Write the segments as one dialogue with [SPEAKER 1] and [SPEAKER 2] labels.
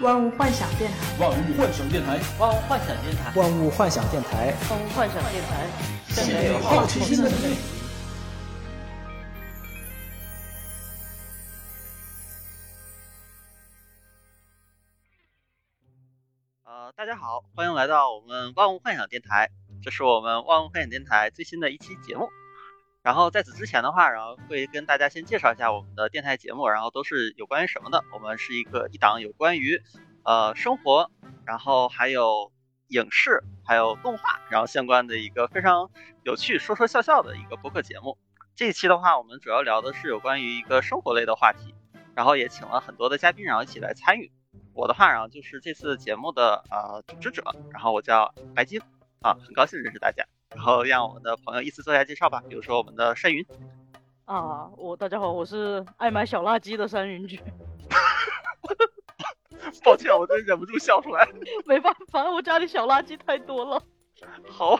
[SPEAKER 1] 万物幻想电台，
[SPEAKER 2] 万物幻想电台，
[SPEAKER 3] 万物幻想电台，
[SPEAKER 4] 万物幻想电台，
[SPEAKER 5] 万物幻想电台，
[SPEAKER 2] 献给好奇心的你。
[SPEAKER 3] 呃，大家好，欢迎来到我们万物幻想电台，这是我们万物幻想电台最新的一期节目。然后在此之前的话，然后会跟大家先介绍一下我们的电台节目，然后都是有关于什么的。我们是一个一档有关于呃生活，然后还有影视，还有动画，然后相关的一个非常有趣、说说笑笑的一个播客节目。这一期的话，我们主要聊的是有关于一个生活类的话题，然后也请了很多的嘉宾，然后一起来参与。我的话，然后就是这次节目的呃组织者，然后我叫白金，啊，很高兴认识大家。然后让我们的朋友依次做一下介绍吧，比如说我们的山云。
[SPEAKER 5] 啊，我大家好，我是爱买小垃圾的山云君。
[SPEAKER 3] 抱歉，我真忍不住笑出来。
[SPEAKER 5] 没办法，我家里小垃圾太多了。
[SPEAKER 3] 好。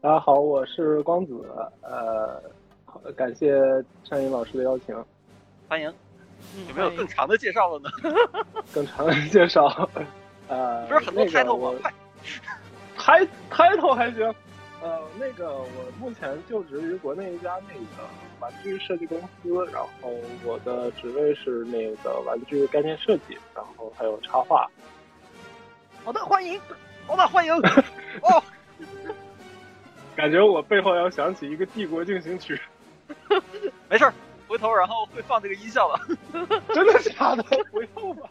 [SPEAKER 6] 大家好，我是光子，呃，感谢山云老师的邀请，
[SPEAKER 3] 欢迎。有没有更长的介绍了呢？
[SPEAKER 6] 更长的介绍，呃，
[SPEAKER 3] 不是很多开头吗？快。
[SPEAKER 6] 开开头还行，呃，那个我目前就职于国内一家那个玩具设计公司，然后我的职位是那个玩具概念设计，然后还有插画。
[SPEAKER 3] 好的，欢迎，好的，欢迎。哦，
[SPEAKER 6] 感觉我背后要响起一个《帝国进行曲》。
[SPEAKER 3] 没事儿，回头然后会放这个音效的。
[SPEAKER 6] 真的假的？不要吧。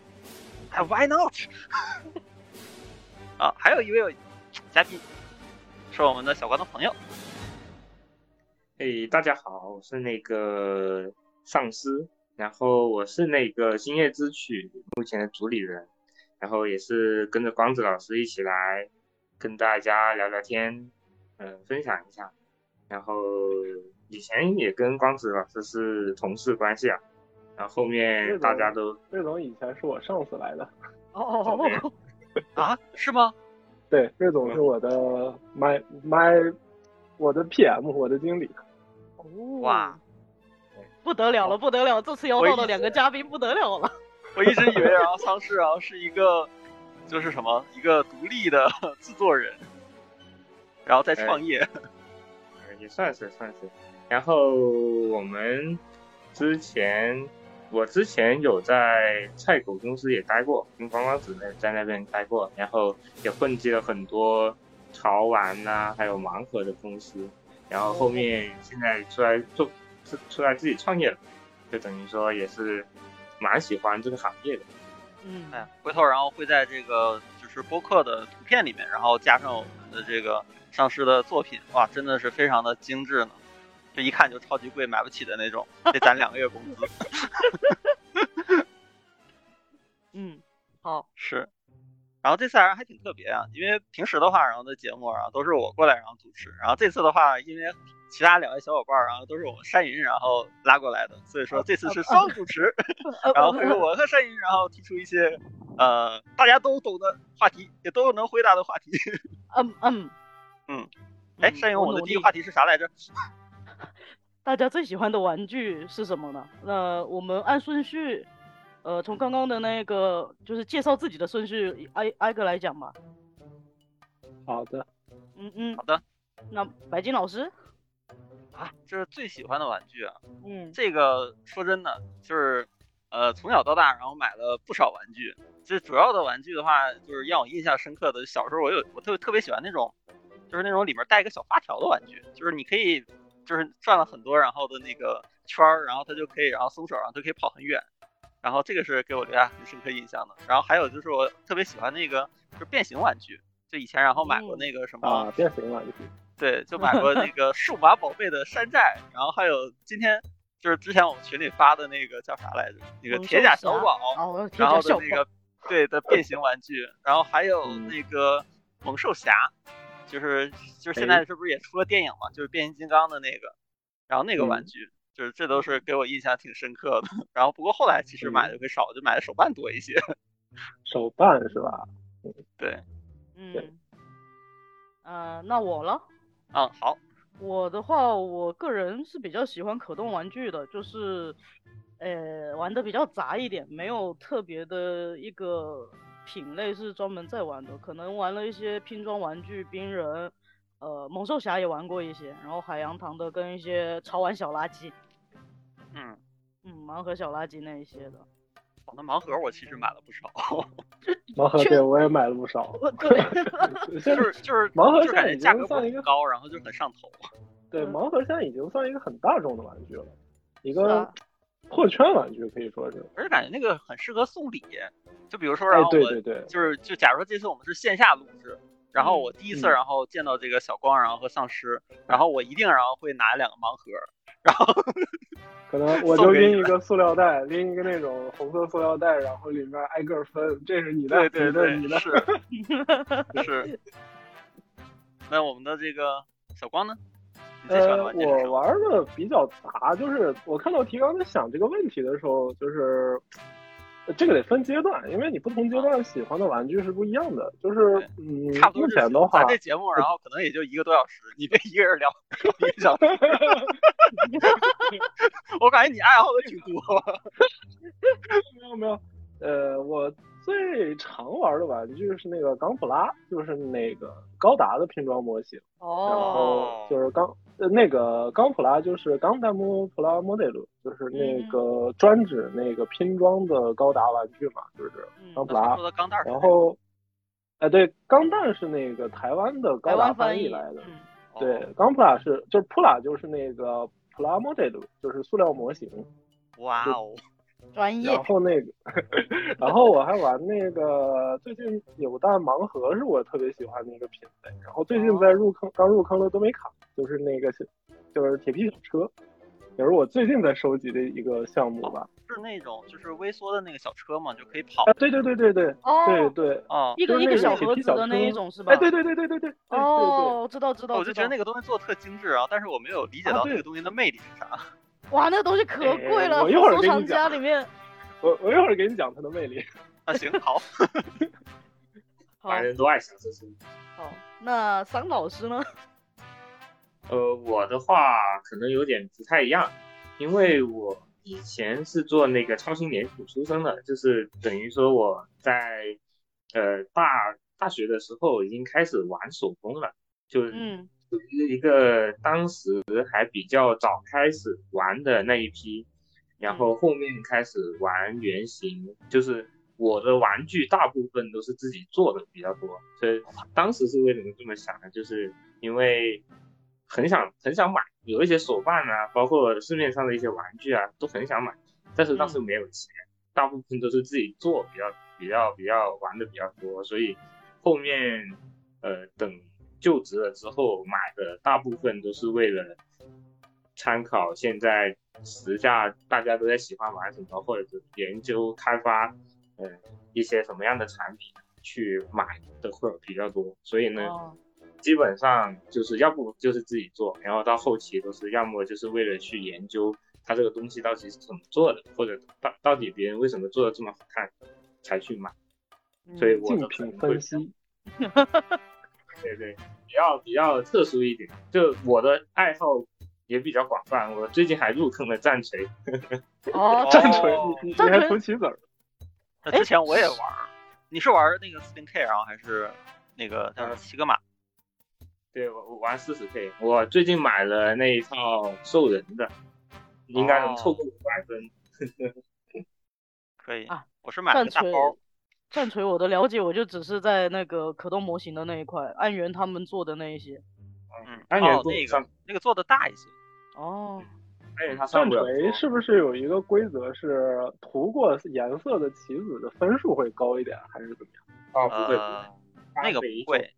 [SPEAKER 3] 哎，Why not？啊，还有一位。嘉宾是我们的小关的朋友。
[SPEAKER 7] 嘿，大家好，我是那个丧尸，然后我是那个《星夜之曲》目前的主理人，然后也是跟着光子老师一起来跟大家聊聊天，嗯，分享一下。然后以前也跟光子老师是同事关系啊，然后后面大家都
[SPEAKER 6] 魏总以前是我上司来的。
[SPEAKER 5] 哦哦哦，
[SPEAKER 3] 啊，是吗？
[SPEAKER 6] 对，瑞总是我的 my my 我的 PM，我的经理。
[SPEAKER 3] 哇，
[SPEAKER 5] 不得了了，不得了！这次邀到的两个嘉宾不得了了。
[SPEAKER 3] 我一直以为然后丧尸然后是一个就是什么一个独立的 制作人，然后再创业。
[SPEAKER 7] 也算是算是。然后我们之前。我之前有在菜狗公司也待过，跟光光子在在那边待过，然后也混迹了很多潮玩呐，还有盲盒的公司，然后后面现在出来做，出来自己创业了，就等于说也是蛮喜欢这个行业的。
[SPEAKER 5] 嗯，
[SPEAKER 3] 哎，回头然后会在这个就是播客的图片里面，然后加上我们的这个上市的作品，哇，真的是非常的精致呢。这一看就超级贵，买不起的那种，得攒两个月工资。
[SPEAKER 5] 嗯，好
[SPEAKER 3] 是。然后这次还还挺特别啊，因为平时的话，然后的节目然后都是我过来然后主持，然后这次的话，因为其他两位小伙伴然后都是我们山云然后拉过来的，所以说这次是双主持，然后会我和山云然后提出一些呃大家都懂的话题，也都能回答的话题。
[SPEAKER 5] 嗯嗯
[SPEAKER 3] 嗯，哎，山云，我的第一个话题是啥来着？
[SPEAKER 5] 大家最喜欢的玩具是什么呢？那我们按顺序，呃，从刚刚的那个就是介绍自己的顺序挨挨个来讲吧。
[SPEAKER 6] 好的，
[SPEAKER 5] 嗯嗯，
[SPEAKER 3] 好的。
[SPEAKER 5] 那白金老师
[SPEAKER 3] 啊，这是最喜欢的玩具啊。
[SPEAKER 5] 嗯，
[SPEAKER 3] 这个说真的，就是呃从小到大，然后买了不少玩具。这主要的玩具的话，就是让我印象深刻的，小时候我有我特别特别喜欢那种，就是那种里面带一个小发条的玩具，就是你可以。就是转了很多，然后的那个圈儿，然后它就可以，然后松手，然后就可以跑很远，然后这个是给我留下很深刻印象的。然后还有就是我特别喜欢那个就是变形玩具，就以前然后买过那个什么
[SPEAKER 6] 啊变形玩具，
[SPEAKER 3] 对，就买过那个数码宝贝的山寨，然后还有今天就是之前我们群里发的那个叫啥来着？那个铁甲小宝，然后的那个 对的变形玩具，然后还有那个猛兽侠。就是就是现在这不是也出了电影嘛？就是变形金刚的那个，然后那个玩具，就是这都是给我印象挺深刻的。然后不过后来其实买的会少，就买的手办多一些。
[SPEAKER 6] 手办是吧？
[SPEAKER 3] 对，
[SPEAKER 5] 嗯，呃，那我了。
[SPEAKER 3] 嗯，好。
[SPEAKER 5] 我的话，我个人是比较喜欢可动玩具的，就是呃，玩的比较杂一点，没有特别的一个品类是专门在玩的，可能玩了一些拼装玩具、冰人，呃，猛兽侠也玩过一些，然后海洋堂的跟一些潮玩小垃圾，
[SPEAKER 3] 嗯，
[SPEAKER 5] 嗯，盲盒小垃圾那一些的。
[SPEAKER 3] 哦、那盲盒我其实买了不少，
[SPEAKER 6] 盲盒对我也买了不少。
[SPEAKER 5] 对，
[SPEAKER 3] 就是就是
[SPEAKER 6] 盲盒
[SPEAKER 3] 就感觉
[SPEAKER 6] 现在已
[SPEAKER 3] 价格不
[SPEAKER 6] 经算一个
[SPEAKER 3] 高，然后就很上头。
[SPEAKER 6] 对
[SPEAKER 5] 嗯
[SPEAKER 6] 盲盒现在已经算一个很大众的玩具了，一个
[SPEAKER 5] 啊
[SPEAKER 6] 破圈玩具可以说是。
[SPEAKER 3] 而且感觉那个很适合送礼，就比如说，
[SPEAKER 6] 哎
[SPEAKER 3] 然后我、
[SPEAKER 6] 对对对
[SPEAKER 3] 就是就假如说这次我们是线下录制，然后我第一次
[SPEAKER 6] 嗯
[SPEAKER 3] 然后见到这个小光，然后和丧尸，然后我一定然后会拿两个盲盒，然后
[SPEAKER 6] 可能我就拎一个塑料袋，拎一个那种红色塑料袋，然后里面挨个分，这是你的，
[SPEAKER 3] 对对对，
[SPEAKER 6] 你的，
[SPEAKER 3] 是是。那我们的这个小光呢？你最喜欢的
[SPEAKER 6] 呃？我玩的比较杂，就是我看到提纲在想这个问题的时候，就是呃这个得分阶段，因为你不同阶段喜欢的玩具是不一样的。就是嗯，目
[SPEAKER 3] 差不多就是
[SPEAKER 6] 前的话
[SPEAKER 3] 咱，这节目，然后可能也就一个多小时，你别一个人聊一个小时。我感觉你爱好的挺多。
[SPEAKER 6] 没有没有，呃，我最常玩的玩具是那个钢普拉，就是那个高达的拼装模型。哦然
[SPEAKER 5] 哦，
[SPEAKER 6] 后就是钢呃那个钢普拉就是钢弹姆普拉莫德鲁，就是那
[SPEAKER 3] 嗯
[SPEAKER 6] 个专指那个拼装的高达玩具嘛，就是
[SPEAKER 5] 嗯
[SPEAKER 6] 钢普拉然后，哎对，钢弹是那个台湾的高达
[SPEAKER 5] 翻译
[SPEAKER 6] 译来的。
[SPEAKER 5] 嗯
[SPEAKER 6] 对
[SPEAKER 3] 哦，
[SPEAKER 6] 钢普拉是就是普拉就是那个普拉 model，，就是塑料模型。
[SPEAKER 3] 哇哦，
[SPEAKER 5] 专业。
[SPEAKER 6] 然后那个，然后我还玩那个最近有蛋盲盒是我特别喜欢的一个品类。然后最近在入坑，刚入坑的多美卡，就是那个小，就是铁皮小车，也是我最近在收集的一个项目吧。
[SPEAKER 3] 是那种就是微缩的那个小车嘛，就可以跑。
[SPEAKER 6] 对对对对对。
[SPEAKER 5] 哦，
[SPEAKER 6] 对
[SPEAKER 3] 对啊。
[SPEAKER 5] 一个一个小盒的那一种是吧？
[SPEAKER 6] 哎，对对对对对对。
[SPEAKER 5] 哦，知道知道，
[SPEAKER 3] 我就觉得那个东西做的特精致啊，但是我没有理解到那个东西的魅力是啥。
[SPEAKER 5] 哇，那个东西可贵了，
[SPEAKER 6] 哎我一会儿
[SPEAKER 5] 收藏
[SPEAKER 6] 给你讲
[SPEAKER 5] 家里面。
[SPEAKER 6] 我我一会儿给你讲它的魅力。
[SPEAKER 3] 啊，行，好，
[SPEAKER 5] 好
[SPEAKER 7] 反正都爱想这些。
[SPEAKER 5] 好，那桑老师呢？
[SPEAKER 7] 呃，我的话可能有点不太一样，因为我以前是做那个超新联储出身的，就是等于说我在呃大大学的时候已经开始玩手工了，就是于一个当时还比较早开始玩的那一批，然后后面开始玩原型，就是我的玩具大部分都是自己做的比较多，所以当时是为什么这么想呢？就是因为很想很想买，有一些手办啊，包括市面上的一些玩具啊，都很想买，但是当时没有钱，大部分都是自己做比较比较比较玩的比较多，所以后面呃等就职了之后买的大部分都是为了参考现在时下大家都在喜欢玩什么，或者是研究开发呃一些什么样的产品去买的会比较多，所以呢。
[SPEAKER 5] 哦
[SPEAKER 7] 基本上就是要不就是自己做，然后到后期都是要么就是为了去研究它这个东西到底是怎么做的，或者到到底别人为什么做的这么好看才去买。所以我
[SPEAKER 6] 竞
[SPEAKER 7] 的可
[SPEAKER 6] 品分析，
[SPEAKER 7] 对对，比较比较特殊一点。就我的爱好也比较广泛，我最近还入坑了战锤。
[SPEAKER 5] 哦，
[SPEAKER 6] 战锤
[SPEAKER 3] 哦，
[SPEAKER 6] 你还
[SPEAKER 5] 战锤
[SPEAKER 6] 涂棋子儿？
[SPEAKER 3] 那之前我也玩儿，你是玩那个 Spin K，然后还是那个叫什么
[SPEAKER 7] 嗯
[SPEAKER 3] 七格玛？
[SPEAKER 7] 对我我玩四十 K，我最近买了那一套兽人的，应该能凑够五百分。
[SPEAKER 3] 可以
[SPEAKER 5] 啊，
[SPEAKER 3] 我是买了个大包。，
[SPEAKER 5] 战锤我的了解我就只是在那个可动模型的那一块，安源他们做的那一些。
[SPEAKER 3] 嗯，
[SPEAKER 7] 安源
[SPEAKER 3] 哦，那个那个做的大一些。
[SPEAKER 5] 哦，
[SPEAKER 6] 战锤是不是有一个规则是涂过颜色的棋子的分数会高一点，还是怎么样？
[SPEAKER 7] 啊，不会不
[SPEAKER 3] 呃
[SPEAKER 7] 会，，
[SPEAKER 3] 那个不会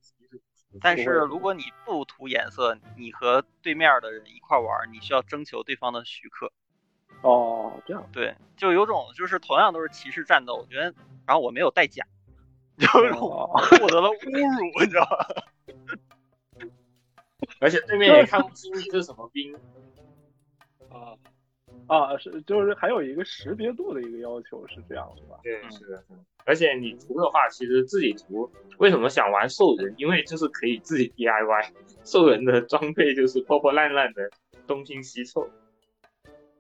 [SPEAKER 3] 但是如果你不涂颜色，你和对面的人一块玩，你需要征求对方的许可。
[SPEAKER 6] 哦，这样。
[SPEAKER 3] 对，就有种就是同样都是骑士战斗，我觉得，然后我没有带甲，就有种
[SPEAKER 6] 哦，
[SPEAKER 3] 获得了侮辱，你知道吧？
[SPEAKER 7] 而且对面也看不清你是什么兵。
[SPEAKER 6] 啊啊，是就是还有一个识别度的一个要求，是这样是吧？
[SPEAKER 7] 对，
[SPEAKER 3] 嗯
[SPEAKER 7] 是的，是的。而且你涂的话，其实自己涂，为什么想玩兽人？因为就是可以自己 DIY，兽人的装备就是破破烂烂的，东拼西凑。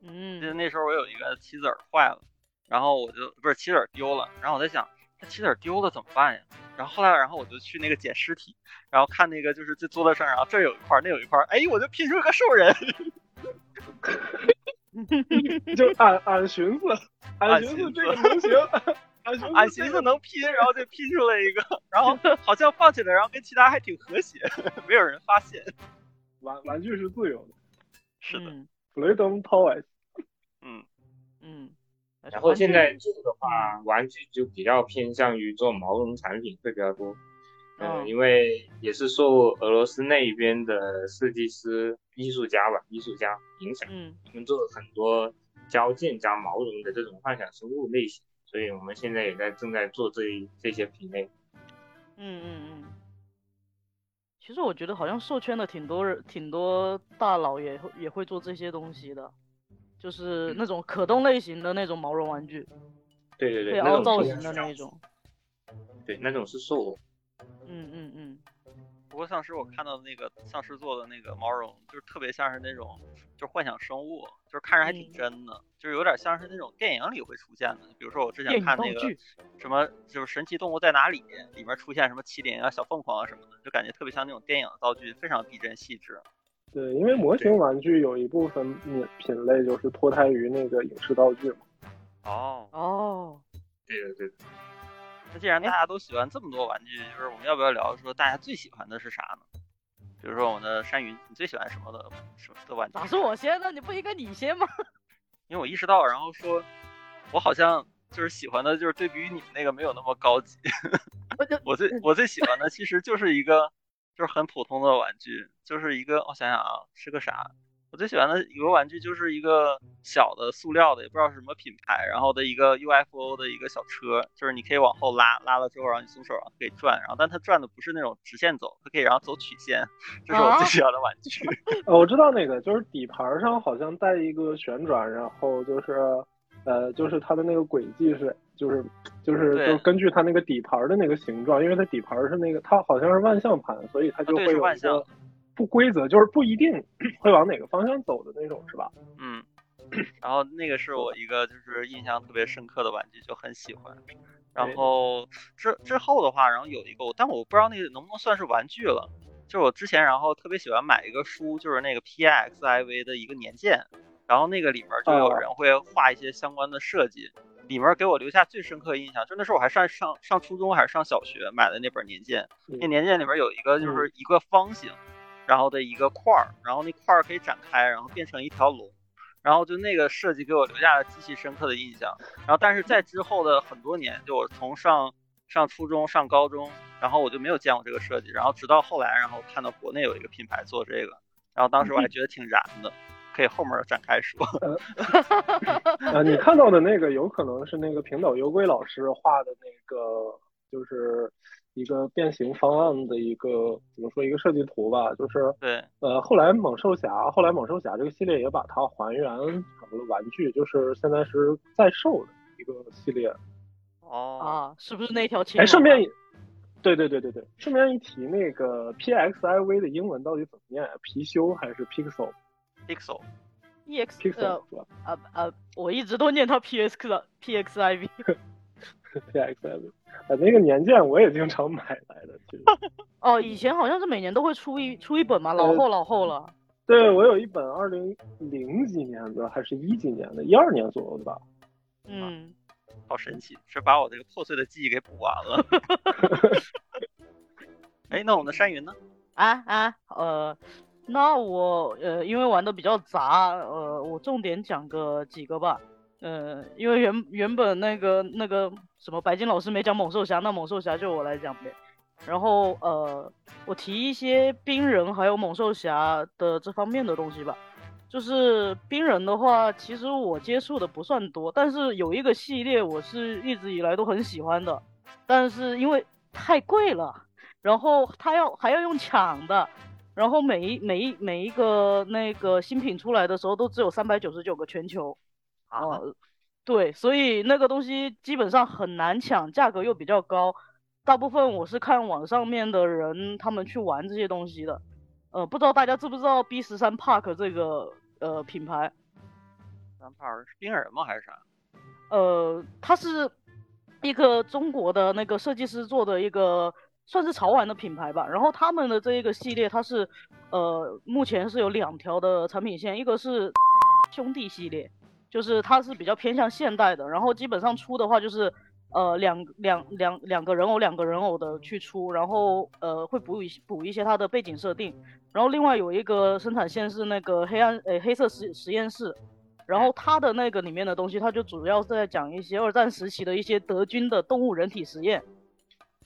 [SPEAKER 3] 记得
[SPEAKER 5] 嗯，
[SPEAKER 3] 那时候我有一个棋子儿坏了，然后我就不是棋子儿丢了，然后我在想，这棋子儿丢了怎么办呀？然后后来，然后我就去那个捡尸体，然后看那个就是这桌子上，然后这儿有一块儿，那有一块儿，哎，我就拼出一个兽人。
[SPEAKER 6] 就俺俺寻思，俺
[SPEAKER 3] 俺寻思
[SPEAKER 6] 寻思这个能行，俺寻思
[SPEAKER 3] 俺寻思能拼，然后就拼出来一个，然后好像放起来，然后跟其他还挺和谐，没有人发现。
[SPEAKER 6] 玩玩具是自由的
[SPEAKER 3] 是的，
[SPEAKER 5] 嗯
[SPEAKER 6] ，freedom toys。
[SPEAKER 3] 嗯，
[SPEAKER 5] 嗯，
[SPEAKER 7] 然后现在做的
[SPEAKER 5] 嗯
[SPEAKER 7] 话，玩具就比较偏向于做毛绒产品会比较多。嗯，
[SPEAKER 5] 哦
[SPEAKER 7] 因为也是受俄罗斯那边的设计师、艺术家吧，艺术家影响，
[SPEAKER 5] 嗯
[SPEAKER 7] 他们做了很多胶件加毛绒的这种幻想生物类型，所以我们现在也在正在做这一这些品类。
[SPEAKER 5] 嗯嗯嗯。其实我觉得好像授圈的挺多人，挺多大佬也会也会做这些东西的，就是那种可动类型的那种毛绒玩具，
[SPEAKER 7] 对对对，
[SPEAKER 5] 可以凹
[SPEAKER 7] 那种
[SPEAKER 5] 造型的那一种。
[SPEAKER 7] 对，那种是兽偶。
[SPEAKER 5] 嗯嗯嗯。
[SPEAKER 3] 不过丧尸我看到那个丧尸做的那个毛绒，就是特别像是那种就是幻想生物，就是看着还挺
[SPEAKER 5] 嗯
[SPEAKER 3] 真的，就是有点像是那种电影里会出现的。比如说我之前看那个什么就是神奇动物在哪里，里面出现什么麒麟啊、小凤凰啊什么的，就感觉特别像那种电影的道具，非常逼真细致。
[SPEAKER 6] 对，因为模型玩具有一部分品品类就是脱胎于那个影视道具嘛。
[SPEAKER 3] 哦，
[SPEAKER 5] 哦，
[SPEAKER 7] 对的对的。
[SPEAKER 3] 那既然大
[SPEAKER 5] 哎
[SPEAKER 3] 家都喜欢这么多玩具，就是我们要不要聊说大家最喜欢的是啥呢？比如说我们的山云，你最喜欢什么的什么的玩具？
[SPEAKER 5] 咋是我先呢？你不应该你先吗？
[SPEAKER 3] 因为我意识到，然后说，我好像就是喜欢的，就是对比于你们那个没有那么高级。
[SPEAKER 5] 我
[SPEAKER 3] 最我最喜欢的其实就是一个就是很普通的玩具，就是一个我想想啊，是个啥？我最喜欢的有个玩具就是一个小的塑料的，也不知道是什么品牌，然后的一个 UFO 的一个小车，就是你可以往后拉，拉了之后，然后你松手，然后可以转，然后但它转的不是那种直线走，它可以然后走曲线，这是我最喜欢的玩具。
[SPEAKER 6] 呃，我知道那个，就是底盘上好像带一个旋转，然后就是，呃，就是它的那个轨迹是，就是，就是，
[SPEAKER 3] 对
[SPEAKER 6] 就根据它那个底盘的那个形状，因为它底盘是那个，它好像是万向盘，所以它就会有一个不规则，就是不一定会往哪个方向走的那种，是吧？
[SPEAKER 3] 嗯，然后那个是我一个就是印象特别深刻的玩具，就很喜欢。然后之之后的话，然后有一个，但我不知道那个能不能算是玩具了。就是我之前然后特别喜欢买一个书，就是那个 PIXIV 的一个年鉴，然后那个里面就有
[SPEAKER 6] 哦
[SPEAKER 3] 人会画一些相关的设计，里面给我留下最深刻的印象，就那时候我还上上上初中还是上小学买的那本年鉴，那
[SPEAKER 6] 嗯
[SPEAKER 3] 年鉴里面有一个就是一个方形，然后的一个块儿，然后那块儿可以展开，然后变成一条龙，然后就那个设计给我留下了极其深刻的印象。然后但是在之后的很多年，就我从上上初中、上高中，然后我就没有见过这个设计，然后直到后来，然后看到国内有一个品牌做这个，然后当时我还觉得挺燃的，可以后面展开说。
[SPEAKER 6] 呃，你看到的那个有可能是那个平岛优归老师画的那个，就是一个变形方案的一个怎么说一个设计图吧，就是
[SPEAKER 3] 对，
[SPEAKER 6] 呃，后来猛兽侠，后来猛兽侠这个系列也把它还原成了玩具，就是现在是在售的一个系列。
[SPEAKER 3] 哦，
[SPEAKER 5] 啊，是不是那条青
[SPEAKER 6] 哎，顺便，对对对对对，顺便一提，那个 PXIV 的英文到底怎么念啊？貔貅还是 Pixel？Pixel
[SPEAKER 5] Pixel，EX 呃
[SPEAKER 6] 是吧
[SPEAKER 5] 呃呃，我一直都念它 PX 的 PXIV。
[SPEAKER 6] PXIV，啊，那个年鉴我也经常买来的，其实。
[SPEAKER 5] 哦，以前好像是每年都会出一出一本嘛，老
[SPEAKER 6] 呃
[SPEAKER 5] 厚老厚了。
[SPEAKER 6] 对，我有一本二零零几年的，还是一几年的，一二年左右的吧。
[SPEAKER 5] 嗯，
[SPEAKER 3] 好神奇，是把我这个破碎的记忆给补完了。哎，那我们的山云呢？
[SPEAKER 5] 啊啊，呃，那我呃，因为玩的比较杂，呃，我重点讲个几个吧。呃，因为原原本那个那个什么白金老师没讲猛兽侠，那猛兽侠就我来讲呗。然后呃，我提一些冰人还有猛兽侠的这方面的东西吧。就是冰人的话，其实我接触的不算多，但是有一个系列我是一直以来都很喜欢的，但是因为太贵了，然后他要还要用抢的，然后每一每一每一个那个新品出来的时候都只有三百九十九个全球，
[SPEAKER 3] 啊，
[SPEAKER 5] 呃，对，所以那个东西基本上很难抢，价格又比较高。大部分我是看网上面的人他们去玩这些东西的，呃，不知道大家知不知道 B 十三 Park 这个呃品牌？
[SPEAKER 3] 三炮是冰人吗？还是啥？
[SPEAKER 5] 呃，它是一个中国的那个设计师做的一个算是潮玩的品牌吧。然后他们的这一个系列，它是呃目前是有两条的产品线，一个是 兄弟系列，就是它是比较偏向现代的，然后基本上出的话就是呃两两两两个人偶两个人偶的去出，然后呃会补一补一些它的背景设定。然后另外有一个生产线是那个黑暗呃黑色实实验室。然后它的那个里面的东西，它就主要是在讲一些二战时期的一些德军的动物人体实验，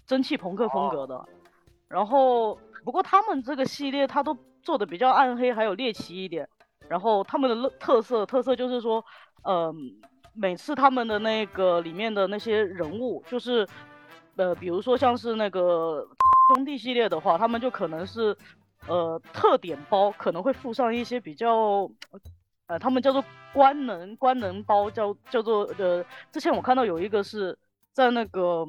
[SPEAKER 5] 蒸汽朋克风格的。然后不过他们这个系列它都做的比较暗黑，还有猎奇一点。然后他们的特色特色就是说，呃，每次他们的那个里面的那些人物，就是呃，比如说像是那个兄弟系列的话，他们就可能是呃特点包，可能会附上一些比较。呃，他们叫做官能官能包，叫叫做呃，之前我看到有一个是在那个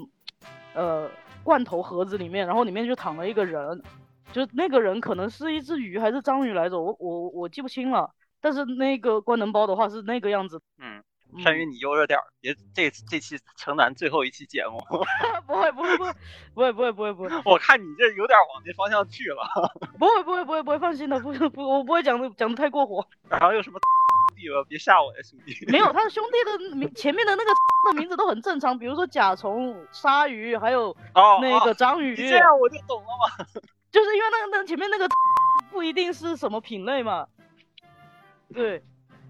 [SPEAKER 5] 呃罐头盒子里面，然后里面就躺了一个人，就那个人可能是一只鱼还是章鱼来着，我我我记不清了。但是那个官能包的话是那个样子。
[SPEAKER 3] 嗯，山鱼你悠着点儿，别这这期城南最后一期节目。
[SPEAKER 5] 不会不会不会不会不会不会不会，
[SPEAKER 3] 我看你这有点往那方向去了。
[SPEAKER 5] 不会不会不会不会，放心的，不不我不会讲的讲的太过火。
[SPEAKER 3] 然后有什么 弟吧，别吓我呀兄弟。
[SPEAKER 5] 没有，他的兄弟的名前面的那个的名字都很正常，比如说甲虫、鲨鱼，还有那个章鱼。
[SPEAKER 3] 这样我就懂了嘛。
[SPEAKER 5] 就是因为那个那前面那个 不一定是什么品类嘛。对，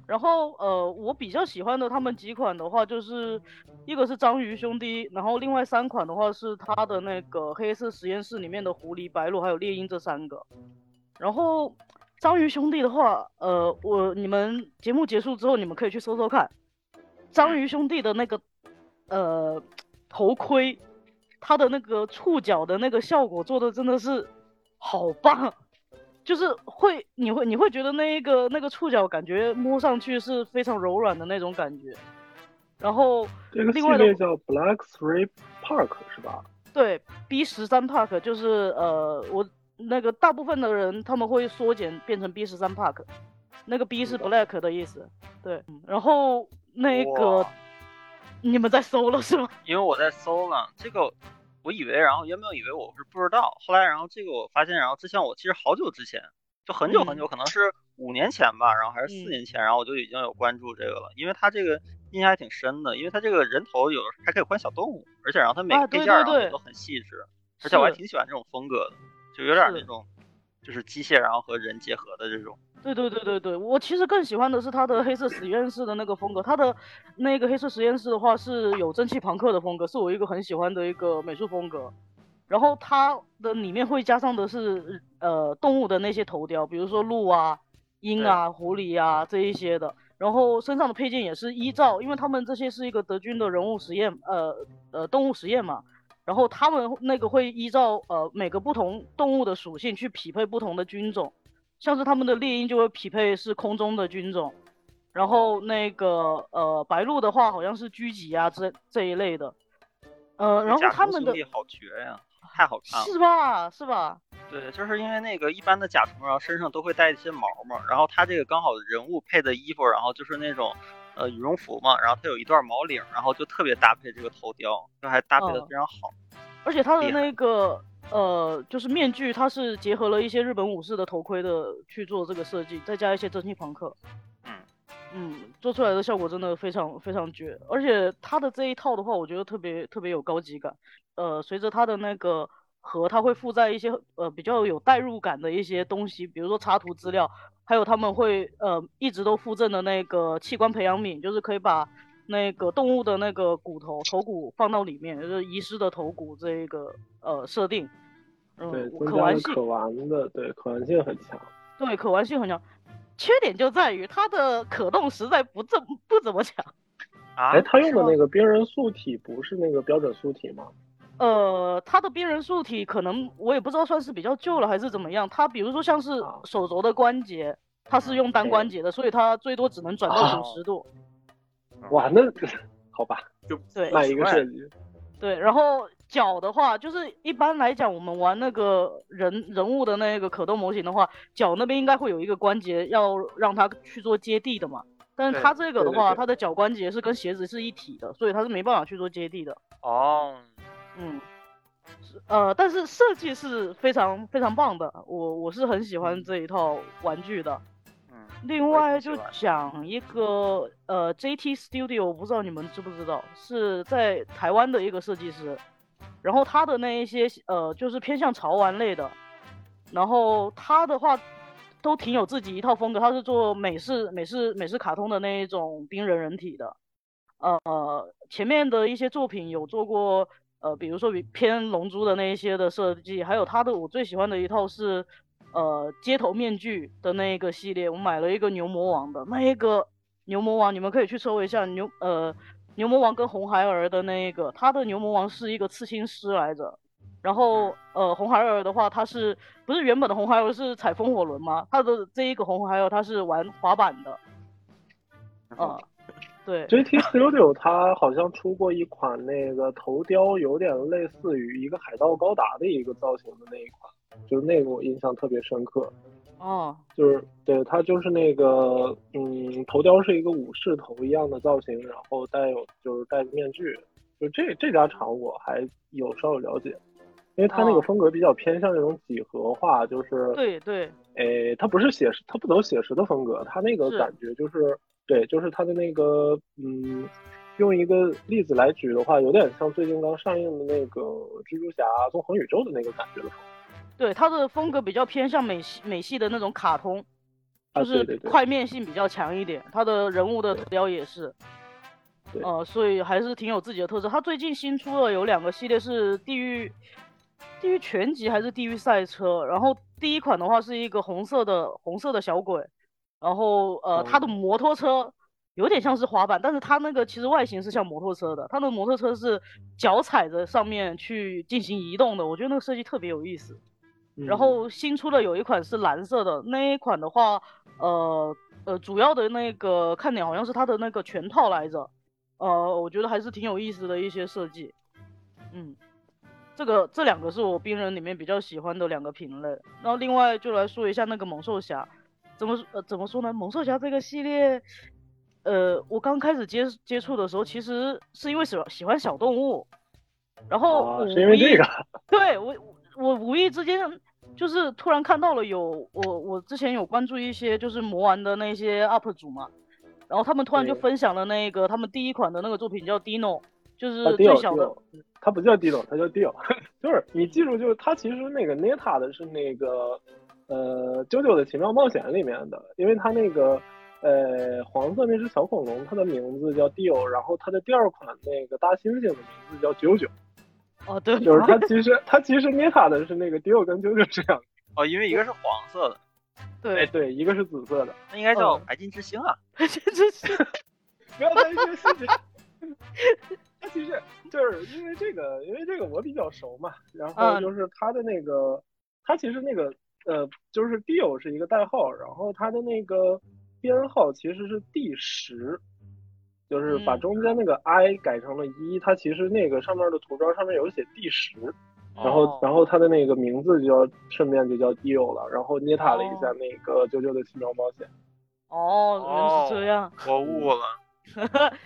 [SPEAKER 5] 然后呃，我比较喜欢的他们几款的话，就是一个是章鱼兄弟，然后另外三款的话是他的那个黑色实验室里面的狐狸、白鹿还有猎鹰这三个。然后章鱼兄弟的话，呃，我你们节目结束之后，你们可以去搜搜看，章鱼兄弟的那个呃头盔，它的那个触角的那个效果做的真的是好棒。就是会，你会你会觉得那一个那个触角感觉摸上去是非常柔软的那种感觉，然后
[SPEAKER 6] 这个系列叫 Black Three Park 是吧？
[SPEAKER 5] 对，B 十三 Park 就是呃，我那个大部分的人他们会缩减变成 B 十三 Park，那个 B 是 Black 的意思，对，然后那个你们在搜了是吗？
[SPEAKER 3] 因为我在搜了这个。我以为，然后原本以为我是不知道，后来然后这个我发现，然后之前我其实好久之前，就很久很久，可能是五年前吧，然后还是四年前，然后我就已经有关注这个了，因为它这个印象还挺深的，因为它这个人头有还可以换小动物，而且然后它每个配件然后都很细致，而且我还挺喜欢这种风格的，就有点那种就是机械然后和人结合的这种。
[SPEAKER 5] 对对对对对，我其实更喜欢的是他的黑色实验室的那个风格，他的那个黑色实验室的话是有蒸汽朋克的风格，是我一个很喜欢的一个美术风格。然后它的里面会加上的是呃动物的那些头雕，比如说鹿啊、鹰啊、狐狸啊这一些的。然后身上的配件也是依照，因为他们这些是一个德军的人物实验，呃呃动物实验嘛。然后他们那个会依照呃每个不同动物的属性去匹配不同的军种。像是他们的猎鹰就会匹配是空中的军种，然后那个呃白鹿的话好像是狙击啊这这一类的，呃然后他们的
[SPEAKER 3] 好绝呀，太好看了，
[SPEAKER 5] 是吧是吧？
[SPEAKER 3] 对，就是因为那个一般的甲虫然后身上都会带一些毛毛，然后它这个刚好人物配的衣服，然后就是那种呃羽绒服嘛，然后它有一段毛领，然后就特别搭配这个头雕，就还搭配的非常好，
[SPEAKER 5] 而且它的那个。呃，就是面具，它是结合了一些日本武士的头盔的去做这个设计，再加一些蒸汽朋克，
[SPEAKER 3] 嗯
[SPEAKER 5] 嗯，做出来的效果真的非常非常绝。而且它的这一套的话，我觉得特别特别有高级感。呃，随着它的那个盒，它会附在一些呃比较有代入感的一些东西，比如说插图资料，还有他们会呃一直都附赠的那个器官培养皿，就是可以把那个动物的那个骨头头骨放到里面，就是遗失的头骨这一个呃设定。
[SPEAKER 6] 对，
[SPEAKER 5] 可玩性
[SPEAKER 6] 可玩的，对，可玩性很强。
[SPEAKER 5] 对，可玩性很强，缺点就在于它的可动实在不怎不怎么强。
[SPEAKER 3] 啊？
[SPEAKER 6] 哎，他用的那个冰人素体不是那个标准素体吗？
[SPEAKER 5] 呃，它的冰人素体可能我也不知道算是比较旧了还是怎么样。它比如说像是手肘的关节，它是用单关节的，所以它最多只能转到九十度。
[SPEAKER 6] 哇，那 好吧，
[SPEAKER 3] 就
[SPEAKER 5] 对，
[SPEAKER 6] 卖一个设计。
[SPEAKER 5] 对，然后。脚的话，就是一般来讲，我们玩那个人人物的那个可动模型的话，脚那边应该会有一个关节，要让它去做接地的嘛。但是
[SPEAKER 3] 对
[SPEAKER 5] 它这个的话，它的脚关节是跟鞋子是一体的，所以它是没办法去做接地的。
[SPEAKER 3] 哦，
[SPEAKER 5] 嗯，是呃，但是设计是非常非常棒的，我我是很喜欢这一套玩具的。
[SPEAKER 3] 嗯，
[SPEAKER 5] 另外就讲一个呃，JT Studio，我不知道你们知不知道，是在台湾的一个设计师，然后他的那一些呃，就是偏向潮玩类的，然后他的话都挺有自己一套风格，他是做美式美式美式卡通的那一种冰人人体的，呃，前面的一些作品有做过。呃，比如说比偏龙珠的那一些的设计，还有他的我最喜欢的一套是，呃，街头面具的那一个系列，我买了一个牛魔王的那一个牛魔王，你们可以去搜一下牛呃牛魔王跟红孩儿的那一个，他的牛魔王是一个刺青师来着，然后呃红孩儿的话，他是不是原本的红孩儿是踩风火轮吗？他的这一个红孩儿他是玩滑板的，啊、对
[SPEAKER 6] ，JT Studio 它好像出过一款那个头雕，有点类似于一个海盗高达的一个造型的那一款，就是那个我印象特别深刻。
[SPEAKER 5] 哦，
[SPEAKER 6] 就是对它就是那个嗯，头雕是一个武士头一样的造型，然后带有就是戴着面具。就这这家厂我还有稍有了解，因为它那个
[SPEAKER 5] 哦。
[SPEAKER 6] 风格比较偏向那种几何化，就是
[SPEAKER 5] 对对，
[SPEAKER 6] 诶，它不是写实，它不走写实的风格，它那个感觉就是对，就是它的那个嗯，用一个例子来举的话，有点像最近刚上映的那个蜘蛛侠纵横宇宙的那个感觉的风格。
[SPEAKER 5] 对，他的风格比较偏向美系美系的那种卡通，就是块面性比较强一点。他的人物的图标也是，
[SPEAKER 6] 对
[SPEAKER 5] 呃，所以还是挺有自己的特色。他最近新出了有两个系列是地狱地狱全集还是地狱赛车，然后第一款的话是一个红色的红色的小鬼，然后呃，他的
[SPEAKER 6] 哦
[SPEAKER 5] 摩托车。有点像是滑板，但是它那个其实外形是像摩托车的，它的摩托车是脚踩着上面去进行移动的，我觉得那个设计特别有意思。然
[SPEAKER 6] 嗯
[SPEAKER 5] 后新出的有一款是蓝色的，那一款的话，呃呃，主要的那个看点好像是它的那个全套来着，呃，我觉得还是挺有意思的一些设计，嗯，这个这两个是我冰人里面比较喜欢的两个品类，然后另外就来说一下那个猛兽侠，怎么呃怎么说呢？猛兽侠这个系列，呃，我刚开始接接触的时候，其实是因为喜欢喜欢小动物，然后
[SPEAKER 6] 是因为这个
[SPEAKER 5] 对我我无意之间就是突然看到了有我我之前有关注一些就是魔玩的那些 UP 主嘛，然后他们突然就分享了那个他们第一款的那个作品叫 Dino，就是
[SPEAKER 6] 啊
[SPEAKER 5] 最小的
[SPEAKER 6] 它不叫 Dino，它叫 Dio，就是你记住，就是它其实那个 Neta 的是那个呃《啾啾的奇妙冒险》里面的，因为它那个呃黄色那只小恐龙，它的名字叫 Dio，然后它的第二款那个大猩猩的名字叫啾啾，
[SPEAKER 5] 哦对，
[SPEAKER 6] 就是它其实它其实 Neta 的是那个 Dio 跟啾啾这样，
[SPEAKER 3] 哦，因为一个是黄色的，
[SPEAKER 5] 对，
[SPEAKER 6] 哎对，一个是紫色的，
[SPEAKER 3] 那应该叫
[SPEAKER 5] 嗯
[SPEAKER 3] 白金之星啊。
[SPEAKER 5] 白金之星
[SPEAKER 6] 不要在意这个细节。它其实就是因为这个，因为这个我比较熟嘛，然后
[SPEAKER 5] 嗯
[SPEAKER 6] 就是它的那个，它其实那个呃，就是 Dio 是一个代号，然后它的那个编号其实是第十，就是把
[SPEAKER 5] 嗯。
[SPEAKER 6] 中间那个 I 改成了一，它其实那个上面的图标上面有写第十，然后
[SPEAKER 3] 哦。
[SPEAKER 6] 然后它的那个名字就叫顺便就叫 Dio 了，然后捏塔了一下
[SPEAKER 5] 哦。
[SPEAKER 6] 那个啾啾的奇妙冒险。
[SPEAKER 5] 哦，原来是这样，
[SPEAKER 3] 我悟了。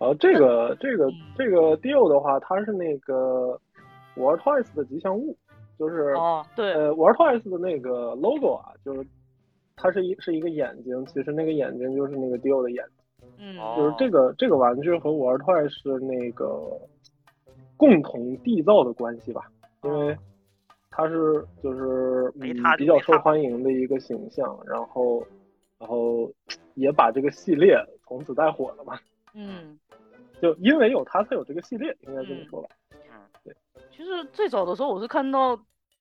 [SPEAKER 6] 然后这个这个
[SPEAKER 5] 嗯。
[SPEAKER 6] 这个 Dio 的话，它是那个 War Toys 的吉祥物，就是、
[SPEAKER 5] 哦对，
[SPEAKER 6] 呃玩 Toys 的那个 logo 啊，就是它是一是一个眼睛，其实那个眼睛就是那个 Dio 的眼睛，
[SPEAKER 5] 嗯
[SPEAKER 3] 哦
[SPEAKER 6] 就是这个这个玩具和玩 Toys 是那个共同缔造的关系吧，因为它是就是比较受欢迎的一个形象，然后然后 也把这个系列从此带火了嘛。
[SPEAKER 5] 嗯。
[SPEAKER 6] 就因为有它才有这个系列，应该这么说吧。
[SPEAKER 5] 其实最早的时候，我是看到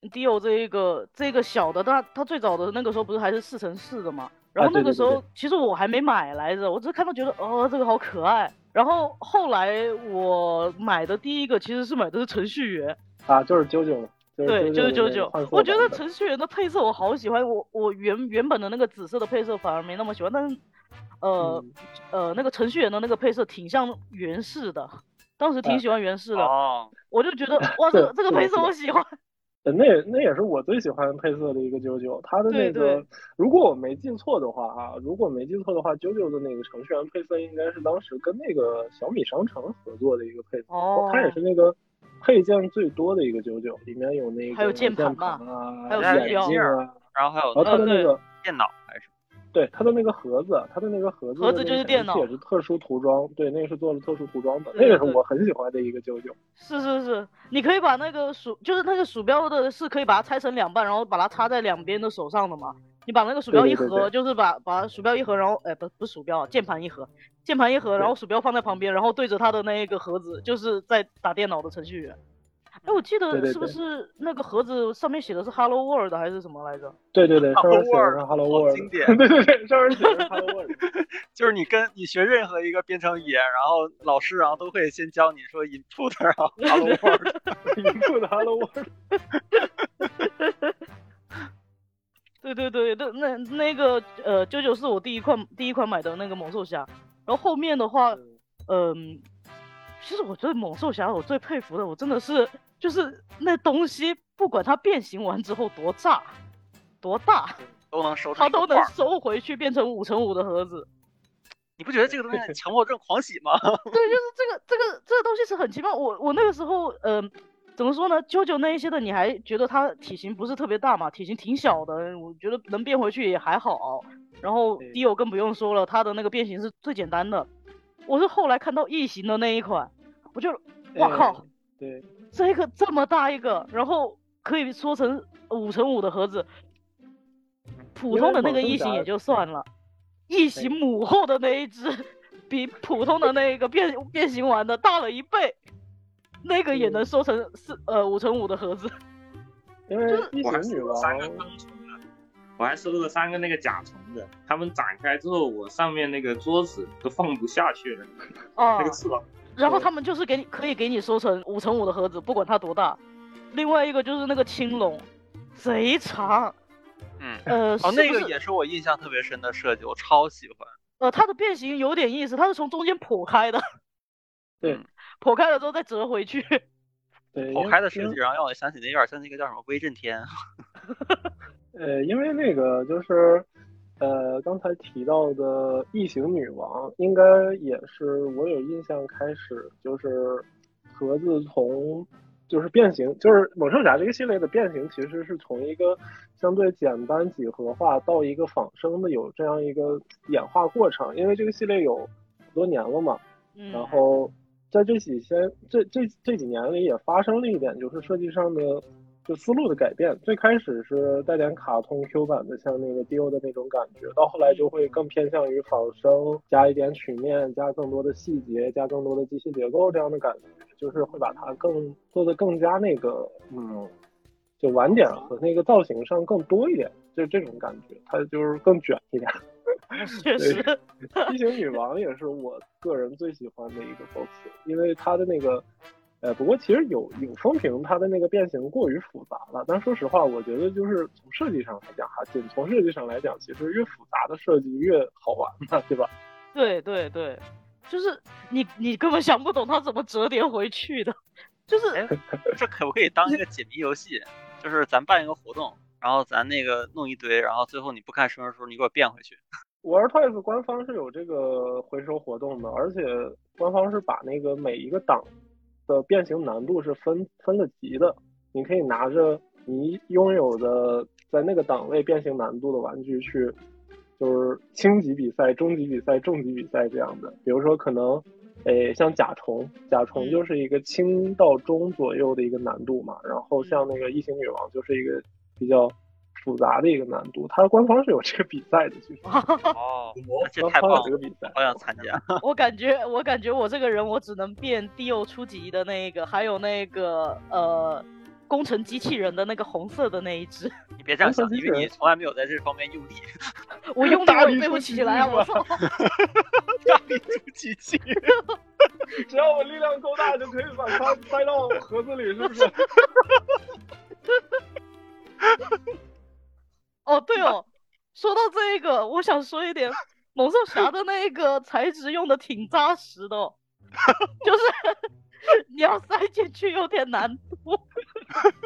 [SPEAKER 5] Dio 这一个这个小的，但它最早的那个时候不是还是四乘四的嘛？然后那个时候、其实我还没买来着，我只是看到觉得哦这个好可爱。然后后来我买的第一个其实是买的是程序员，
[SPEAKER 6] 啊，就是九九，就是
[SPEAKER 5] 对，就是九九我觉得程序员的配色我好喜欢，我我原原本的那个紫色的配色反而没那么喜欢，但是呃、
[SPEAKER 6] 嗯
[SPEAKER 5] 呃那个程序员的那个配色挺像原式的，当时挺
[SPEAKER 6] 啊
[SPEAKER 5] 喜欢原式的。
[SPEAKER 3] 哦，
[SPEAKER 5] 我就觉得 哇，这个这个配色我喜欢。
[SPEAKER 6] 呃那那也是我最喜欢配色的一个九九，它的那
[SPEAKER 5] 对对
[SPEAKER 6] 个，如果我没记错的话啊，如果没记错的话，九九的那个程序员配色应该是当时跟那个小米商城合作的一个配色，
[SPEAKER 5] 哦
[SPEAKER 6] 它也是那个配件最多的一个九九，里面有那个
[SPEAKER 5] 还有键
[SPEAKER 6] 键
[SPEAKER 5] 盘嘛
[SPEAKER 6] 啊，
[SPEAKER 5] 还有
[SPEAKER 6] 眼镜啊，
[SPEAKER 3] 然后还有
[SPEAKER 6] 然后它的那个
[SPEAKER 3] 电脑还是
[SPEAKER 6] 对它的那个盒子，它的那个盒子
[SPEAKER 5] 盒子就是电脑
[SPEAKER 6] 也是特殊涂装，对，那个是做了特殊涂装的，那个是我很喜欢的一个九九。
[SPEAKER 5] 是是是，你可以把那个鼠，就是那个鼠标的是可以把它拆成两半，然后把它插在两边的手上的嘛。你把那个鼠标一合，
[SPEAKER 6] 对对对对
[SPEAKER 5] 就是把把鼠标一合，然后哎不不是鼠标啊，键盘一合，键盘一合，然后鼠标放在旁边，然后对着它的那个盒子，就是在打电脑的程序员。哎，我记得是不是那个盒子上面写的是 Hello World 还是什么来着？
[SPEAKER 6] 对对对，上面写的
[SPEAKER 3] Hello
[SPEAKER 6] 是
[SPEAKER 3] World，Hello
[SPEAKER 6] World，
[SPEAKER 3] 经典。
[SPEAKER 6] 对对对，上面写的是 Hello World。
[SPEAKER 3] 就是你跟你学任何一个编程语言，然后老师然后都会先教你说 input，然后 hello
[SPEAKER 6] World，input Hello World，
[SPEAKER 5] 对对对，那那那个呃，九九是我第一款第一款买的那个猛兽侠，然后后面的话，嗯，其实我觉得猛兽侠我最佩服的，我真的是就是那东西，不管它变形完之后多炸多大，
[SPEAKER 3] 都能收
[SPEAKER 5] 它都能。收回去变成五乘五的盒子。
[SPEAKER 3] 你不觉得这个东西强迫症狂喜吗？
[SPEAKER 5] 对，就是这个这个这个东西是很奇妙。我我那个时候，嗯、怎么说呢？啾啾那一些的，你还觉得它体型不是特别大嘛？体型挺小的，我觉得能变回去也还好。然后
[SPEAKER 6] 对
[SPEAKER 5] Dio 更不用说了，它的那个变形是最简单的。我是后来看到异形的那一款，我就哇靠，
[SPEAKER 6] 哎对，
[SPEAKER 5] 这个这么大一个，然后可以缩成五乘五的盒子，普通的那个异形也就算了，异形母后的那一只比普通的那个变 变形完的大了一倍，那个也能缩成四呃五乘五的盒子。
[SPEAKER 6] 因为异
[SPEAKER 7] 我还
[SPEAKER 6] 形女
[SPEAKER 7] 收了三个我还收了三个那个甲虫的，它们展开之后，我上面那个桌子都放不下去了，
[SPEAKER 5] 哦
[SPEAKER 7] 那个翅膀。
[SPEAKER 5] 然后他们就是给你可以给你收成五乘五的盒子，不管它多大。另外一个就是那个青龙，贼长，
[SPEAKER 3] 嗯，
[SPEAKER 5] 呃，
[SPEAKER 3] 哦，那个也是我印象特别深的设计，我超喜欢。
[SPEAKER 5] 呃，它的变形有点意思，它是从中间剖开的，
[SPEAKER 6] 对
[SPEAKER 3] 嗯
[SPEAKER 5] 剖开了之后再折回去。
[SPEAKER 6] 对，
[SPEAKER 3] 剖开的设计，然后让我想起那有点像那个叫什么威震天。
[SPEAKER 6] 呃，因为那个就是，呃，刚才提到的异形女王，应该也是我有印象开始就是盒子从就是变形，就是猛兽侠这个系列的变形，其实是从一个相对简单几何化到一个仿生的有这样一个演化过程。因为这个系列有很多年了嘛，
[SPEAKER 5] 嗯，
[SPEAKER 6] 然后在这几些这这这几年里也发生了一点，就是设计上的就思路的改变。最开始是带点卡通 Q 版的，像那个 Dio 的那种感觉，到后来就会更偏向于仿生，加一点曲面，加更多的细节，加更多的机械结构这样的感觉，就是会把它更做的更加那个嗯。就晚点和那个造型上更多一点，就是这种感觉，它就是更卷一点。
[SPEAKER 5] 确实，
[SPEAKER 6] 异形女王也是我个人最喜欢的一个 BOSS，因为它的那个，呃，不过其实有有风评它的那个变形过于复杂了。但说实话，我觉得就是从设计上来讲哈，仅从设计上来讲，其实越复杂的设计越好玩嘛，对吧？
[SPEAKER 5] 对对对，就是你你根本想不懂它怎么折叠回去的，就是
[SPEAKER 3] 哎，这可不可以当一个解谜游戏？就是咱办一个活动，然后咱那个弄一堆，然后最后你不看说明书，你给我变回去。
[SPEAKER 6] 玩 Toys 官方是有这个回收活动的，而且官方是把那个每一个档的变形难度是分分了级的，你可以拿着你拥有的在那个档位变形难度的玩具去，就是轻级比赛、中级比赛、重级比赛这样的。比如说可能，诶，像甲虫，甲虫
[SPEAKER 5] 嗯
[SPEAKER 6] 就是一个轻到中左右的一个难度嘛，然后像那个异形女王就是一个比较复杂的一个难度，它官方是有这个比赛的，其实。
[SPEAKER 3] 哦，这太棒了，
[SPEAKER 6] 这个比赛，
[SPEAKER 3] 好想参加。
[SPEAKER 5] 我感觉我感觉我这个人我只能变 Dio 初级的那个，还有那个呃工程机器人的那个红色的那一只，
[SPEAKER 3] 你别这样想，因为你从来没有在这方面用力。
[SPEAKER 5] 我用力我也背不起来啊！我
[SPEAKER 6] 吧
[SPEAKER 5] 操！
[SPEAKER 3] 大力出奇迹。
[SPEAKER 6] 只要我力量够大，就可以把它塞到盒子里，是不是？
[SPEAKER 5] 哦，对 哦，说到这个，我想说一点，猛兽侠的那个材质用的挺扎实的、哦，就是 你要塞进去有点难度。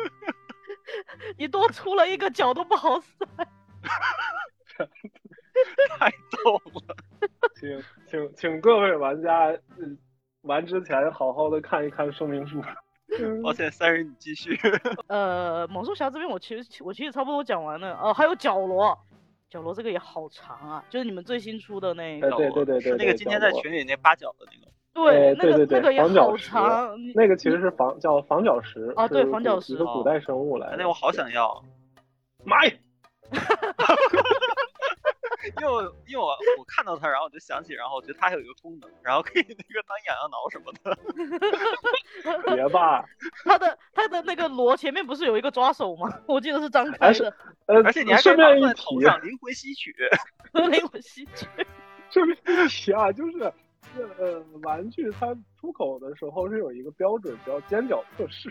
[SPEAKER 5] 你多出了一个角都不好塞。
[SPEAKER 3] 太逗了。
[SPEAKER 6] 请请请各位玩家，嗯，玩之前好好的看一看说明书。
[SPEAKER 3] 抱歉，三人你继续。
[SPEAKER 5] 呃，猛兽侠这边我其实我其实差不多讲完了。哦，还有角罗，角罗这个也好长啊，就是你们最新出的那
[SPEAKER 6] 哎
[SPEAKER 5] 个。
[SPEAKER 6] 对对对对
[SPEAKER 3] 是那个今天在群里那八角的那个。
[SPEAKER 5] 对，
[SPEAKER 6] 哎
[SPEAKER 5] 那个
[SPEAKER 6] 对对对
[SPEAKER 5] 那个也好
[SPEAKER 6] 防角石
[SPEAKER 5] 长。
[SPEAKER 6] 那个其实是防叫防角石
[SPEAKER 5] 啊对
[SPEAKER 6] 是
[SPEAKER 5] 防角石
[SPEAKER 6] 一个古代生物来的。
[SPEAKER 3] 那我好想要，
[SPEAKER 6] 买。
[SPEAKER 3] 因为我因为我我看到它，然后我就想起，然后我觉得它还有一个功能，然后可以那个当痒痒挠什么的。
[SPEAKER 6] 别吧，
[SPEAKER 5] 它的它的那个螺前面不是有一个抓手吗？我记得是张开
[SPEAKER 6] 是
[SPEAKER 5] 的，
[SPEAKER 6] 呃，
[SPEAKER 3] 而且你还可
[SPEAKER 6] 顺便一
[SPEAKER 3] 在头
[SPEAKER 6] 提，
[SPEAKER 3] 上灵魂吸取。
[SPEAKER 5] 灵魂吸取。
[SPEAKER 6] 顺便一提啊，就是呃，玩具它出口的时候是有一个标准叫尖角测试，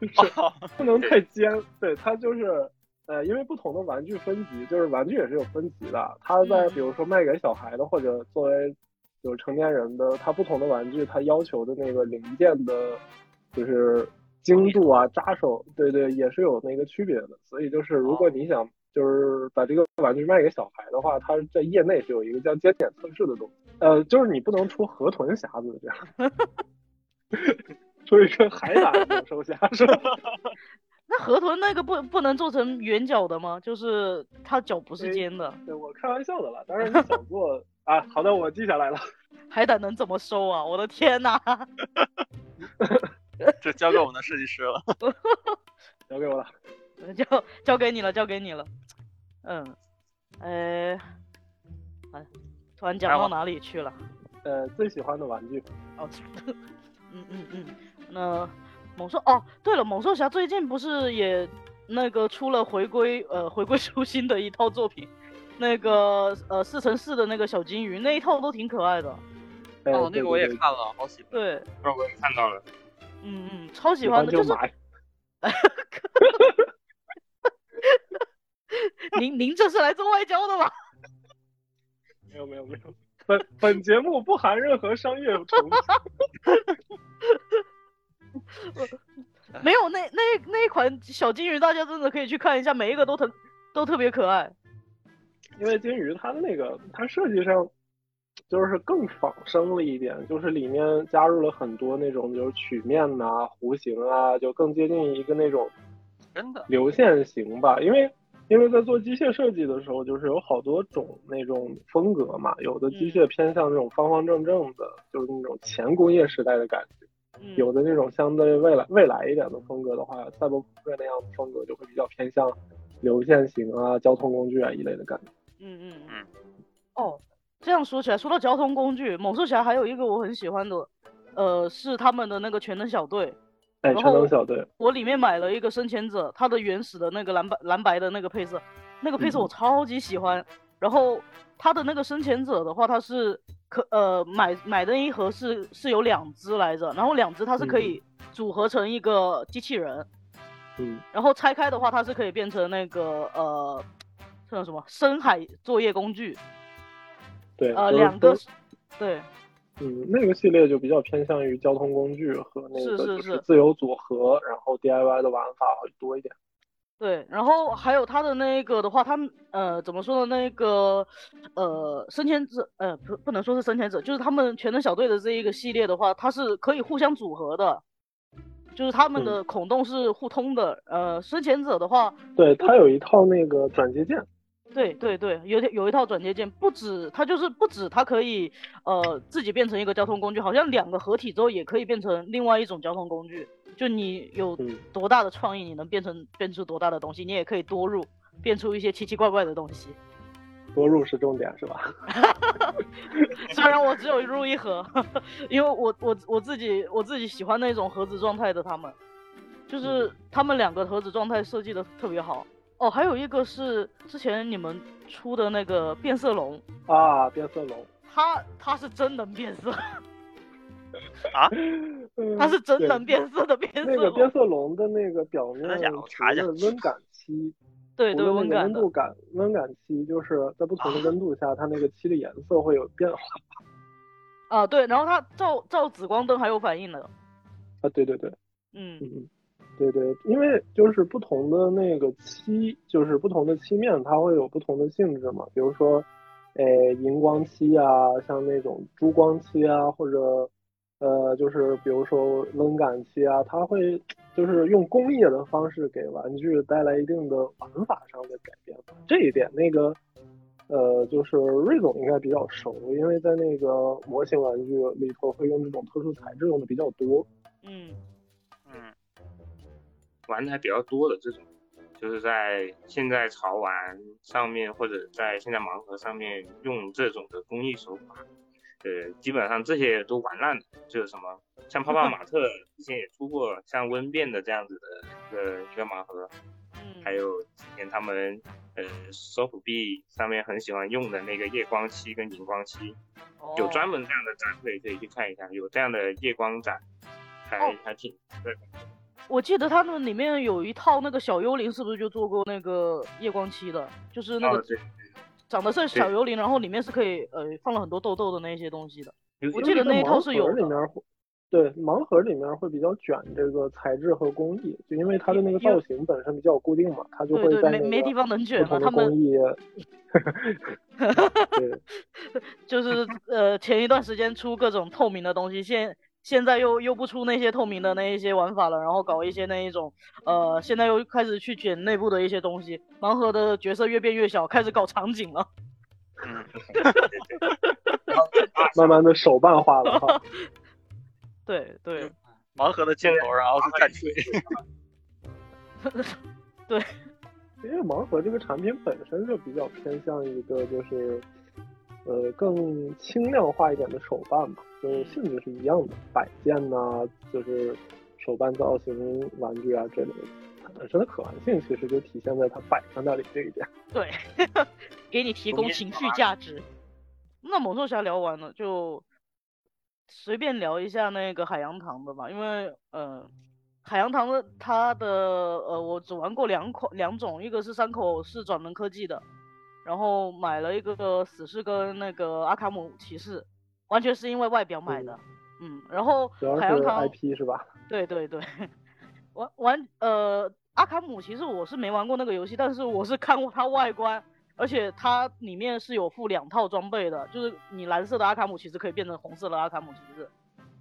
[SPEAKER 6] 就是
[SPEAKER 3] 哦
[SPEAKER 6] 不能太尖。对，它就是呃，因为不同的玩具分级，就是玩具也是有分级的。它在
[SPEAKER 5] 嗯
[SPEAKER 6] 比如说卖给小孩的，或者作为有成年人的，它不同的玩具，它要求的那个零件的，就是精度啊、扎手，对对，也是有那个区别的。所以就是如果你想就是把这个玩具卖给小孩的话，它在业内是有一个叫尖点测试的东西。呃，就是你不能出河豚匣子这样，出一个海胆猛兽匣是吧？
[SPEAKER 5] 那河豚那个不不能做成圆角的吗？就是它脚不是
[SPEAKER 6] 哎
[SPEAKER 5] 尖的，
[SPEAKER 6] 对我开玩笑的了，当然你想做 啊，好的，我记下来了。
[SPEAKER 5] 海胆能怎么收啊？我的天呐！
[SPEAKER 3] 这交给我们的设计师了。
[SPEAKER 6] 交给我了。
[SPEAKER 5] 交交给你了，交给你了。嗯，呃，哎，突然讲到哪里去了？
[SPEAKER 6] 呃，最喜欢的玩具，
[SPEAKER 5] 哦，嗯嗯嗯，那猛兽哦，对了，猛兽侠最近不是也那个出了回归呃回归初心的一套作品，那个呃四乘四的那个小金鱼那一套都挺可爱的。
[SPEAKER 6] 哎
[SPEAKER 3] 哦，那个我也看了，好喜欢。
[SPEAKER 5] 对，
[SPEAKER 7] 哦，我也看到了。
[SPEAKER 5] 嗯嗯，超喜
[SPEAKER 6] 喜
[SPEAKER 5] 欢的，
[SPEAKER 6] 就是买。
[SPEAKER 5] 您您这是来做外交的吗？
[SPEAKER 6] 没有没有没有，本本节目不含任何商业。
[SPEAKER 5] 没有，那那那一款小金鱼，大家真的可以去看一下，每一个都特都特别可爱。
[SPEAKER 6] 因为金鱼它的那个它设计上就是更仿生了一点，就是里面加入了很多那种就是曲面呐、弧形啊，就更接近一个那种
[SPEAKER 3] 真的，
[SPEAKER 6] 流线型吧。因为因为在做机械设计的时候，就是有好多种那种风格嘛，有的机械偏向那种方方正正的，就是那种前工业时代的感觉。
[SPEAKER 5] 嗯，
[SPEAKER 6] 有的那种相对未来未来一点的风格的话，赛博朋克那样的风格就会比较偏向流线型啊、交通工具啊一类的感觉。
[SPEAKER 5] 嗯嗯
[SPEAKER 3] 嗯。
[SPEAKER 5] 哦，这样说起来，说到交通工具，猛兽侠还有一个我很喜欢的，呃，是他们的那个全能小队。
[SPEAKER 6] 哎，全能小队，
[SPEAKER 5] 我里面买了一个深潜者，它的原始的那个蓝白蓝白的那个配色，那个配色我
[SPEAKER 6] 嗯
[SPEAKER 5] 超级喜欢。然后它的那个深潜者的话，它是可呃买买的一盒是是有两只来着，然后两只它是可以组合成一个机器人，
[SPEAKER 6] 嗯，
[SPEAKER 5] 然后拆开的话，它是可以变成那个呃，这叫什么深海作业工具，
[SPEAKER 6] 对，
[SPEAKER 5] 呃，两个，对，
[SPEAKER 6] 嗯，那个系列就比较偏向于交通工具和那
[SPEAKER 5] 是是
[SPEAKER 6] 个就是。是自由组合，然后 DIY 的玩法会多一点。
[SPEAKER 5] 对，然后还有他的那个的话，他们呃怎么说呢？那个呃生前者呃不不能说是生前者，就是他们全能小队的这一个系列的话，它是可以互相组合的，就是他们
[SPEAKER 6] 嗯
[SPEAKER 5] 的孔洞是互通的。呃，生前者的话，
[SPEAKER 6] 对，他有一套那个转接键，
[SPEAKER 5] 对对对，有有一套转接键，不止它就是不止它可以呃自己变成一个交通工具，好像两个合体之后也可以变成另外一种交通工具。就你有
[SPEAKER 6] 嗯
[SPEAKER 5] 多大的创意，你能变成变出多大的东西，你也可以多入变出一些奇奇怪怪的东西。
[SPEAKER 6] 多入是重点是吧？
[SPEAKER 5] 虽然我只有入一盒，因为我我我自己我自己喜欢那种盒子状态的他们，就是他们两个盒子状态设计的特别好。哦，还有一个是之前你们出的那个变色龙，
[SPEAKER 6] 啊，变色龙，
[SPEAKER 5] 它它是真能变色，
[SPEAKER 6] 嗯
[SPEAKER 5] 它是真
[SPEAKER 6] 对
[SPEAKER 5] 能变色的变色龙。
[SPEAKER 6] 那个变色龙的那个表面
[SPEAKER 3] 查一下
[SPEAKER 6] 温感漆，
[SPEAKER 5] 对对，温感的
[SPEAKER 6] 温度。感温感漆，就是在不同的
[SPEAKER 3] 啊
[SPEAKER 6] 温度下，它那个漆的颜色会有变化。
[SPEAKER 5] 啊，对，然后它照照紫光灯还有反应的。
[SPEAKER 6] 啊，对对对，
[SPEAKER 5] 嗯
[SPEAKER 6] 嗯，嗯，对对，因为就是不同的那个漆，就是不同的漆面，它会有不同的性质嘛。比如说，诶，荧光漆啊，像那种珠光漆啊，或者，呃，就是比如说冷感漆啊，它会就是用工业的方式给玩具带来一定的玩法上的改变。这一点，那个，呃，就是瑞总应该比较熟，因为在那个模型玩具里头会用这种特殊材质用的比较多。
[SPEAKER 5] 嗯，
[SPEAKER 3] 嗯，
[SPEAKER 7] 玩的还比较多的这种，就是在现在潮玩上面或者在现在盲盒上面用这种的工艺手法，呃，基本上这些都玩烂了。就是什么，像泡泡玛特 之前也出过像温变的这样子的一个一个盲盒，
[SPEAKER 5] 嗯
[SPEAKER 7] 还有之前他们呃 soft B 上面很喜欢用的那个夜光漆跟荧光漆，有
[SPEAKER 5] 哦
[SPEAKER 7] 专门这样的展会可以去看一下，有这样的夜光展，还、
[SPEAKER 5] 哦
[SPEAKER 7] 还挺对。
[SPEAKER 5] 我记得他们里面有一套那个小幽灵，是不是就做过那个夜光漆的？就是那个
[SPEAKER 7] 哦对
[SPEAKER 5] 长得像小幽灵，然后里面是可以呃放了很多痘痘的那些东西的。我记得那一套是有
[SPEAKER 6] 对，盲盒里面会比较卷这个材质和工艺，就因为它的那个造型本身比较固定嘛，它就会在
[SPEAKER 5] 没没地方能卷嘛。他们
[SPEAKER 6] 工艺，对，
[SPEAKER 5] 就是呃前一段时间出各种透明的东西，现现在又又不出那些透明的那一些玩法了，然后搞一些那一种呃现在又开始去卷内部的一些东西，盲盒的角色越变越小，开始搞场景了。
[SPEAKER 3] 嗯，
[SPEAKER 6] 慢慢的手办化了哈。
[SPEAKER 5] 对对
[SPEAKER 3] 盲盒的镜头，然后是战锤，
[SPEAKER 5] 对，
[SPEAKER 6] 因为盲盒这个产品本身就比较偏向一个就是，呃，更轻量化一点的手办嘛，就性质是一样的，摆件呐、就是手办造型玩具啊这类的，它本身的可玩性其实就体现在它摆在那里这一点。
[SPEAKER 5] 对，给你提供情绪价值。那猛兽侠聊完了，就随便聊一下那个海洋堂的吧，因为呃，海洋堂的它的呃，我只玩过两款两种，一个是山口是转轮科技的，然后买了一个死侍跟那个阿卡姆骑士，完全是因为外表买的，嗯，然后海洋堂
[SPEAKER 6] IP 是吧？
[SPEAKER 5] 对 对对，玩玩呃阿卡姆其实我是没玩过那个游戏，但是我是看过它外观，而且它里面是有附两套装备的，就是你蓝色的阿卡姆其实可以变成红色的阿卡姆骑士，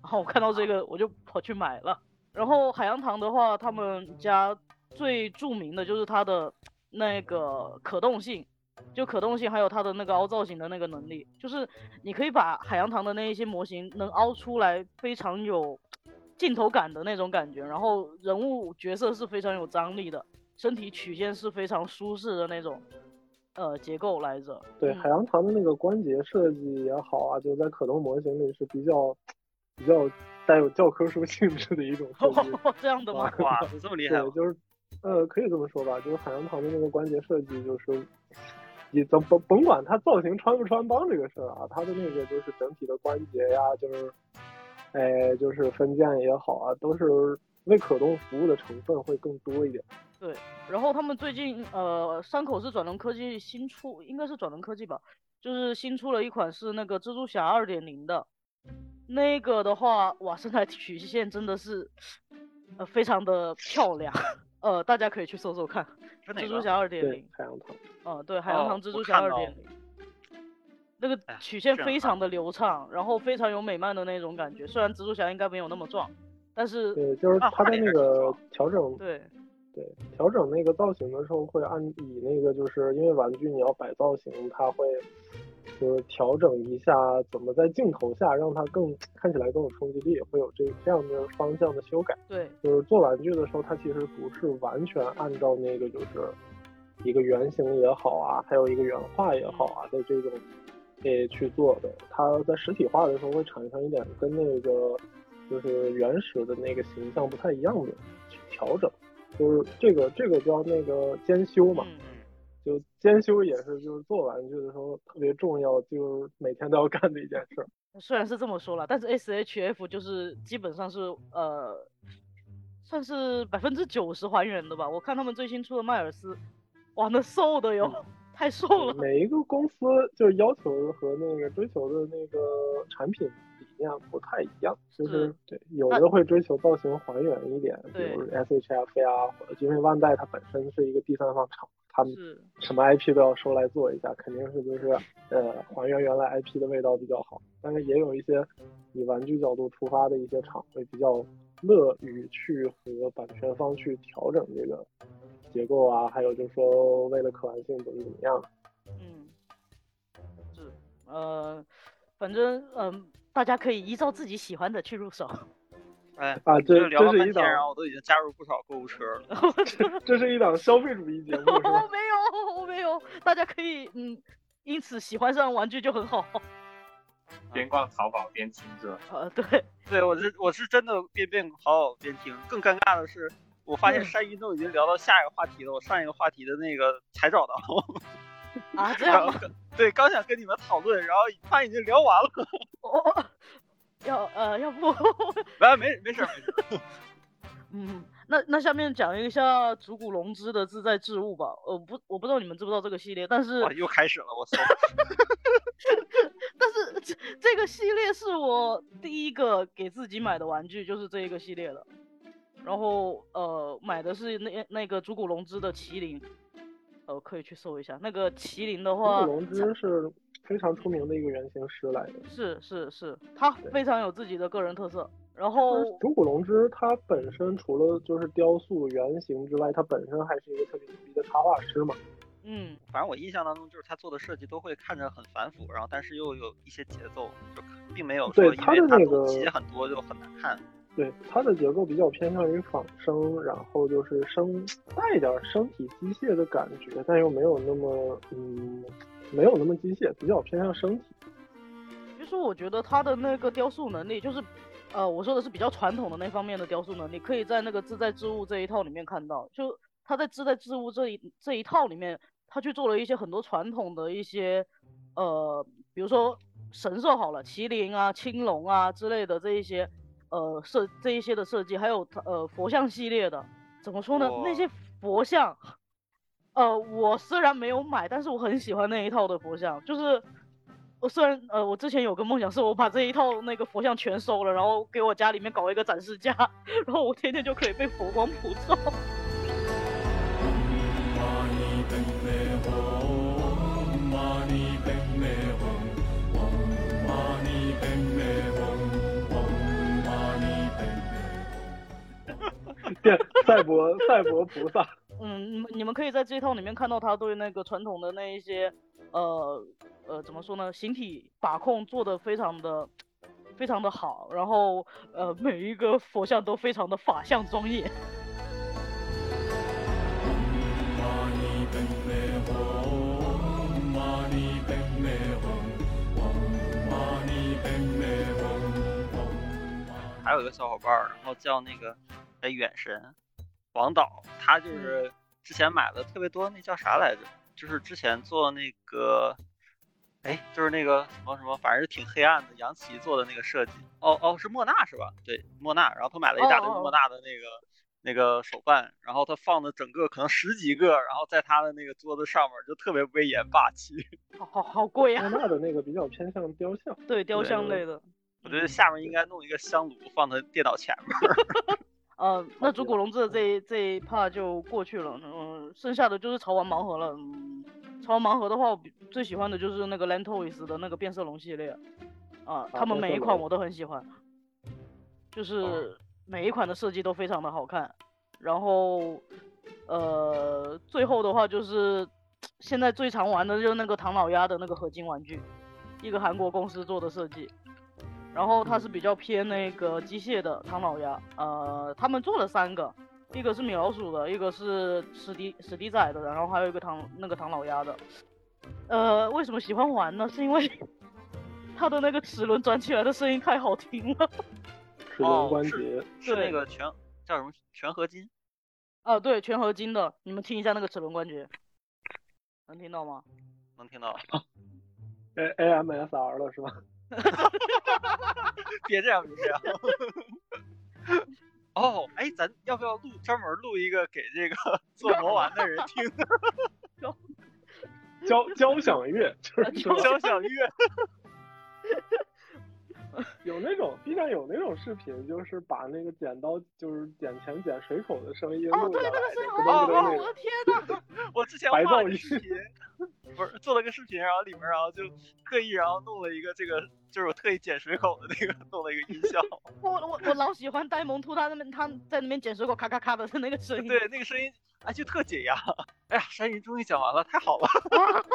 [SPEAKER 5] 然后我看到这个我就跑去买了。然后海洋堂的话，他们家最著名的就是它的那个可动性。就可动性，还有它的那个凹造型的那个能力，就是你可以把海洋堂的那一些模型能凹出来，非常有镜头感的那种感觉，然后人物角色是非常有张力的，身体曲线是非常舒适的那种，呃结构来着。
[SPEAKER 6] 对，
[SPEAKER 5] 嗯
[SPEAKER 6] 海洋堂的那个关节设计也好啊，就在可动模型里是比较比较带有教科书性质的一种设计。
[SPEAKER 5] 这样的吗？
[SPEAKER 3] 哇，有这么厉害
[SPEAKER 6] 对，就是呃，可以这么说吧，就是海洋堂的那个关节设计，就是你甭甭甭管它造型穿不穿帮这个事儿啊，它的那个就是整体的关节呀，就是哎，就是分件也好啊，都是为可动服务的成分会更多一点。
[SPEAKER 5] 对，然后他们最近呃，山口是转轮科技新出，应该是转轮科技吧，就是新出了一款是那个蜘蛛侠二点零的，那个的话，哇，身材曲线真的是呃非常的漂亮，呃，大家可以去搜搜看，蜘蛛
[SPEAKER 3] 是哪个？
[SPEAKER 5] 侠二点零，，
[SPEAKER 6] 海洋堂。
[SPEAKER 5] 嗯，对，海洋
[SPEAKER 3] 哦
[SPEAKER 5] 堂蜘蛛侠二点零，那个
[SPEAKER 3] 哎
[SPEAKER 5] 曲线非常的流畅，然后非常有美漫的那种感觉，虽然蜘蛛侠应该没有那么壮，但是
[SPEAKER 6] 对，就是它在那个调整
[SPEAKER 5] 对
[SPEAKER 6] 对，调整那个造型的时候，会按以那个，就是因为玩具你要摆造型，它会就是调整一下，怎么在镜头下让它更 看起来更有冲击力，会有这这样的方向的修改。
[SPEAKER 5] 对
[SPEAKER 6] 就是做玩具的时候，它其实不是完全按照那个就是一个原型也好啊，还有一个原画也好啊的这种诶去做的。它在实体化的时候会产生一点跟那个就是原始的那个形象不太一样的去调整。就是这个这个叫那个兼修嘛，
[SPEAKER 5] 嗯
[SPEAKER 6] 就兼修也是就是做玩具的时候特别重要，就是每天都要干的一件事儿。
[SPEAKER 5] 虽然是这么说了，但是 S H F 就是基本上是呃，算是百分之九十还原的吧。我看他们最新出的迈尔斯，哇，那瘦的哟，太瘦了。
[SPEAKER 6] 每一个公司就是要求和那个追求的那个产品念不太一样，就是
[SPEAKER 5] 是
[SPEAKER 6] 对有的会追求造型还原一点，比如 SHF 呀，或者因为万代它本身是一个第三方厂，他们什么 IP 都要收来做一下，肯定是就是呃还原原来 IP 的味道比较好。但是也有一些以玩具角度出发的一些厂会比较乐于去和版权方去调整这个结构啊，还有就是说为了可玩性怎么怎么样。
[SPEAKER 5] 嗯，是，呃，反正嗯、大家可以依照自己喜欢的去入手。
[SPEAKER 3] 哎，
[SPEAKER 6] 啊，这
[SPEAKER 3] 聊了半天，
[SPEAKER 6] 这是一档
[SPEAKER 3] 然后我都已经加入不少购物车了。
[SPEAKER 6] 这是一档消费主义节目
[SPEAKER 5] 我？没有，我没有，大家可以嗯，因此喜欢上玩具就很好。
[SPEAKER 7] 边逛淘宝边听着，
[SPEAKER 5] 呃，对，
[SPEAKER 3] 对我是我是真的边边好好边听。更尴尬的是，我发现
[SPEAKER 5] 嗯
[SPEAKER 3] 山一都已经聊到下一个话题了，我上一个话题的那个才找到。
[SPEAKER 5] 啊，这样吗，
[SPEAKER 3] 对，刚想跟你们讨论，然后他已经聊完了。
[SPEAKER 5] 我 要呃，要不，
[SPEAKER 3] 来，没没事儿没事。
[SPEAKER 5] 嗯，那那下面讲一下竹谷龙之的自在之物吧。呃，不，我不知道你们知不知道这个系列，但是
[SPEAKER 3] 哇，又开始了，我操！
[SPEAKER 5] 但是这这个系列是我第一个给自己买的玩具，就是这一个系列的。然后呃，买的是那那个竹谷龙之的麒麟，呃，可以去搜一下。那个麒麟的
[SPEAKER 6] 竹
[SPEAKER 5] 话，
[SPEAKER 6] 谷龙之是非常出名的一个原型师来的。
[SPEAKER 5] 是是是，
[SPEAKER 6] 他
[SPEAKER 5] 非常有自己的个人特色。然后
[SPEAKER 6] 竹谷龙之他本身除了就是雕塑原型之外，他本身还是一个特别牛逼的插画师嘛。
[SPEAKER 5] 嗯，
[SPEAKER 3] 反正我印象当中，就是他做的设计都会看着很繁复，然后但是又有一些节奏，就并没有说因为他
[SPEAKER 6] 的那个
[SPEAKER 3] 东西很多就很难看。
[SPEAKER 6] 对，它的结构比较偏向于仿生，然后就是生带一点身体机械的感觉，但又没有那么嗯，没有那么机械，比较偏向身体。
[SPEAKER 5] 就是我觉得他的那个雕塑能力，就是，呃，我说的是比较传统的那方面的雕塑能力，可以在那个自在之物这一套里面看到。就他在自在之物这一这一套里面，他去做了一些很多传统的一些，呃，比如说神兽好了，麒麟啊、青龙啊之类的这一些，呃设这一些的设计，还有呃佛像系列的，怎么说呢？那些佛像，呃，我虽然没有买，但是我很喜欢那一套的佛像，就是。我虽然呃，我之前有个梦想，是我把这一套那个佛像全收了，然后给我家里面搞一个展示架，然后我天天就可以被佛光普照。
[SPEAKER 6] 变赛博赛博菩萨，
[SPEAKER 5] 嗯，你们你们可以在这一套里面看到他对那个传统的那一些呃呃怎么说呢，形体把控做的非常的非常的好，然后呃每一个佛像都非常的法相庄严。
[SPEAKER 3] 还有一个小伙伴儿，然后叫那个哎远神王导，他就是之前买了特别多，那叫啥来着？就是之前做那个，哎，就是那个什么什么，反正是挺黑暗的，杨奇做的那个设计。哦哦，是莫娜是吧？对，莫娜。然后他买了一大堆莫娜的那个那个手办，然后他放的整个可能十几个，然后在他的那个桌子上面就特别威严霸气。
[SPEAKER 5] 好好好贵呀、
[SPEAKER 6] 莫娜的那个比较偏向雕像。
[SPEAKER 5] 对雕像类的。
[SPEAKER 3] 我觉得下面应该弄一个香炉放在电脑前面。
[SPEAKER 5] 呃，那竹谷龙志的这一这一 part 就过去了，嗯、剩下的就是潮玩盲盒了。嗯，潮玩盲盒的话，我比最喜欢的就是那个 Lantoys 的那个变色龙系列，啊、他们每一款我都很喜欢，就是
[SPEAKER 6] 哦
[SPEAKER 5] 每一款的设计都非常的好看。然后，呃，最后的话就是现在最常玩的就是那个唐老鸭的那个合金玩具，一个韩国公司做的设计。然后它是比较偏那个机械的唐老鸭，呃，他们做了三个，一个是米老鼠的，一个是史迪史迪仔的，然后还有一个唐那个唐老鸭的。呃，为什么喜欢玩呢？是因为 它的那个齿轮转起来的声音太好听了。
[SPEAKER 6] 齿轮关节，
[SPEAKER 3] 是那个全叫什么全合金？
[SPEAKER 5] 啊，对，全合金的，你们听一下那个齿轮关节，能听到吗？
[SPEAKER 3] 能听到
[SPEAKER 6] ？A A M S R 了是吧？
[SPEAKER 3] 别这样，别这样。哦，哎，咱要不要录专门录一个给这个 做魔丸的人听交
[SPEAKER 6] 交交响乐就是
[SPEAKER 3] 交响乐？
[SPEAKER 6] 有那种 B 站有那种视频，就是把那个剪刀就是剪钱剪水口的声音
[SPEAKER 5] 哦，对，
[SPEAKER 6] 录下来，
[SPEAKER 5] 那个声音，哦我的天呐！
[SPEAKER 3] 我之前
[SPEAKER 6] 白噪
[SPEAKER 3] 画了个视频，不是做了个视频，然后里面然后就特意然后弄了一个这个，就是我特意剪水口的那个弄了一个音效，
[SPEAKER 5] 我我我老喜欢呆萌兔，他那边他在那边剪水果咔咔咔的那个声音。
[SPEAKER 3] 对，那个声音啊就特解压。哎呀，山云终于讲完了，太好了。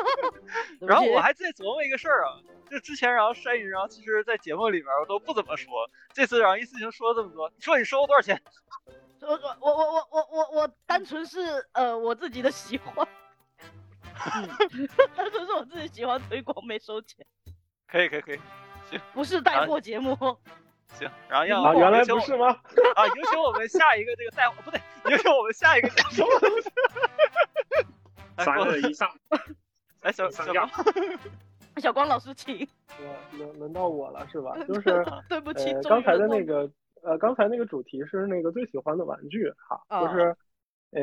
[SPEAKER 3] 然后我还在琢磨一个事儿啊，就之前然后山云，然后其实在节目里面我都不怎么说，这次然后一次性说了这么多，你说你收我多少钱？
[SPEAKER 5] 我我我我我我我单纯是呃我自己的喜欢，嗯，单纯是我自己喜欢推广没收钱，
[SPEAKER 3] 可以可以可以，行
[SPEAKER 5] 不是带货节目。
[SPEAKER 3] 行，然后要
[SPEAKER 6] 啊，原来不是吗？
[SPEAKER 3] 啊，有请我们下一个这个带不对，有请我们下一个讲什么东西？来
[SPEAKER 7] 三
[SPEAKER 3] 过
[SPEAKER 7] 二一上，
[SPEAKER 3] 来小小光，
[SPEAKER 5] 小光老师，请。
[SPEAKER 6] 我轮轮到我了是吧？就是
[SPEAKER 5] 对不起，
[SPEAKER 6] 呃，刚才的那个呃，刚才那个主题是那个最喜欢的玩具哈，
[SPEAKER 5] 啊
[SPEAKER 6] 就是呃，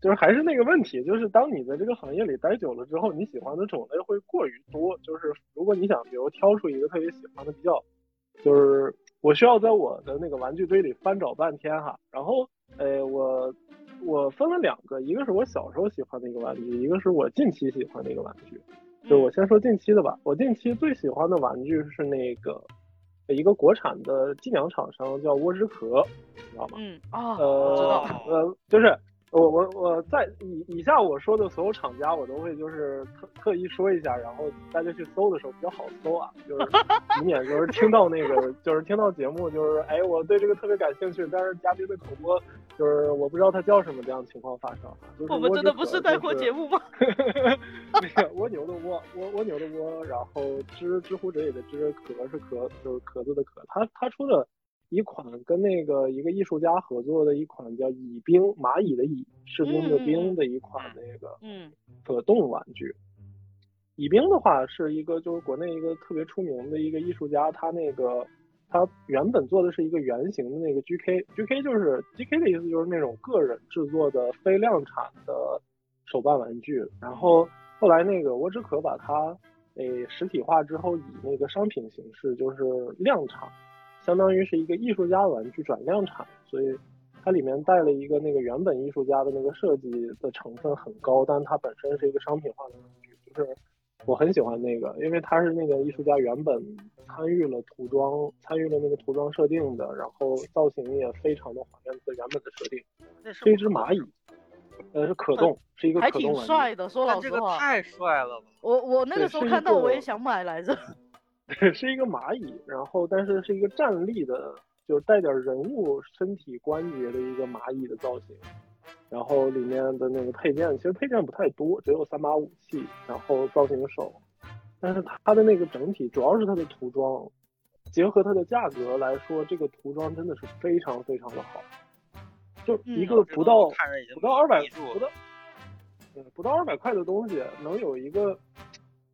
[SPEAKER 6] 就是还是那个问题，就是当你在这个行业里待久了之后，你喜欢的种类会过于多。就是如果你想比如挑出一个特别喜欢的，比较就是我需要在我的那个玩具堆里翻找半天哈。然后呃，我我分了两个，一个是我小时候喜欢的一个玩具，一个是我近期喜欢的一个玩具。就我先说近期的吧，我近期最喜欢的玩具是那个一个国产的计量厂商叫窝之壳，你知道吗？
[SPEAKER 5] 嗯啊，
[SPEAKER 6] 呃，
[SPEAKER 5] 我知道。
[SPEAKER 6] 呃，就是我我我在以以下我说的所有厂家，我都会就是特特意说一下，然后大家去搜的时候比较好搜啊，就是以免就是听到那个就是听到节目就是哎我对这个特别感兴趣，但是嘉宾的口播就是我不知道他叫什么这样的情况发生啊。就是
[SPEAKER 5] 我们真的不是带货节目吗？
[SPEAKER 6] 那个蜗牛的蜗，蜗蜗牛的蜗，然后知知乎者也的知，壳是壳，就是壳子的壳。他他出的一款跟那个一个艺术家合作的一款叫蚁兵，蚂蚁的蚁，士兵的兵
[SPEAKER 5] 嗯
[SPEAKER 6] 的一款那个
[SPEAKER 5] 嗯。
[SPEAKER 6] 可动玩具。蚁兵的话是一个就是国内一个特别出名的一个艺术家，他那个他原本做的是一个圆形的那个 GK，GK 就是 GK 的意思就是那种个人制作的非量产的手办玩具，然后后来那个我只可把它诶实体化之后，以那个商品形式就是量产，相当于是一个艺术家玩具转量产，所以它里面带了一个那个原本艺术家的那个设计的成分很高，但它本身是一个商品化的玩具，就是我很喜欢那个，因为它是那个艺术家原本参与了涂装，参与了那个涂装设定的，然后造型也非常的还原它原本的设定，
[SPEAKER 3] 是
[SPEAKER 6] 是一只蚂蚁，呃是可动，是一个
[SPEAKER 5] 还挺。帅的。说
[SPEAKER 3] 这
[SPEAKER 5] 老实话，
[SPEAKER 3] 个太帅了吧！
[SPEAKER 5] 我我那个时候看到我也想买来着。
[SPEAKER 6] 是一个蚂蚁，然后但是是一个站立的，就是带点人物身体关节的一个蚂蚁的造型。然后里面的那个配件，其实配件不太多，只有三把武器，然后造型手。但是它的那个整体，主要是它的涂装，结合它的价格来说，这个涂装真的是非常非常的好。就一
[SPEAKER 5] 嗯
[SPEAKER 6] 个不到、不到二百不到，嗯，不到二百块的东西能有一个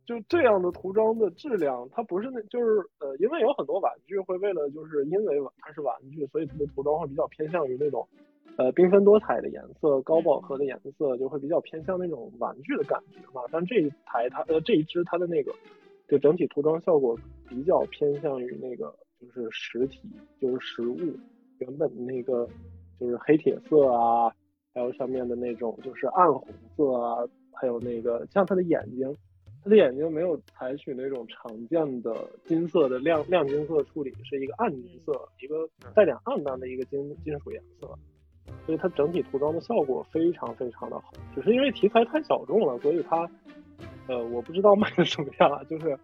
[SPEAKER 6] 就这样的涂装的质量，它不是那就是呃，因为有很多玩具会为了就是因为它是玩具，所以它的涂装会比较偏向于那种呃缤纷多彩的颜色、高饱和的颜色，就会比较偏向那种玩具的感觉嘛。但这一台它呃这一支它的那个就整体涂装效果比较偏向于那个就是实体，就是实物原本的那个就是黑铁色啊，还有上面的那种就是暗红色啊，还有那个像它的眼睛，它的眼睛没有采取那种常见的金色的亮亮金色处理，是一个暗金色，一个带点暗淡的一个金金属颜色，所以它整体涂装的效果非常非常的好。只是因为题材太小众了，所以它呃我不知道卖的什么样啊，就是。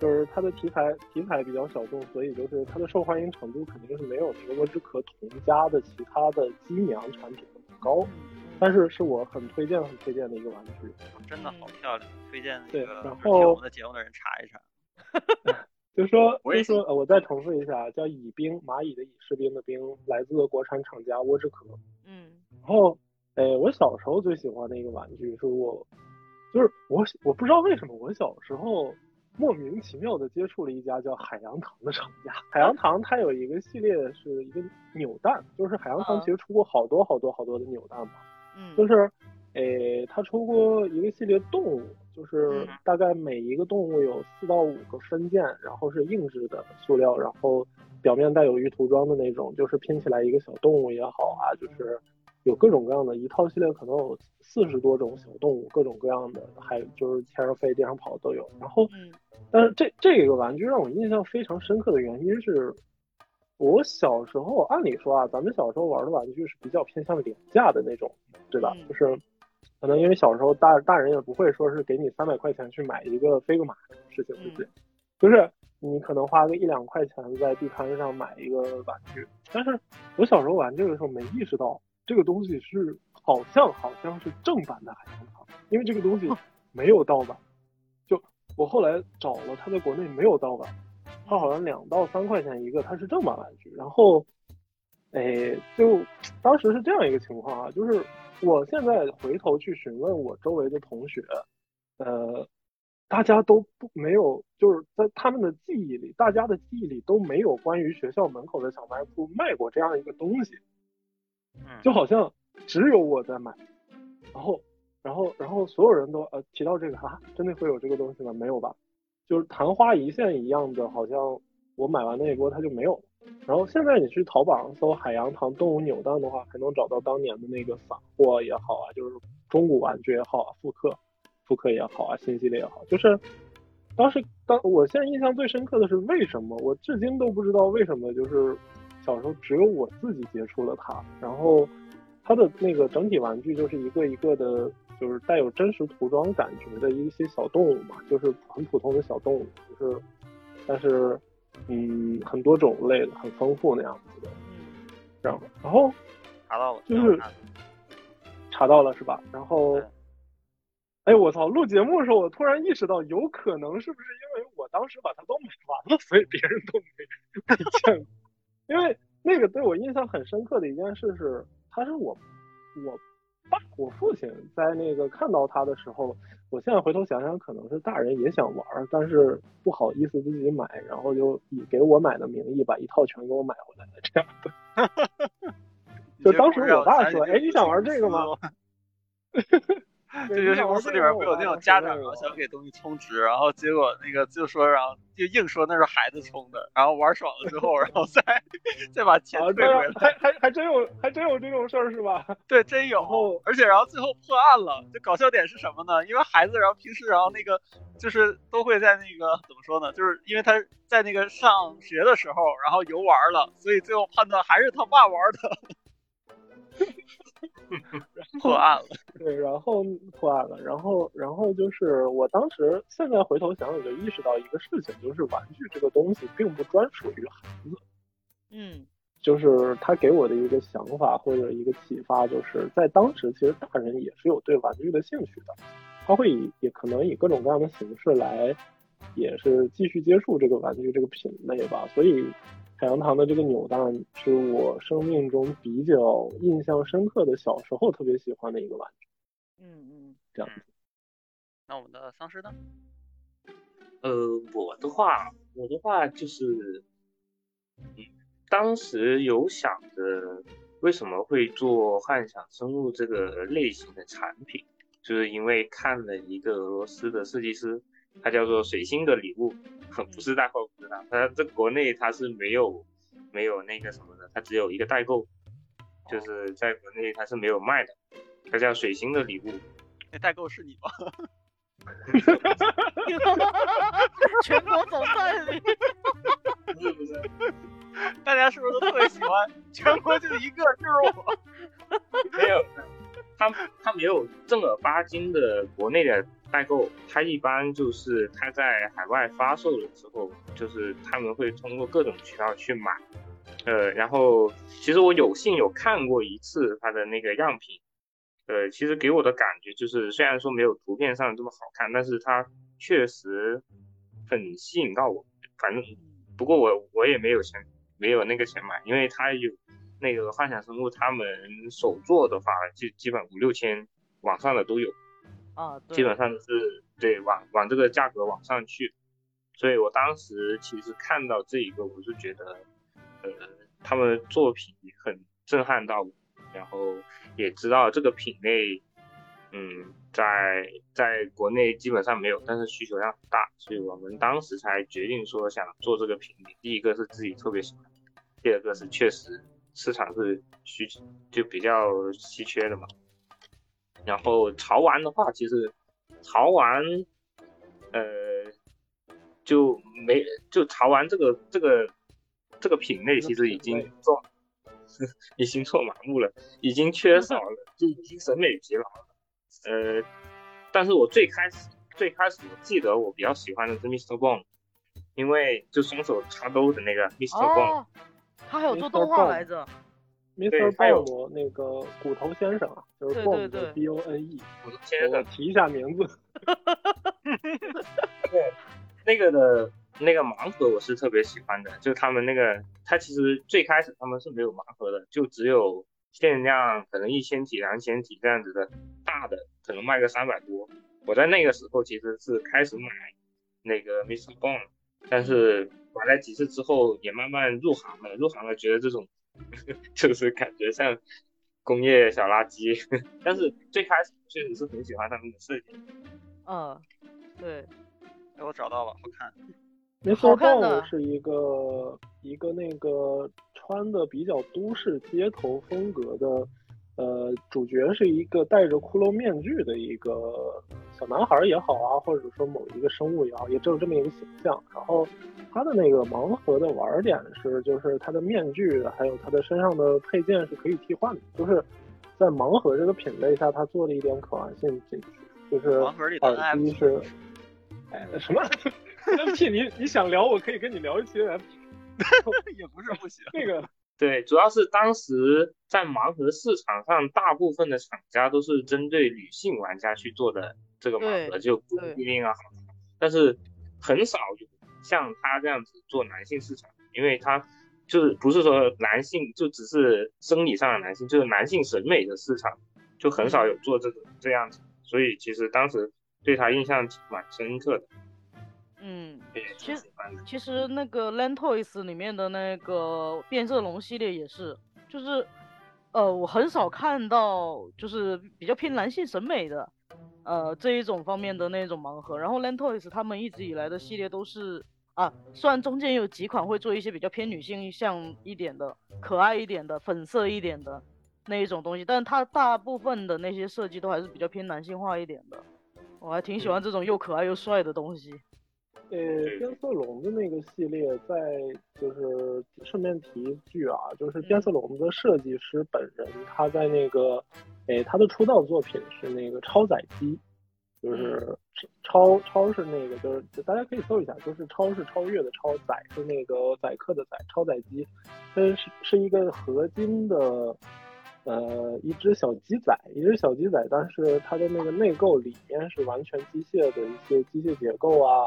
[SPEAKER 6] 就是它的题材题材比较小众，所以就是它的受欢迎程度肯定是没有那个沃之壳同家的其他的机娘产品那么高，但是是我很推荐很推荐的一个玩具。
[SPEAKER 3] 真的好漂亮，推荐那
[SPEAKER 6] 对
[SPEAKER 3] 个
[SPEAKER 6] 然
[SPEAKER 3] 听我
[SPEAKER 6] 后
[SPEAKER 3] 们的节目的人查一查。
[SPEAKER 6] 就是说，
[SPEAKER 7] 我也
[SPEAKER 6] 就说，呃，我再重复一下，叫蚁兵，蚂蚁的蚁，士兵的兵，来自国产厂家沃之壳。
[SPEAKER 5] 嗯
[SPEAKER 6] 然后，呃，我小时候最喜欢的一个玩具是我，就是我我不知道为什么我小时候莫名其妙的接触了一家叫海洋堂的厂家。海洋堂它有一个系列是一个扭蛋，就是海洋堂
[SPEAKER 5] 啊
[SPEAKER 6] 其实出过好多好多好多的扭蛋嘛。
[SPEAKER 5] 嗯，
[SPEAKER 6] 就是，诶，它出过一个系列动物，就是
[SPEAKER 3] 嗯。
[SPEAKER 6] 大概每一个动物有四到五个分件，然后是硬质的塑料，然后表面带有玉涂装的那种，就是拼起来一个小动物也好啊，就是有各种各样的一套系列，可能有四十多种小动物，各种各样的，还有就是天上飞、地上跑都有。然后，
[SPEAKER 5] 嗯。
[SPEAKER 6] 但是这这个玩具让我印象非常深刻的原因是，我小时候按理说啊，咱们小时候玩的玩具是比较偏向廉价的那种，对吧？
[SPEAKER 5] 嗯
[SPEAKER 6] 就是可能因为小时候大大人也不会说是给你三百块钱去买一个飞个马这种事情，对不对？就是你可能花个一两块钱在地摊上买一个玩具，但是我小时候玩这个的时候没意识到这个东西是好像好像是正版的海洋堂，因为这个东西没有盗版。就我后来找了，它在国内没有盗版，它好像两到三块钱一个，它是正版玩具。然后，哎，就当时是这样一个情况啊，就是我现在回头去询问我周围的同学，呃，大家都不没有，就是在他们的记忆里，大家的记忆里都没有关于学校门口的小卖部卖过这样一个东西，
[SPEAKER 3] 嗯
[SPEAKER 6] 就好像只有我在买，然后，然后，然后所有人都呃提到这个啊，真的会有这个东西吗？没有吧？就是昙花一现一样的，好像我买完那一波它就没有了。然后现在你去淘宝上搜海洋堂动物扭蛋的话，还能找到当年的那个散货也好啊，就是中古玩具也好啊，复刻复刻也好啊，新系列也好，就是当时当我现在印象最深刻的是为什么，我至今都不知道为什么，就是小时候只有我自己接触了它，然后它的那个整体玩具就是一个一个的，就是带有真实涂装感觉的一些小动物嘛，就是很普通的小动物，就是但是嗯很多种类的，很丰富那样子的，
[SPEAKER 5] 嗯
[SPEAKER 6] 然后然后
[SPEAKER 3] 查到了，
[SPEAKER 6] 就是
[SPEAKER 3] 查到了
[SPEAKER 6] 查到了是吧？然后，哎，我操！录节目的时候，我突然意识到，有可能是不是因为我当时把它都买完了，所以别人都没没见过。因为那个对我印象很深刻的一件事是，它是我我爸我父亲在那个看到他的时候，我现在回头想想，可能是大人也想玩，但是不好意思自己买，然后就以给我买的名义把一套全给我买回来了，这样的。就当时我爸说：“哎，你想玩这个吗？”
[SPEAKER 3] 这游戏公司里边会有那种家长，然后想给东西充值，然后结果那个就说，然后就硬说那是孩子充的，然后玩爽了之后，然后再 再把钱
[SPEAKER 6] 啊，
[SPEAKER 3] 退回来。
[SPEAKER 6] 还还还真有还真有这种事儿是吧？
[SPEAKER 3] 对，真有。而且然后最后破案了，就搞笑点是什么呢？因为孩子然后平时然后那个就是都会在那个怎么说呢？就是因为他在那个上学的时候，然后游玩了，所以最后判断还是他爸玩的。破案了，
[SPEAKER 6] 对，然后破案了，然后然后就是我当时现在回头想想就意识到一个事情，就是玩具这个东西并不专属于孩子，
[SPEAKER 5] 嗯。
[SPEAKER 6] 就是他给我的一个想法或者一个启发，就是在当时其实大人也是有对玩具的兴趣的，他会以也可能以各种各样的形式来，也是继续接触这个玩具这个品类吧，所以。海洋堂的这个扭蛋是我生命中比较印象深刻的，小时候特别喜欢的一个玩具，
[SPEAKER 5] 嗯嗯
[SPEAKER 6] 这样子。
[SPEAKER 3] 那我们的丧尸呢？
[SPEAKER 7] 呃，我的话，我的话就是，嗯，当时有想着为什么会做幻想生物这个类型的产品，就是因为看了一个俄罗斯的设计师，他叫做水星的礼物，不是大货，不是大，他在国内它是没有没有那个什么的，它只有一个代购，就是在国内它是没有卖的，它叫水星的礼物。
[SPEAKER 3] 那代购是你吗？
[SPEAKER 5] 全国总代理。
[SPEAKER 7] 不是不是，
[SPEAKER 3] 大家是不是都特别喜欢？全国就一个，就是我。
[SPEAKER 7] 没有，他他没有正儿八经的国内的代购，他一般就是他在海外发售了之后，就是他们会通过各种渠道去买，呃，然后其实我有幸有看过一次他的那个样品，呃，其实给我的感觉就是虽然说没有图片上这么好看，但是它确实很吸引到我，反正不过我我也没有钱，没有那个钱买，因为它有那个幻想生物，他们手做的话，基基本五六千，网上的都有，
[SPEAKER 5] 啊，对
[SPEAKER 7] 基本上是对往往这个价格往上去，所以我当时其实看到这一个，我是觉得，呃，他们的作品很震撼到我，然后也知道这个品类，嗯，在在国内基本上没有，但是需求量很大，所以我们当时才决定说想做这个品类。第一个是自己特别喜欢，第二个是确实市场是需就比较稀缺的嘛。然后潮玩的话，其实潮玩，呃，就没就潮玩这个这个这个品类其实已经做 已经做麻木了，已经缺少了，就已经审美疲劳了。呃，但是我最开始最开始我记得我比较喜欢的是 Mr. Bone，因为就双手插兜的那个 Mr. Bone，
[SPEAKER 5] 哦，他还有做动画来着。
[SPEAKER 6] Mr.
[SPEAKER 7] 还有
[SPEAKER 6] Bone 那个骨头先生啊，就是 Bone 的 B O N E，
[SPEAKER 7] 我的天呐，
[SPEAKER 6] 我提一下名字。
[SPEAKER 7] 对那个的那个盲盒我是特别喜欢的，就他们那个，它其实最开始他们是没有盲盒的，就只有限量可能一千体、两千体这样子的大的，可能卖个三百多。我在那个时候其实是开始买那个 Mr. Bone，但是玩了几次之后也慢慢入行了，入行了觉得这种 就是感觉像工业小垃圾，但是最开始确实是很喜欢他们的设计。
[SPEAKER 5] 嗯，对，
[SPEAKER 3] 哎，我找到了，好看。
[SPEAKER 6] Mr.
[SPEAKER 5] 好看的
[SPEAKER 6] 是一个一个那个穿的比较都市街头风格的，呃，主角是一个戴着骷髅面具的一个小男孩也好啊，或者说某一个生物也好，也只有这么一个形象。然后他的那个盲盒的玩点是，就是他的面具还有他的身上的配件是可以替换的，就是在盲盒这个品类下，他做了一点可玩性进去，就是
[SPEAKER 3] 盲盒里的
[SPEAKER 6] 耳机是，哎，什么 NFT？你你想聊，我可以跟你聊一期 NFT。
[SPEAKER 3] 也不是不行。
[SPEAKER 6] 那个
[SPEAKER 7] 对，主要是当时在盲盒市场上，大部分的厂家都是针对女性玩家去做的这个盲盒，就不一定啊。但是很少有像他这样子做男性市场，因为他就是不是说男性就只是生理上的男性，就是男性审美的市场，就很少有做这种这样子。所以其实当时对他印象蛮深刻的，
[SPEAKER 5] 嗯，其实。其实那个 Land Toys 里面的那个变色龙系列也是，就是，呃，我很少看到就是比较偏男性审美的，呃这一种方面的那种盲盒。然后 Land Toys 他们一直以来的系列都是啊，虽然中间有几款会做一些比较偏女性向一点的、可爱一点的、粉色一点的那一种东西，但是它大部分的那些设计都还是比较偏男性化一点的。我还挺喜欢这种又可爱又帅的东西。
[SPEAKER 6] 呃，变色龙的那个系列，在就是顺便提一句啊，就是变色龙的设计师本人，他在那个，诶，他的出道作品是那个超载机，就是超超是那个就是大家可以搜一下，就是超是超越的超，载是那个载客的载，超载机，它是是一个合金的。呃，一只小鸡仔，一只小鸡仔，但是它的那个内构里面是完全机械的一些机械结构啊，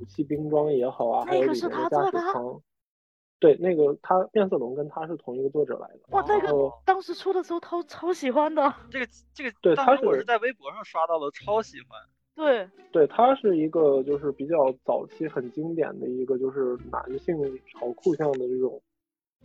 [SPEAKER 6] 武器兵装也好啊，还有
[SPEAKER 5] 那个是
[SPEAKER 6] 里面的驾
[SPEAKER 5] 他做的
[SPEAKER 6] 驶舱。对，那个他变色龙跟他是同一个作者来的。
[SPEAKER 5] 哇，那个当时出的时候超超喜欢的。
[SPEAKER 3] 这个这个，
[SPEAKER 6] 对他是
[SPEAKER 3] 我是在微博上刷到的，超喜欢。
[SPEAKER 5] 对，
[SPEAKER 6] 对，他是一个就是比较早期很经典的一个就是男性潮酷向的这种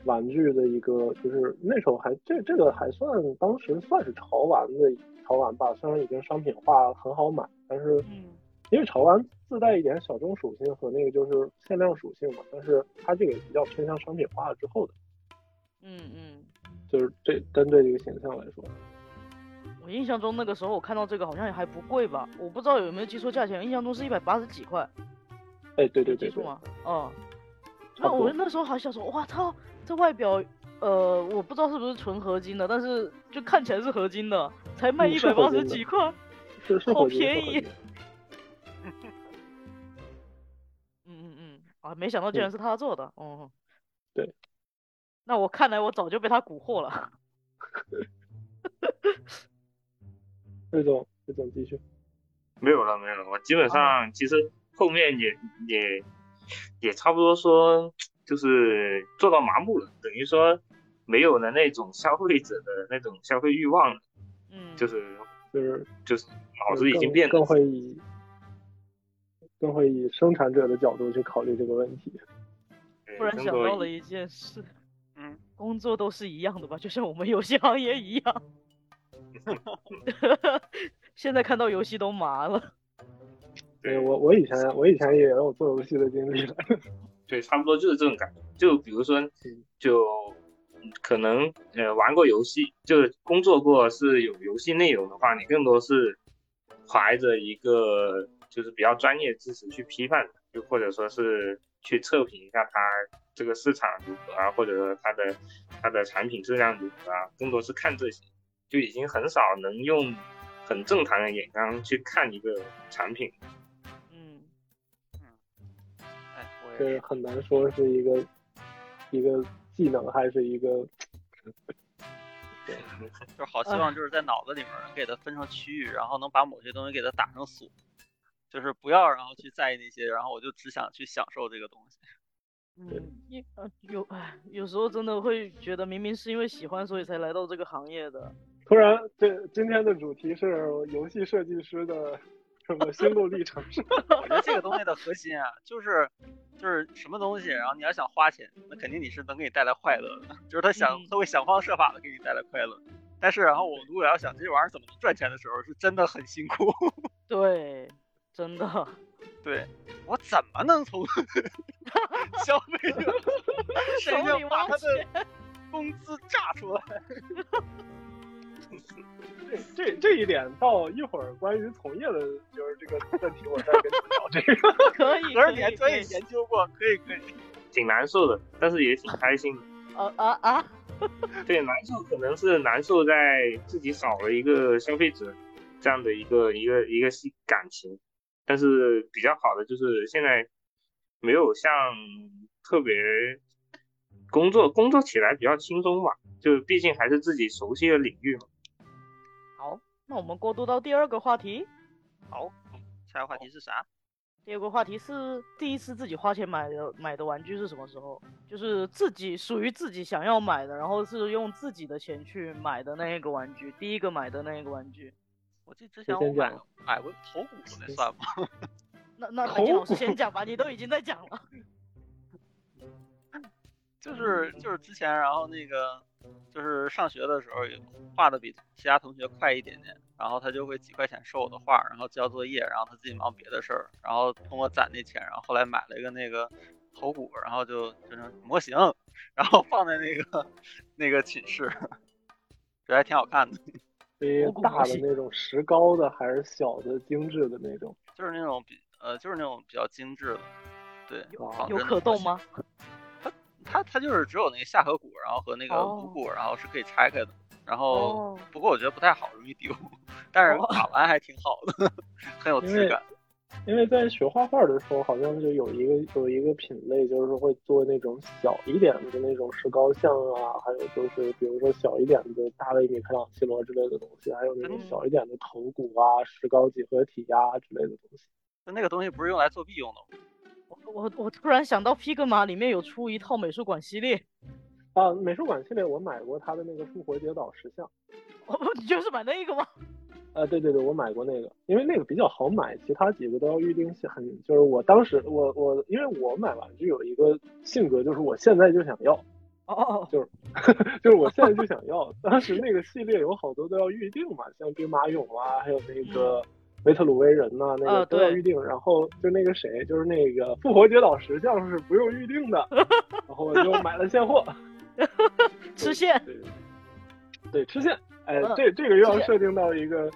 [SPEAKER 6] 玩具的一个，就是那时候还这这个还算当时算是潮玩的潮玩吧，虽然已经商品化很好买，但是
[SPEAKER 5] 嗯，
[SPEAKER 6] 因为潮玩自带一点小众属性和那个就是限量属性嘛，但是它这个比较偏向商品化了之后的，
[SPEAKER 5] 嗯嗯，
[SPEAKER 6] 就是这针对这个形象来说，
[SPEAKER 5] 我印象中那个时候我看到这个好像也还不贵吧，我不知道有没有记错价钱，印象中是一百八十几块，
[SPEAKER 6] 哎，对对对对，
[SPEAKER 5] 记错吗？哦。那我那时候还想说，哇操，这外表，呃，我不知道是不是纯合金的，但是就看起来是合金的，才卖
[SPEAKER 6] 嗯
[SPEAKER 5] 一百八十几块，好便宜啊，没想到竟然
[SPEAKER 6] 嗯
[SPEAKER 5] 是他做的，哦、
[SPEAKER 6] 对，
[SPEAKER 5] 那我看来我早就被他蛊惑了。
[SPEAKER 6] 魏总，魏总继续。
[SPEAKER 7] 没有了，没有了。我基本上其实后面也也也差不多说，就是做到麻木了，等于说没有了那种消费者的那种消费欲望了，
[SPEAKER 5] 嗯，
[SPEAKER 7] 就是
[SPEAKER 6] 就是
[SPEAKER 7] 就是脑子已经变
[SPEAKER 6] 更
[SPEAKER 7] 了。
[SPEAKER 6] 更会以更会以生产者的角度去考虑这个问题。
[SPEAKER 5] 突然想到了一件事，
[SPEAKER 3] 嗯，
[SPEAKER 5] 工作都是一样的吧，就像我们游戏行业一样。现在看到游戏都麻了。
[SPEAKER 6] 对我我以前我以前也有做游戏的经历了。
[SPEAKER 7] 对，差不多就是这种感觉。就比如说，就可能呃玩过游戏，就是工作过是有游戏内容的话，你更多是怀着一个就是比较专业知识去批判，就或者说是去测评一下它这个市场如何啊，或者说它的它的产品质量如何啊，更多是看这些，就已经很少能用很正常的眼光去看一个产品。
[SPEAKER 6] 这很难说是一个一个技能还是一个，
[SPEAKER 3] 就好希望就是在脑子里面能给它分成区域，然后能把某些东西给它打上锁，就是不要然后去在意那些，然后我就只想去享受这个东西。
[SPEAKER 5] 嗯，一呃有哎，有时候真的会觉得明明是因为喜欢所以才来到这个行业的。
[SPEAKER 6] 突然，这今天的主题是游戏设计师的。什么心路历程？
[SPEAKER 3] 我觉得这个东西的核心啊，就是就是什么东西，然后你要想花钱，那肯定你是能给你带来快乐的，就是他想他会想方设法的给你带来快乐。但是然后我如果要想这玩意儿怎么能赚钱的时候，是真的很辛苦。
[SPEAKER 5] 对，真的。
[SPEAKER 3] 对，我怎么能从消费者身上把他的工资榨出来？
[SPEAKER 6] 这这这一点，到一会儿关于从业的，就是这个问题，我再跟你们聊这个。
[SPEAKER 5] 可以，
[SPEAKER 3] 可是你还专业研究过，可以可以。
[SPEAKER 7] 挺难受的，但是也挺开心的。
[SPEAKER 5] 啊啊啊！
[SPEAKER 7] 对，难受可能是难受在自己少了一个消费者这样的一个一个一个感情，但是比较好的就是现在没有像特别工作工作起来比较轻松嘛，就毕竟还是自己熟悉的领域嘛。
[SPEAKER 5] 好那我们过渡到第二个话题。
[SPEAKER 3] 好，下一个话题是啥？
[SPEAKER 5] 第二个话题是第一次自己花钱买的买的玩具是什么时候？就是自己属于自己想要买的，然后是用自己的钱去买的那一个玩具，第一个买的那一个玩具。
[SPEAKER 3] 我记得之前我买买过头骨，那算吗？
[SPEAKER 5] 那那金老师先讲吧，你都已经在讲了。
[SPEAKER 3] 就是就是之前，然后那个。就是上学的时候画的比其他同学快一点点，然后他就会几块钱收我的画，然后交作业，然后他自己忙别的事儿，然后通过攒那钱，然后后来买了一个那个头骨，然后就就是模型，然后放在那个那个寝室，觉得还挺好看的。
[SPEAKER 6] 是大的那种石膏的，还是小的精致的那种？
[SPEAKER 3] 就是那种比呃，就是那种比较精致的。对，
[SPEAKER 5] 有可动吗？
[SPEAKER 3] 它它它就是只有那个下颌骨，然后和那个颅骨，然后是可以拆开的。然后不过我觉得不太好，容易丢。但是打完还挺好的，很有质感。
[SPEAKER 6] 因为在学画画的时候，好像就有一个有一个品类，就是会做那种小一点的那种石膏像啊，还有就是比如说小一点的大卫米开朗基罗之类的东西，还有那种小一点的头骨啊、石膏几何体呀之类的东西。
[SPEAKER 3] 那那个东西不是用来作弊用的吗？
[SPEAKER 5] 我我我突然想到，Pigma 里面有出一套美术馆系列
[SPEAKER 6] 啊，美术馆系列我买过他的那个复活节岛石像，
[SPEAKER 5] 哦，你就是买那个吗？
[SPEAKER 6] 啊，对对对，我买过那个，因为那个比较好买，其他几个都要预定，很就是我当时我我因为我买玩具有一个性格，就是我现在就想要，
[SPEAKER 5] 哦，
[SPEAKER 6] 就是 就是我现在就想要，当时那个系列有好多都要预定嘛，像兵马俑啊，还有那个。维特鲁威人呐，那个都要预定，然后就那个谁，就是那个复活节岛石像是不用预定的，然后我就买了现货，
[SPEAKER 5] 吃线，
[SPEAKER 6] 对，吃线，哎，这这个又要设定到一个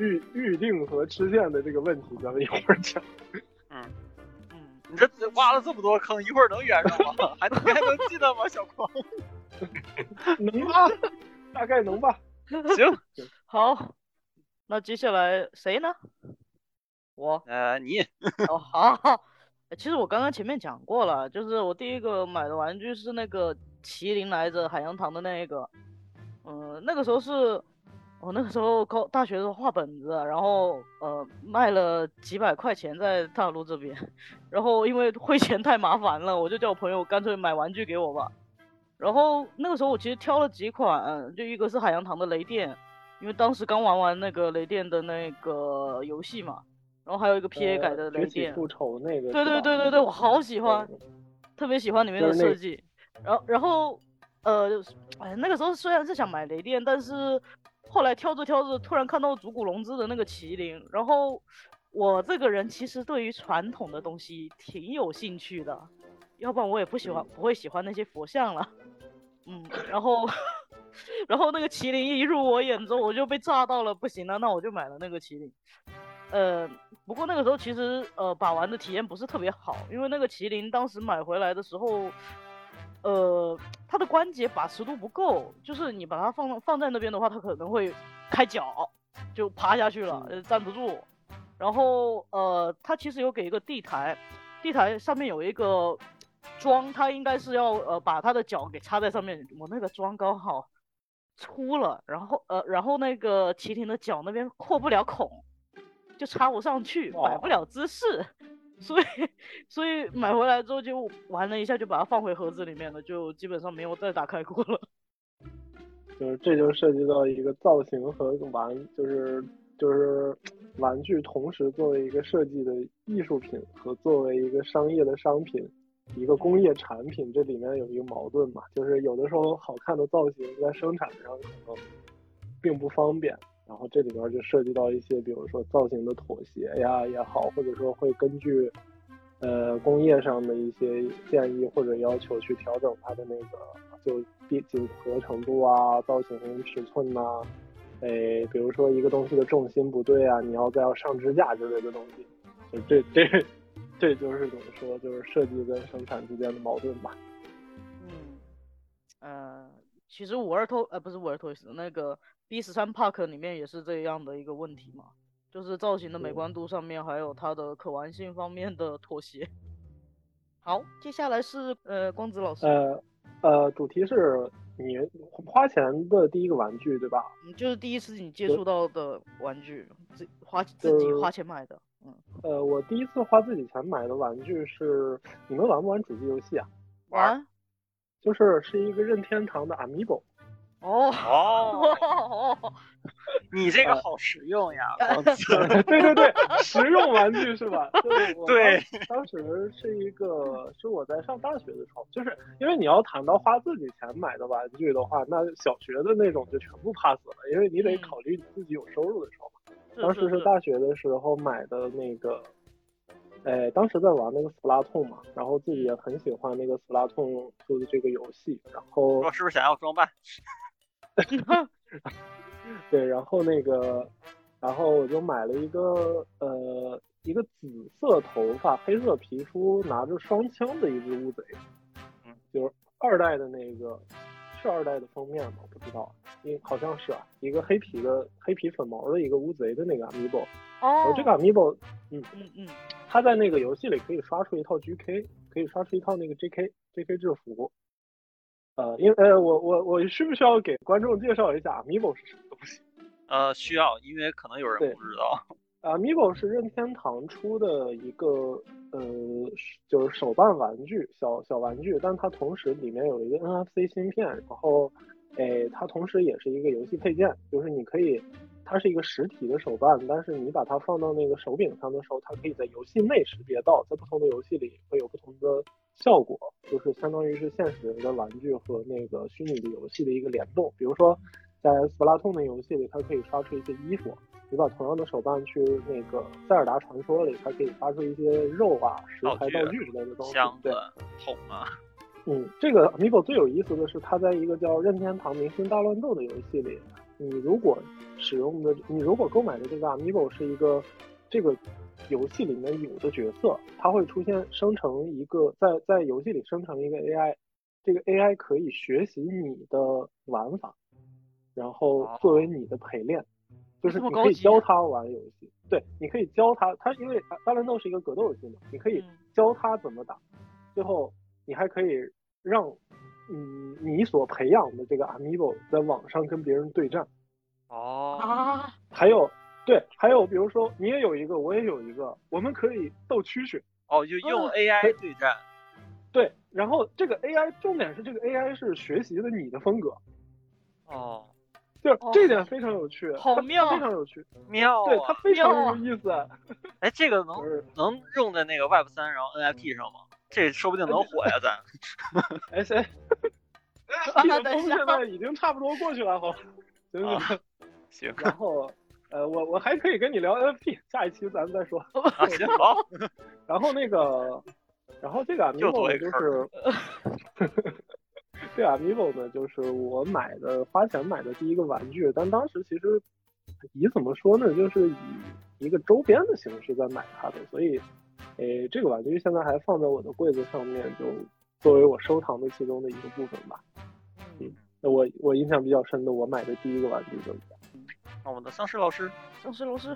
[SPEAKER 6] 预预定和吃线的这个问题，咱们一会儿讲。
[SPEAKER 3] 嗯嗯，你这挖了这么多坑，一会儿能圆上吗？还 还能记得吗，小光？
[SPEAKER 6] 能吧，大概能吧。
[SPEAKER 3] 行，
[SPEAKER 5] 好。那接下来谁呢？我，
[SPEAKER 3] 呃，你。
[SPEAKER 5] 哦，好。其实我刚刚前面讲过了，就是我第一个买的玩具是那个麒麟来着，海洋堂的那个。嗯，那个时候是，我那个时候高大学的时候画本子，然后呃卖了几百块钱在大陆这边，然后因为汇钱太麻烦了，我就叫我朋友干脆买玩具给我吧。然后那个时候我其实挑了几款，就一个是海洋堂的雷电。因为当时刚玩完那个雷电的那个游戏嘛，然后还有一个 P A 改的雷电
[SPEAKER 6] 复仇那个，
[SPEAKER 5] 对对对对对，我好喜欢，特别喜欢里面的设计。然后然后呃，哎，那个时候虽然是想买雷电，但是后来挑着挑着，突然看到竹谷龙之的那个麒麟，然后我这个人其实对于传统的东西挺有兴趣的，要不然我也不喜欢不会喜欢那些佛像了。嗯，然后 然后那个麒麟一入我眼中，我就被炸到了，不行了，那我就买了那个麒麟。呃，不过那个时候其实呃把玩的体验不是特别好，因为那个麒麟当时买回来的时候，呃，它的关节把持度不够，就是你把它放放在那边的话，它可能会开脚，就趴下去了，呃，站不住。然后呃，它其实有给一个地台，地台上面有一个桩，它应该是要呃把它的脚给插在上面。我那个桩刚好粗了，然后呃，然后那个麒麟的脚那边扩不了孔。就插不上去，摆不了姿势，所以所以买回来之后就玩了一下，就把它放回盒子里面了，就基本上没有再打开过了。
[SPEAKER 6] 就是这就涉及到一个造型和玩，就是就是 玩具同时作为一个设计的艺术品和作为一个商业的商品，一个工业产品，这里面有一个矛盾嘛，就是有的时候好看的造型在生产上可能并不方便。然后这里边就涉及到一些，比如说造型的妥协呀也好，或者说会根据，呃工业上的一些建议或者要求去调整它的那个就紧合程度啊、造型尺寸呐，诶，比如说一个东西的重心不对啊，你要再要上支架之类的东西，就这这这就是怎么说，就是设计跟生产之间的矛盾吧。
[SPEAKER 5] 嗯，呃，其实五二托呃不是五二托斯那个。B 十三 Park 里面也是这样的一个问题嘛，就是造型的美观度上面，还有它的可玩性方面的妥协。好，接下来是呃光子老师。
[SPEAKER 6] 呃呃，主题是你花钱的第一个玩具对吧？
[SPEAKER 5] 嗯，就是第一次你接触到的玩具，自花自己花钱买的。嗯。
[SPEAKER 6] 呃，我第一次花自己钱买的玩具是，你们玩不玩主机游戏啊？
[SPEAKER 5] 玩。
[SPEAKER 6] 就是是一个任天堂的 Amiibo。
[SPEAKER 5] 哦
[SPEAKER 3] 哦，你这个好实用呀！
[SPEAKER 6] 对对对，实用玩具是吧？
[SPEAKER 3] 对，
[SPEAKER 6] 当时是一个是我在上大学的时候，就是因为你要谈到花自己钱买的玩具的话，那小学的那种就全部 pass 了，因为你得考虑你自己有收入的时候嘛。当时是大学的时候买的那个，哎，当时在玩那个 Splatoon 嘛，然后自己也很喜欢那个 Splatoon 的这个游戏，然后
[SPEAKER 3] 说是不是想要装扮？
[SPEAKER 6] 对，然后那个，然后我就买了一个呃，一个紫色头发、黑色皮肤、拿着双枪的一只乌贼，
[SPEAKER 3] 嗯，
[SPEAKER 6] 就是二代的那个，是二代的封面吗？不知道，因好像是啊，一个黑皮的黑皮粉毛的一个乌贼的那个 amiibo。
[SPEAKER 5] 哦，
[SPEAKER 6] 这个 amiibo，嗯
[SPEAKER 5] 嗯嗯，
[SPEAKER 6] 它在那个游戏里可以刷出一套 GK，可以刷出一套那个 JK JK 制服。呃，因为呃，我我我需不需要给观众介绍一下 Amiibo 是什么东西？
[SPEAKER 3] 呃，需要，因为可能有人不知道。
[SPEAKER 6] Amiibo 是任天堂出的一个呃，就是手办玩具，小小玩具，但它同时里面有一个 NFC 芯片，然后，哎，它同时也是一个游戏配件，就是你可以，它是一个实体的手办，但是你把它放到那个手柄上的时候，它可以在游戏内识别到，在不同的游戏里会有不同的。效果就是相当于是现实的玩具和那个虚拟的游戏的一个联动。比如说，在斯普拉通的游戏里，它可以刷出一些衣服；你把同样的手办去那个塞尔达传说里，它可以发出一些肉啊、食材、道具之类的东西。
[SPEAKER 3] 箱子、桶啊。
[SPEAKER 6] 嗯，这个 Amiibo 最有意思的是，它在一个叫《任天堂明星大乱斗》的游戏里，你如果使用的，你如果购买的这个 Amiibo 是一个这个。游戏里面有的角色，它会出现生成一个在在游戏里生成一个 AI，这个 AI 可以学习你的玩法，然后作为你的陪练，就是你可以教他玩游戏，对，你可以教他，他因为大乱斗是一个格斗游戏嘛，你可以教他怎么打，最后你还可以让嗯你所培养的这个 Amiibo 在网上跟别人对战，
[SPEAKER 3] 哦，
[SPEAKER 6] 还有。对，还有比如说你也有一个，我也有一个，我们可以斗蛐蛐。
[SPEAKER 3] 哦，就用 AI 对战。
[SPEAKER 6] 对，然后这个 AI 重点是这个 AI 是学习的你的风格。
[SPEAKER 3] 哦。
[SPEAKER 6] 就这点非常有趣，
[SPEAKER 5] 好妙，
[SPEAKER 6] 非常有趣，
[SPEAKER 3] 妙。
[SPEAKER 6] 对，它非常有意思。
[SPEAKER 3] 哎，这个能能用在那个 Web 三，然后 NFT 上吗？这说不定能火呀，咱。
[SPEAKER 6] 哎，谁？
[SPEAKER 5] 等一下，
[SPEAKER 6] 现在已经差不多过去了，好。行行。
[SPEAKER 3] 行
[SPEAKER 6] 然后呃，我我还可以跟你聊 NFT，下一期咱们再说。
[SPEAKER 3] 啊，行好，
[SPEAKER 6] 然后那个，然后这个
[SPEAKER 3] 又多
[SPEAKER 6] Amiibo
[SPEAKER 3] 一
[SPEAKER 6] 就
[SPEAKER 3] 坑
[SPEAKER 6] 是，这个 Amiibo 呢，就是我买的花钱买的第一个玩具，但当时其实以怎么说呢，就是以一个周边的形式在买它的，所以，诶，这个玩具现在还放在我的柜子上面，就作为我收藏的其中的一个部分吧。
[SPEAKER 5] 嗯，
[SPEAKER 6] 那我我印象比较深的，我买的第一个玩具就是这样。
[SPEAKER 3] 那我们的丧尸老师，
[SPEAKER 5] 丧尸老师，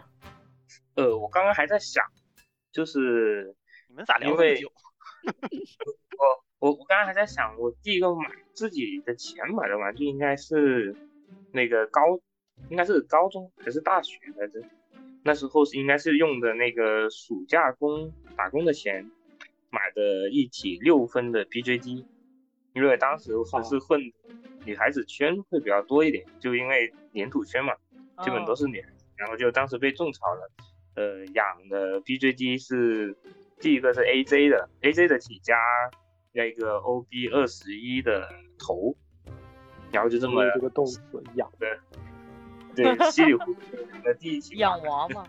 [SPEAKER 7] 呃，我刚刚还在想，就是
[SPEAKER 3] 你们咋聊这么久？
[SPEAKER 7] 我我我刚刚还在想，我第一个买自己的钱买的玩具应该是那个高，应该是高中还是大学来着？那时候是应该是用的那个暑假工打工的钱买的一体六分的 BJD，因为当时我是混女孩子圈会比较多一点，就因为粘土圈嘛，基本都是女孩子，然后就当时被种草了。呃，养的 BJD 是第一个是 AJ 的，AJ 的体加那个 OB 二十一的头，然后就这么
[SPEAKER 6] 这个动作养。
[SPEAKER 7] 对稀里糊涂的第一期
[SPEAKER 5] 养娃嘛，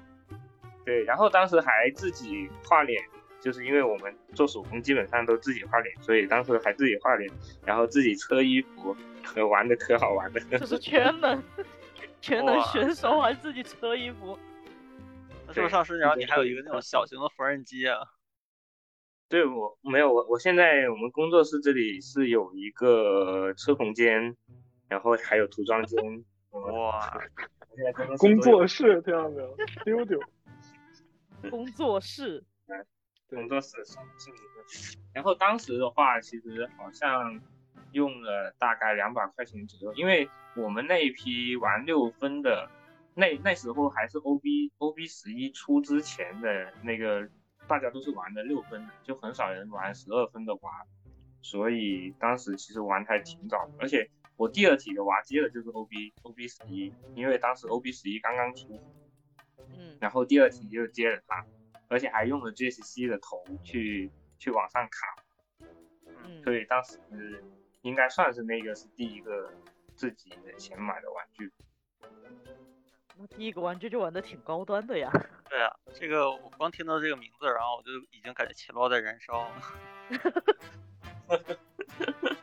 [SPEAKER 7] 对，然后当时还自己画脸，就是因为我们做手工基本上都自己画脸，所以当时还自己画脸，然后自己车衣服，可玩的可好玩了。
[SPEAKER 5] 这是全能 全能选手，还自己车衣服。
[SPEAKER 3] 那是不是丧尸？然后你还有一个 那种小型的缝纫机啊？
[SPEAKER 7] 对我没有我我现在我们工作室这里是有一个车缝间，然后还有涂装间。
[SPEAKER 3] 哇，
[SPEAKER 7] 工作室
[SPEAKER 6] 听到没有？丢丢。
[SPEAKER 5] 工作室，
[SPEAKER 7] 工作室是是一个，然后当时的话，其实好像用了大概两百块钱左右，因为我们那一批玩六分的，那那时候还是 OB OB 十一出之前的那个，大家都是玩的六分的，就很少人玩十二分的娃，所以当时其实玩的还挺早的，而且我第二体的娃接的就是 OB OB 十一，因为当时 OB 十一刚刚出，
[SPEAKER 5] 嗯，
[SPEAKER 7] 然后第二题就接了它，而且还用了 JCC 的头去去往上卡，
[SPEAKER 5] 嗯，
[SPEAKER 7] 所以当时应该算是那个是第一个自己的钱买的玩具。
[SPEAKER 5] 那第一个玩具就玩的挺高端的呀。
[SPEAKER 3] 对啊，这个我光听到这个名字，然后我就已经感觉钱包在燃烧了。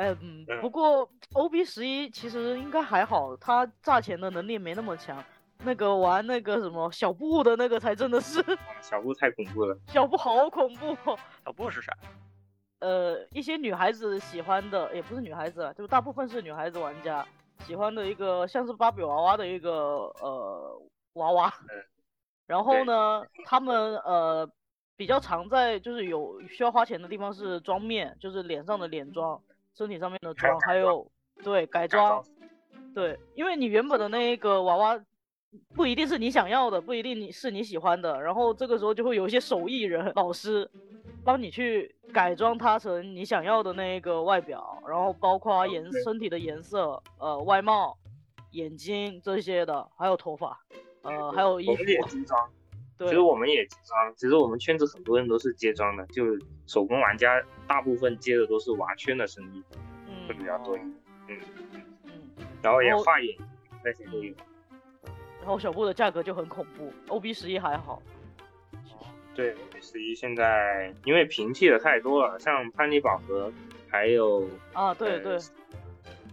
[SPEAKER 5] 哎，嗯，不过 OB 十一其实应该还好，他炸钱的能力没那么强。那个玩那个什么小布的那个才真的是
[SPEAKER 7] 哇小布太恐怖了，
[SPEAKER 5] 小布好恐怖、哦。
[SPEAKER 3] 小布是啥？
[SPEAKER 5] 呃，一些女孩子喜欢的，也不是女孩子啊，就大部分是女孩子玩家喜欢的一个像是芭比娃娃的一个呃娃娃
[SPEAKER 7] 嗯。
[SPEAKER 5] 然后呢，他们呃比较常在就是有需要花钱的地方是妆面，就是脸上的脸妆，身体上面的妆，还有对改装，对，因为你原本的那个娃娃不一定是你想要的，不一定你是你喜欢的，然后这个时候就会有一些手艺人老师帮你去改装它成你想要的那个外表，然后包括颜身体的颜色、呃外貌、眼睛这些的，还有头发，呃还有衣服，
[SPEAKER 7] 接装，其实，我们也接装，其实我们圈子很多人都是接装的，就手工玩家大部分接的都是娃圈的生意会比
[SPEAKER 5] 嗯
[SPEAKER 7] 较多一点，嗯，
[SPEAKER 5] 嗯，
[SPEAKER 7] 然后也画眼那些都有。
[SPEAKER 5] 然后小布的价格就很恐怖，OB 十一还好，
[SPEAKER 7] 对，十一现在因为平替的太多了，像潘尼宝盒，还有
[SPEAKER 5] 啊，对
[SPEAKER 7] 呃
[SPEAKER 5] 对，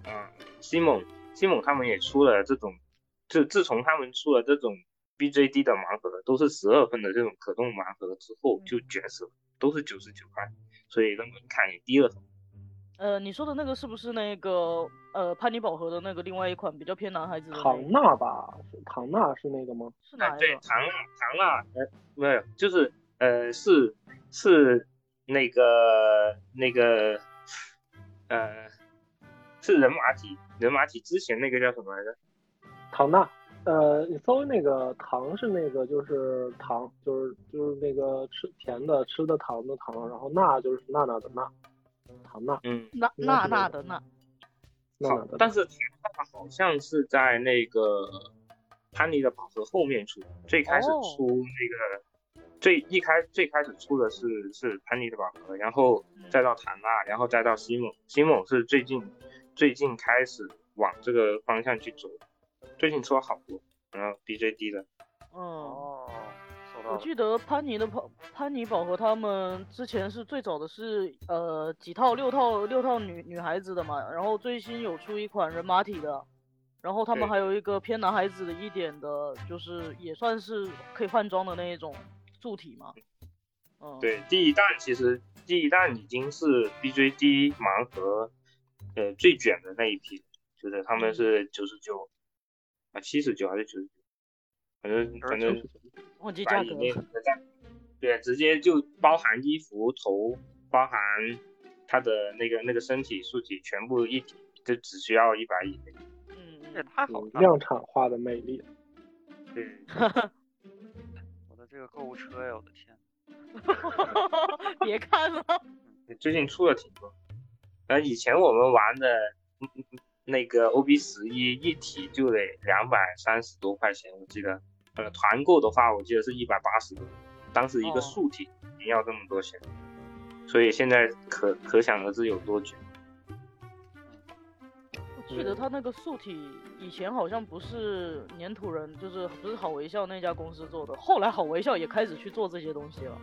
[SPEAKER 7] 嗯，西蒙西蒙他们也出了这种，就自从他们出了这种 BJD 的盲盒，都是十二分的这种可动盲盒之后就卷死了，都是九十九块，所以那门槛也低了。
[SPEAKER 5] 呃，你说的那个是不是那个呃潘尼宝盒的那个另外一款比较偏男孩子的那
[SPEAKER 6] 唐
[SPEAKER 5] 个？
[SPEAKER 6] 纳吧？唐娜是那个吗？
[SPEAKER 5] 是哪一个？
[SPEAKER 7] 唐纳唐纳，呃，没有，就是呃是是那个那个呃是人马体人马体之前那个叫什么来着？
[SPEAKER 6] 唐纳。呃，你搜那个糖是那个就是糖，就是就是那个吃甜的吃的糖的糖，然后钠就是娜娜的钠，唐纳
[SPEAKER 7] 嗯，
[SPEAKER 5] 那
[SPEAKER 6] 应该
[SPEAKER 5] 那
[SPEAKER 6] 那个
[SPEAKER 5] 那的
[SPEAKER 6] 娜娜的，钠。
[SPEAKER 7] 但是唐纳好像是在那个潘妮的宝盒后面出，最开始
[SPEAKER 5] 哦
[SPEAKER 7] 出那个、最一开最开始出的是是潘妮的宝盒，然后再到唐娜，然后再到西蒙，西蒙是最近最近开始往这个方向去走。最近出了好多，然后 BJD 的，
[SPEAKER 5] 嗯，
[SPEAKER 3] 哦。
[SPEAKER 5] 我记得潘尼的潘潘尼宝和他们之前是最早的是呃几套六套六套女女孩子的嘛，然后最新有出一款人马体的，然后他们还有一个偏男孩子的一点的，就是也算是可以换装的那一种柱体嘛。嗯，，
[SPEAKER 7] 对，第一弹其实第一弹已经是 BJD 盲盒，呃最卷的那一批，就是他们是九十九啊七十九还是九十九，反正反正
[SPEAKER 5] 忘记价格
[SPEAKER 7] 对，直接就包含衣服、头，包含他的那个那个身体素体全部一体，就只需要一百以内。
[SPEAKER 5] 嗯
[SPEAKER 3] 这也太好了！
[SPEAKER 6] 量产化的魅力。
[SPEAKER 7] 对，
[SPEAKER 3] 我的这个购物车呀，我的天！
[SPEAKER 5] 别看了。
[SPEAKER 7] 最近出了挺多。然后以前我们玩的那个 OB 十一一体就得两百三十多块钱，我记得。呃，团购的话，我记得是一百八十多，当时一
[SPEAKER 5] 哦
[SPEAKER 7] 个素体已经要这么多钱，所以现在可可想而知有多卷。
[SPEAKER 5] 我记得他那个素体以前好像不是粘土人，就是不是好微笑那家公司做的，后来好微笑也开始去做这些东西了。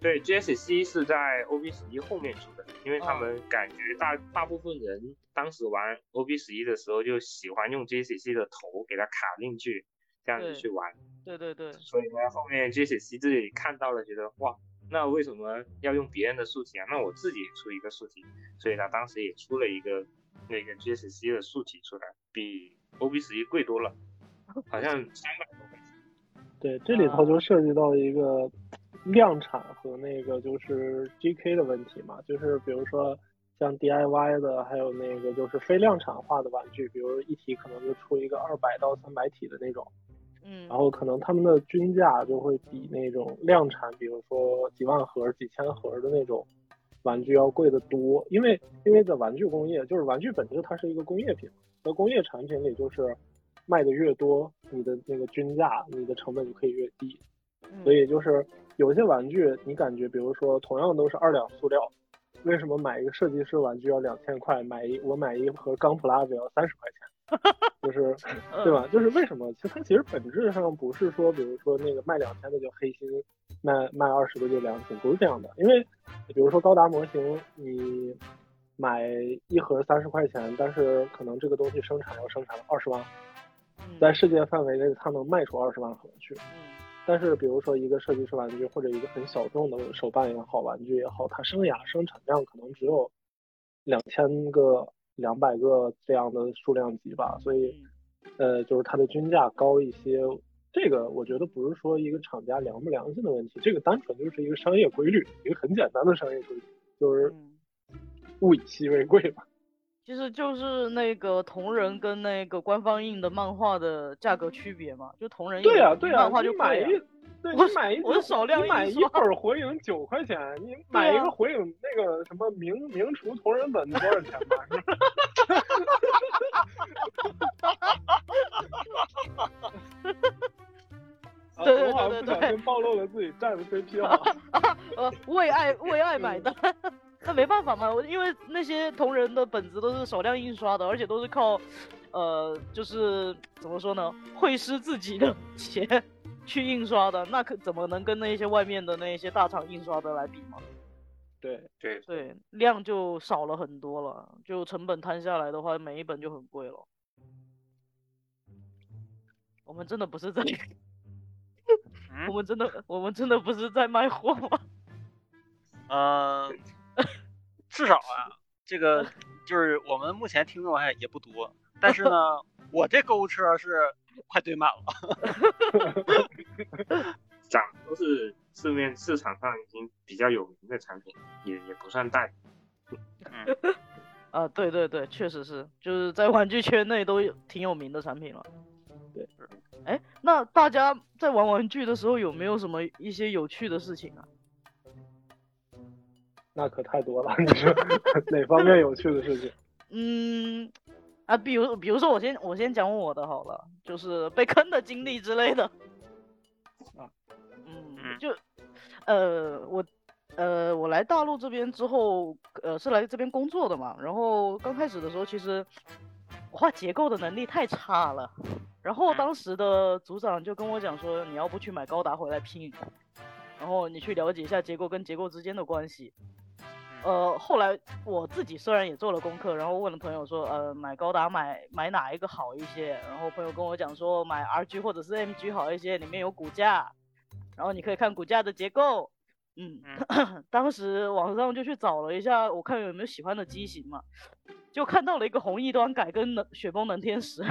[SPEAKER 7] 对，GSC 是在 OB 十一后面出的，因为他
[SPEAKER 5] 哦
[SPEAKER 7] 们感觉大大部分人当时玩 OB 十一的时候就喜欢用 JCC 的头给它卡进去，这样子去玩。
[SPEAKER 5] 对对对，
[SPEAKER 7] 所以呢，后面 JCC 自己看到了，觉得哇，那为什么要用别人的素体啊？那我自己出一个素体，所以他当时也出了一个那个 JCC 的素体出来，比 OB 十一贵多了，好像三百多块钱。
[SPEAKER 6] 对，这里头就涉及到一个量产和那个就是 GK 的问题嘛，就是比如说像 DIY 的，还有那个就是非量产化的玩具，比如一体可能就出一个二百到三百体的那种，
[SPEAKER 5] 嗯。
[SPEAKER 6] 然后可能他们的均价就会比那种量产，比如说几万盒、几千盒的那种玩具要贵得多，因为因为在玩具工业，就是玩具本质它是一个工业品，在工业产品里就是卖的越多，你的那个均价、你的成本就可以越低。
[SPEAKER 5] 嗯。
[SPEAKER 6] 所以就是有一些玩具，你感觉比如说同样都是二两塑料，为什么买一个设计师玩具要两千块，买一我买一盒钢普拉只要三十块钱？就是
[SPEAKER 5] 嗯
[SPEAKER 6] 对吧？就是为什么？其实它其实本质上不是说，比如说那个卖两千的叫黑心，卖卖二十的就良心，不是这样的。因为比如说高达模型，你买一盒三十块钱，但是可能这个东西生产要生产二十万，
[SPEAKER 5] 嗯
[SPEAKER 6] 在世界范围内它能卖出二十万盒去。
[SPEAKER 5] 嗯
[SPEAKER 6] 但是比如说一个设计师玩具或者一个很小众的手办也好，玩具也好，它生涯生产量可能只有两千个、两百个这样的数量级吧，所以
[SPEAKER 5] 嗯
[SPEAKER 6] 呃，就是它的均价高一些。这个我觉得不是说一个厂家良不良心的问题，这个单纯就是一个商业规律，一个很简单的商业规律，就是
[SPEAKER 5] 嗯，
[SPEAKER 6] 物以稀为贵嘛。
[SPEAKER 5] 其实就是那个同人跟那个官方印的漫画的价格区别嘛，就同人印
[SPEAKER 6] 对呀、
[SPEAKER 5] 的
[SPEAKER 6] 对呀、
[SPEAKER 5] 漫画就
[SPEAKER 6] 你买一对
[SPEAKER 5] 我
[SPEAKER 6] 买一
[SPEAKER 5] 我少量
[SPEAKER 6] 你买一本火影九块钱，你买一
[SPEAKER 5] 啊
[SPEAKER 6] 个火影那个什么名名厨同人本多少钱吧？是吧？啊
[SPEAKER 5] 对对
[SPEAKER 6] 我好像不小
[SPEAKER 5] 对对对
[SPEAKER 6] 心暴露了自己站的 CP 啊。
[SPEAKER 5] 呃，为爱为爱买单，那没办法嘛，我因为那些同人的本子都是少量印刷的，而且都是靠，呃，就是怎么说呢，会师自己的钱去印刷的，那可怎么能跟那些外面的那些大厂印刷的来比嘛？
[SPEAKER 6] 对，
[SPEAKER 7] 对，
[SPEAKER 5] 对，量就少了很多了，就成本摊下来的话，每一本就很贵了。我们真的不是在，
[SPEAKER 3] 嗯
[SPEAKER 5] 我们真的，我们真的不是在卖货吗？
[SPEAKER 3] 嗯，至少啊，这个 就是我们目前听众还也不多，但是呢，我这购物车是快堆满了。
[SPEAKER 7] 涨都是市面市场上已经比较有名的产品，也也不算大。
[SPEAKER 3] 嗯，
[SPEAKER 5] 啊，对对对，确实是，就是在玩具圈内都有挺有名的产品了。
[SPEAKER 6] 对，
[SPEAKER 5] 哎，那大家在玩玩具的时候有没有什么一些有趣的事情啊？
[SPEAKER 6] 那可太多了。你说哪方面有趣的事情？
[SPEAKER 5] 嗯，啊，比如比如说我先我先讲我的好了，就是被坑的经历之类的。
[SPEAKER 6] 啊，
[SPEAKER 5] 嗯
[SPEAKER 3] 嗯，
[SPEAKER 5] 就呃我呃我来大陆这边之后，呃是来这边工作的嘛，然后刚开始的时候其实我画结构的能力太差了。然后当时的组长就跟我讲说，你要不去买高达回来拼，然后你去了解一下结构跟结构之间的关系。呃，后来我自己虽然也做了功课，然后问了朋友说，呃，买高达买买哪一个好一些？然后朋友跟我讲说，买 RG 或者是 MG 好一些，里面有骨架，然后你可以看骨架的结构。嗯，当时网上就去找了一下，我看有没有喜欢的机型嘛，就看到了一个红翼端改跟能雪崩能天使，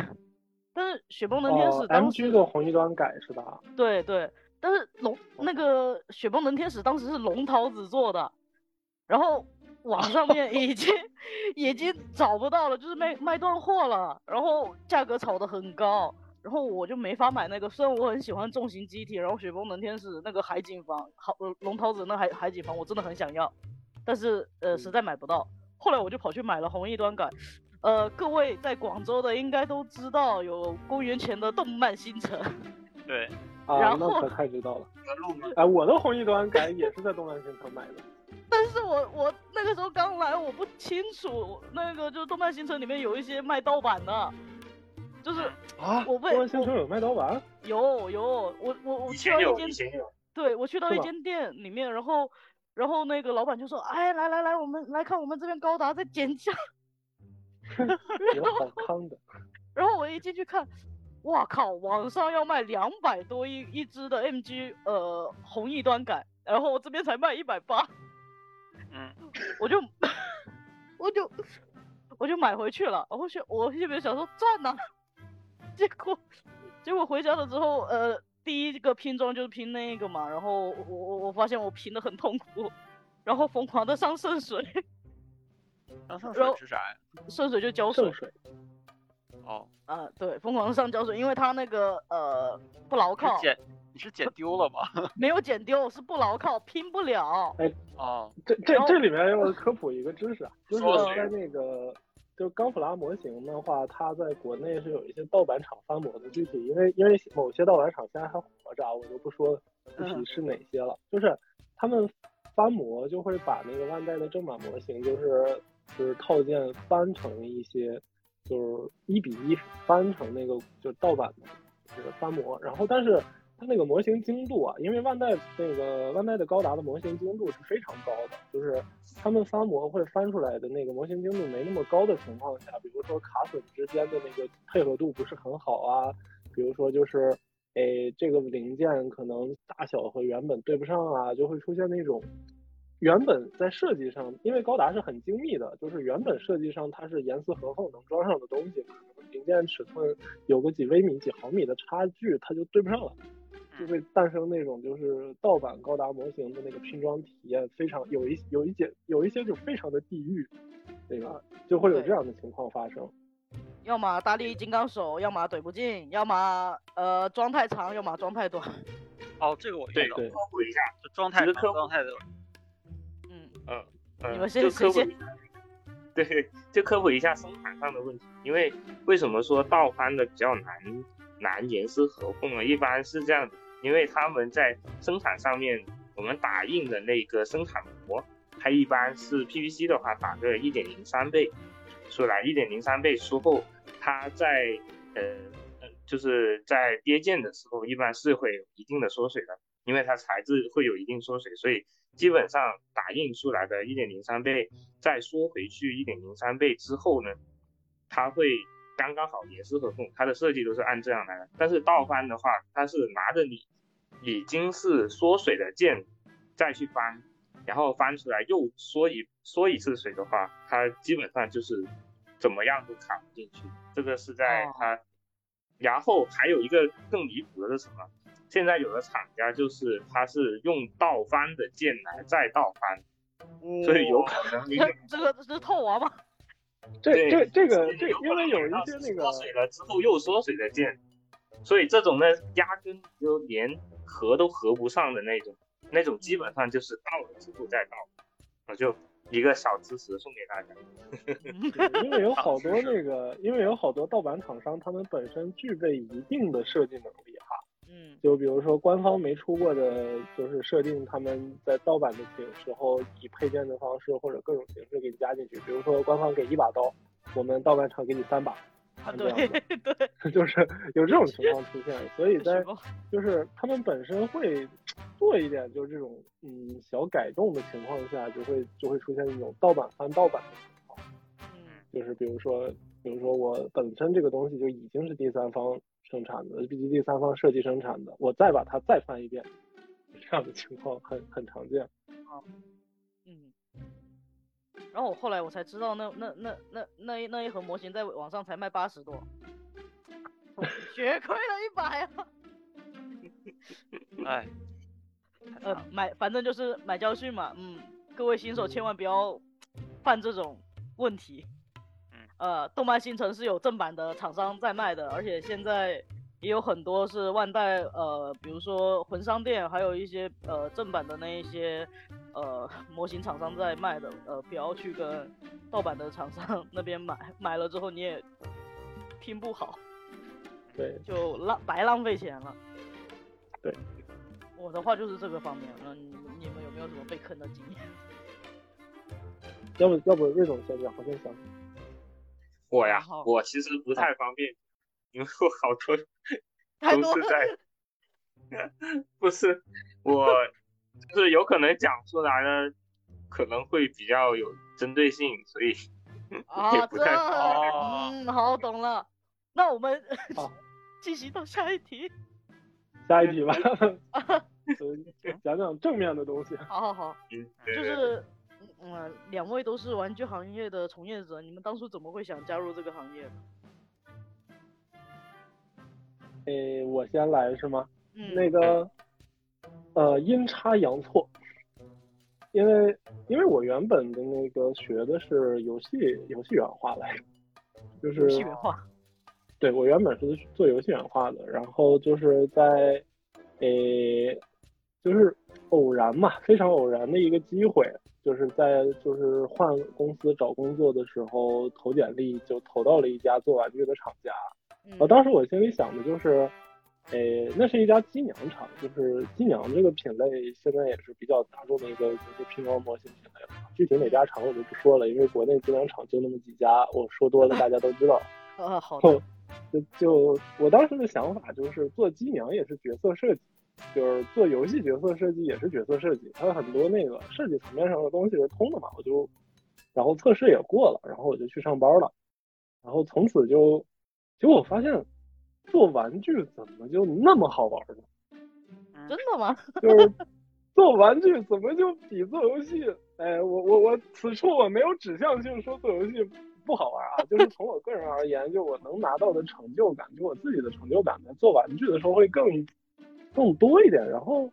[SPEAKER 5] 但是雪崩能天使当时
[SPEAKER 6] MG 的红翼端改是吧？
[SPEAKER 5] 对对，但是龙那个雪崩能天使当时是龙桃子做的，然后网上面 已经已经找不到了，就是卖卖断货了，然后价格炒得很高，然后我就没法买那个。虽然我很喜欢重型机体，然后雪崩能天使那个海景房，好龙桃子那海海景房我真的很想要，但是呃实在买不到。后来我就跑去买了红翼端改。呃，各位在广州的应该都知道有公元前的动漫新城。
[SPEAKER 3] 对，
[SPEAKER 6] 啊，
[SPEAKER 5] 然后
[SPEAKER 6] 那可太知道了。哎，我的红翼端改也是在动漫新城买的。
[SPEAKER 5] 但是我我那个时候刚来，我不清楚那个就是动漫新城里面有一些卖盗版的，就是
[SPEAKER 6] 啊，
[SPEAKER 5] 我被
[SPEAKER 6] 动漫星城有卖盗版？
[SPEAKER 5] 有有，我我我去到一间。对我去到一间店里面，然后然后那个老板就说，哎，来来来，我们来看我们这边高达在减价，
[SPEAKER 6] 有 好康的。
[SPEAKER 5] 然后我一进去看，哇靠，网上要卖两百多一一只的 MG 呃红翼端改，然后我这边才卖一百八。
[SPEAKER 3] 嗯，
[SPEAKER 5] 我就 我就我就买回去了，我去我这边想说赚呐，结果结果回家了之后，呃，第一个拼装就是拼那个嘛，然后我我我发现我拼的很痛苦，然后疯狂的上圣水，
[SPEAKER 3] 上上
[SPEAKER 5] 然后
[SPEAKER 3] 水是啥呀？
[SPEAKER 5] 圣水就胶水，
[SPEAKER 6] 水
[SPEAKER 3] 哦，
[SPEAKER 5] 啊、对，疯狂的上胶水，因为它那个呃不牢靠
[SPEAKER 3] 是，捡你是捡丢了吗？
[SPEAKER 5] 没有剪丢，是不牢靠，拼不了。
[SPEAKER 3] 哎
[SPEAKER 6] 啊，这
[SPEAKER 5] 这
[SPEAKER 6] 这里面要科普一个知识啊，就是在那个就钢普拉模型的话，它在国内是有一些盗版厂翻模的，具体因为因为某些盗版厂现在还活着啊，我就不说具体是哪些了，就是他们翻模就会把那个万代的正版模型，就是就是套件翻成一些就是一比一翻成那个就是盗版的，就是翻模，然后但是。它那个模型精度啊，因为万代那个万代的高达的模型精度是非常高的，就是他们翻模会翻出来的那个模型精度没那么高的情况下，比如说卡榫之间的那个配合度不是很好啊，比如说就是，诶这个零件可能大小和原本对不上啊，就会出现那种原本在设计上，因为高达是很精密的，就是原本设计上它是严丝合缝能装上的东西，可能零件尺寸有个几微米、几毫米的差距，它就对不上了。就会诞生那种就是盗版高达模型的那个拼装体验非常有一有一些有一些就非常的地狱，对吧？就会有这样的情况发生。
[SPEAKER 5] 要么大力金刚手，要么怼不进，要么呃装太长，要么装太短。
[SPEAKER 3] 哦，这个我
[SPEAKER 7] 对，
[SPEAKER 3] 知道，
[SPEAKER 6] 对
[SPEAKER 7] 科普一下，
[SPEAKER 3] 就装太长，装太短。
[SPEAKER 5] 嗯，
[SPEAKER 7] 嗯嗯，
[SPEAKER 5] 你们先
[SPEAKER 7] 科普一下，对，就科普一下生产上的问题。因为为什么说倒翻的比较难难严丝合缝呢？一般是这样的，因为他们在生产上面，我们打印的那个生产模，它一般是 PVC 的话打个一点零三倍出来，一点零三倍之后，它在呃就是在跌件的时候，一般是会有一定的缩水的，因为它材质会有一定缩水，所以基本上打印出来的一点零三倍再缩回去一点零三倍之后呢，它会刚刚好严丝合缝，它的设计都是按这样来的。但是倒翻的话，它是拿着你已经是缩水的剑再去翻，然后翻出来又缩一缩一次水的话，它基本上就是怎么样都卡不进去。这个是在
[SPEAKER 5] 哦
[SPEAKER 7] 它，然后还有一个更离谱的是什么？现在有的厂家就是它是用倒翻的剑来再倒翻，所以有可能你
[SPEAKER 5] 这 这个这是套娃吗？
[SPEAKER 6] 这
[SPEAKER 7] 对
[SPEAKER 6] 这这个这因为有一些那个
[SPEAKER 7] 缩水了之后又缩水的件，所以这种呢压根就连合都合不上的那种，那种基本上就是到了之后再倒。我就一个小知识送给大家。
[SPEAKER 6] 因为有 好多那个，因为有好多盗版厂商，他们本身具备一定的设计能力哈。
[SPEAKER 5] 嗯。
[SPEAKER 6] 就比如说官方没出过的，就是设定他们在盗版的形时候以配件的方式或者各种形式给你加进去。比如说官方给一把刀，我们盗版厂给你三把，
[SPEAKER 5] 啊，
[SPEAKER 6] 这样
[SPEAKER 5] 对对，
[SPEAKER 6] 就是有这种情况出现，所以 在就是他们本身会做一点就是这种嗯小改动的情况下，就会就会出现一种盗版翻盗版的情况，
[SPEAKER 5] 嗯。
[SPEAKER 6] 就是比如说比如说我本身这个东西就已经是第三方生产的，以及第三方设计生产的，我再把它再翻一遍，这样的情况很很常见。
[SPEAKER 5] 啊嗯。然后我后来我才知道那，那那那那一那一盒模型在网上才卖八十多，我 血亏了一百啊！
[SPEAKER 3] 哎，
[SPEAKER 5] 呃，买反正就是买教训嘛，嗯，各位新手千万不要犯这种问题。
[SPEAKER 3] 嗯
[SPEAKER 5] 呃，动漫新城是有正版的厂商在卖的，而且现在也有很多是万代，呃，比如说魂商店，还有一些呃正版的那一些呃模型厂商在卖的，呃，不要去跟盗版的厂商那边买，买了之后你也拼不好，
[SPEAKER 6] 对，
[SPEAKER 5] 就浪白浪费钱了。
[SPEAKER 6] 对，
[SPEAKER 5] 我的话就是这个方面，嗯，你们有没有什么被坑的经验？
[SPEAKER 6] 要不要不魏总先讲，好像想
[SPEAKER 7] 我呀，我其实不太方便，因为我好多 都是在，不是我，就是有可能讲出来呢，可能会比较有针对性，所以
[SPEAKER 5] 啊，
[SPEAKER 7] 也不太
[SPEAKER 5] 这
[SPEAKER 3] 哦
[SPEAKER 5] 嗯，好，懂了。那我们
[SPEAKER 6] 好
[SPEAKER 5] 进行到下一题。
[SPEAKER 6] 下一题吧，呃讲讲正面的东西。
[SPEAKER 5] 好好好，就是嗯、呃两位都是玩具行业的从业者，你们当初怎么会想加入这个行业？
[SPEAKER 6] 诶，我先来是吗？
[SPEAKER 5] 嗯，
[SPEAKER 6] 那个，呃，阴差阳错，因为因为我原本的那个学的是游戏游戏原画来着，就是
[SPEAKER 5] 游戏原画。
[SPEAKER 6] 对我原本是做游戏原画的，然后就是在，诶，就是偶然嘛，非常偶然的一个机会，就是在就是换公司找工作的时候投简历，就投到了一家做玩具的厂家。
[SPEAKER 5] 嗯
[SPEAKER 6] 呃，当时我心里想的就是，诶，那是一家机娘厂，就是机娘这个品类现在也是比较大众的一个就是拼装模型品类了。具体哪家厂我就不说了，因为国内机娘厂就那么几家，我说多了大家都知道。
[SPEAKER 5] 啊，好的。
[SPEAKER 6] 就就我当时的想法就是做机娘也是角色设计，就是做游戏角色设计也是角色设计，它有很多那个设计层面上的东西是通的嘛，我就然后测试也过了，然后我就去上班了，然后从此就结果我发现做玩具怎么就那么好玩呢？
[SPEAKER 5] 真的吗？
[SPEAKER 6] 就是做玩具怎么就比做游戏？哎，我我我此处我没有指向性说做游戏不好玩啊，就是从我个人而言，就我能拿到的成就感，就我自己的成就感，在做玩具的时候会更更多一点。然后，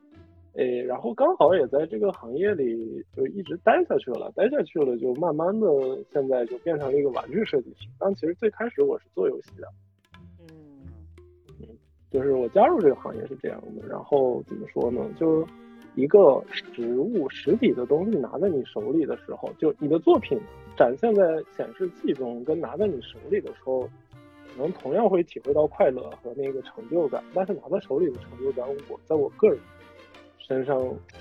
[SPEAKER 6] 诶，然后刚好也在这个行业里就一直待下去了，待下去了，就慢慢的现在就变成了一个玩具设计师。但其实最开始我是做游戏的。
[SPEAKER 5] 嗯
[SPEAKER 6] 就是我加入这个行业是这样的，然后怎么说呢？就是一个实物实体的东西拿在你手里的时候，就你的作品展现在显示器中，跟拿在你手里的时候，可能同样会体会到快乐和那个成就感。但是拿在手里的成就感，我在我个人身上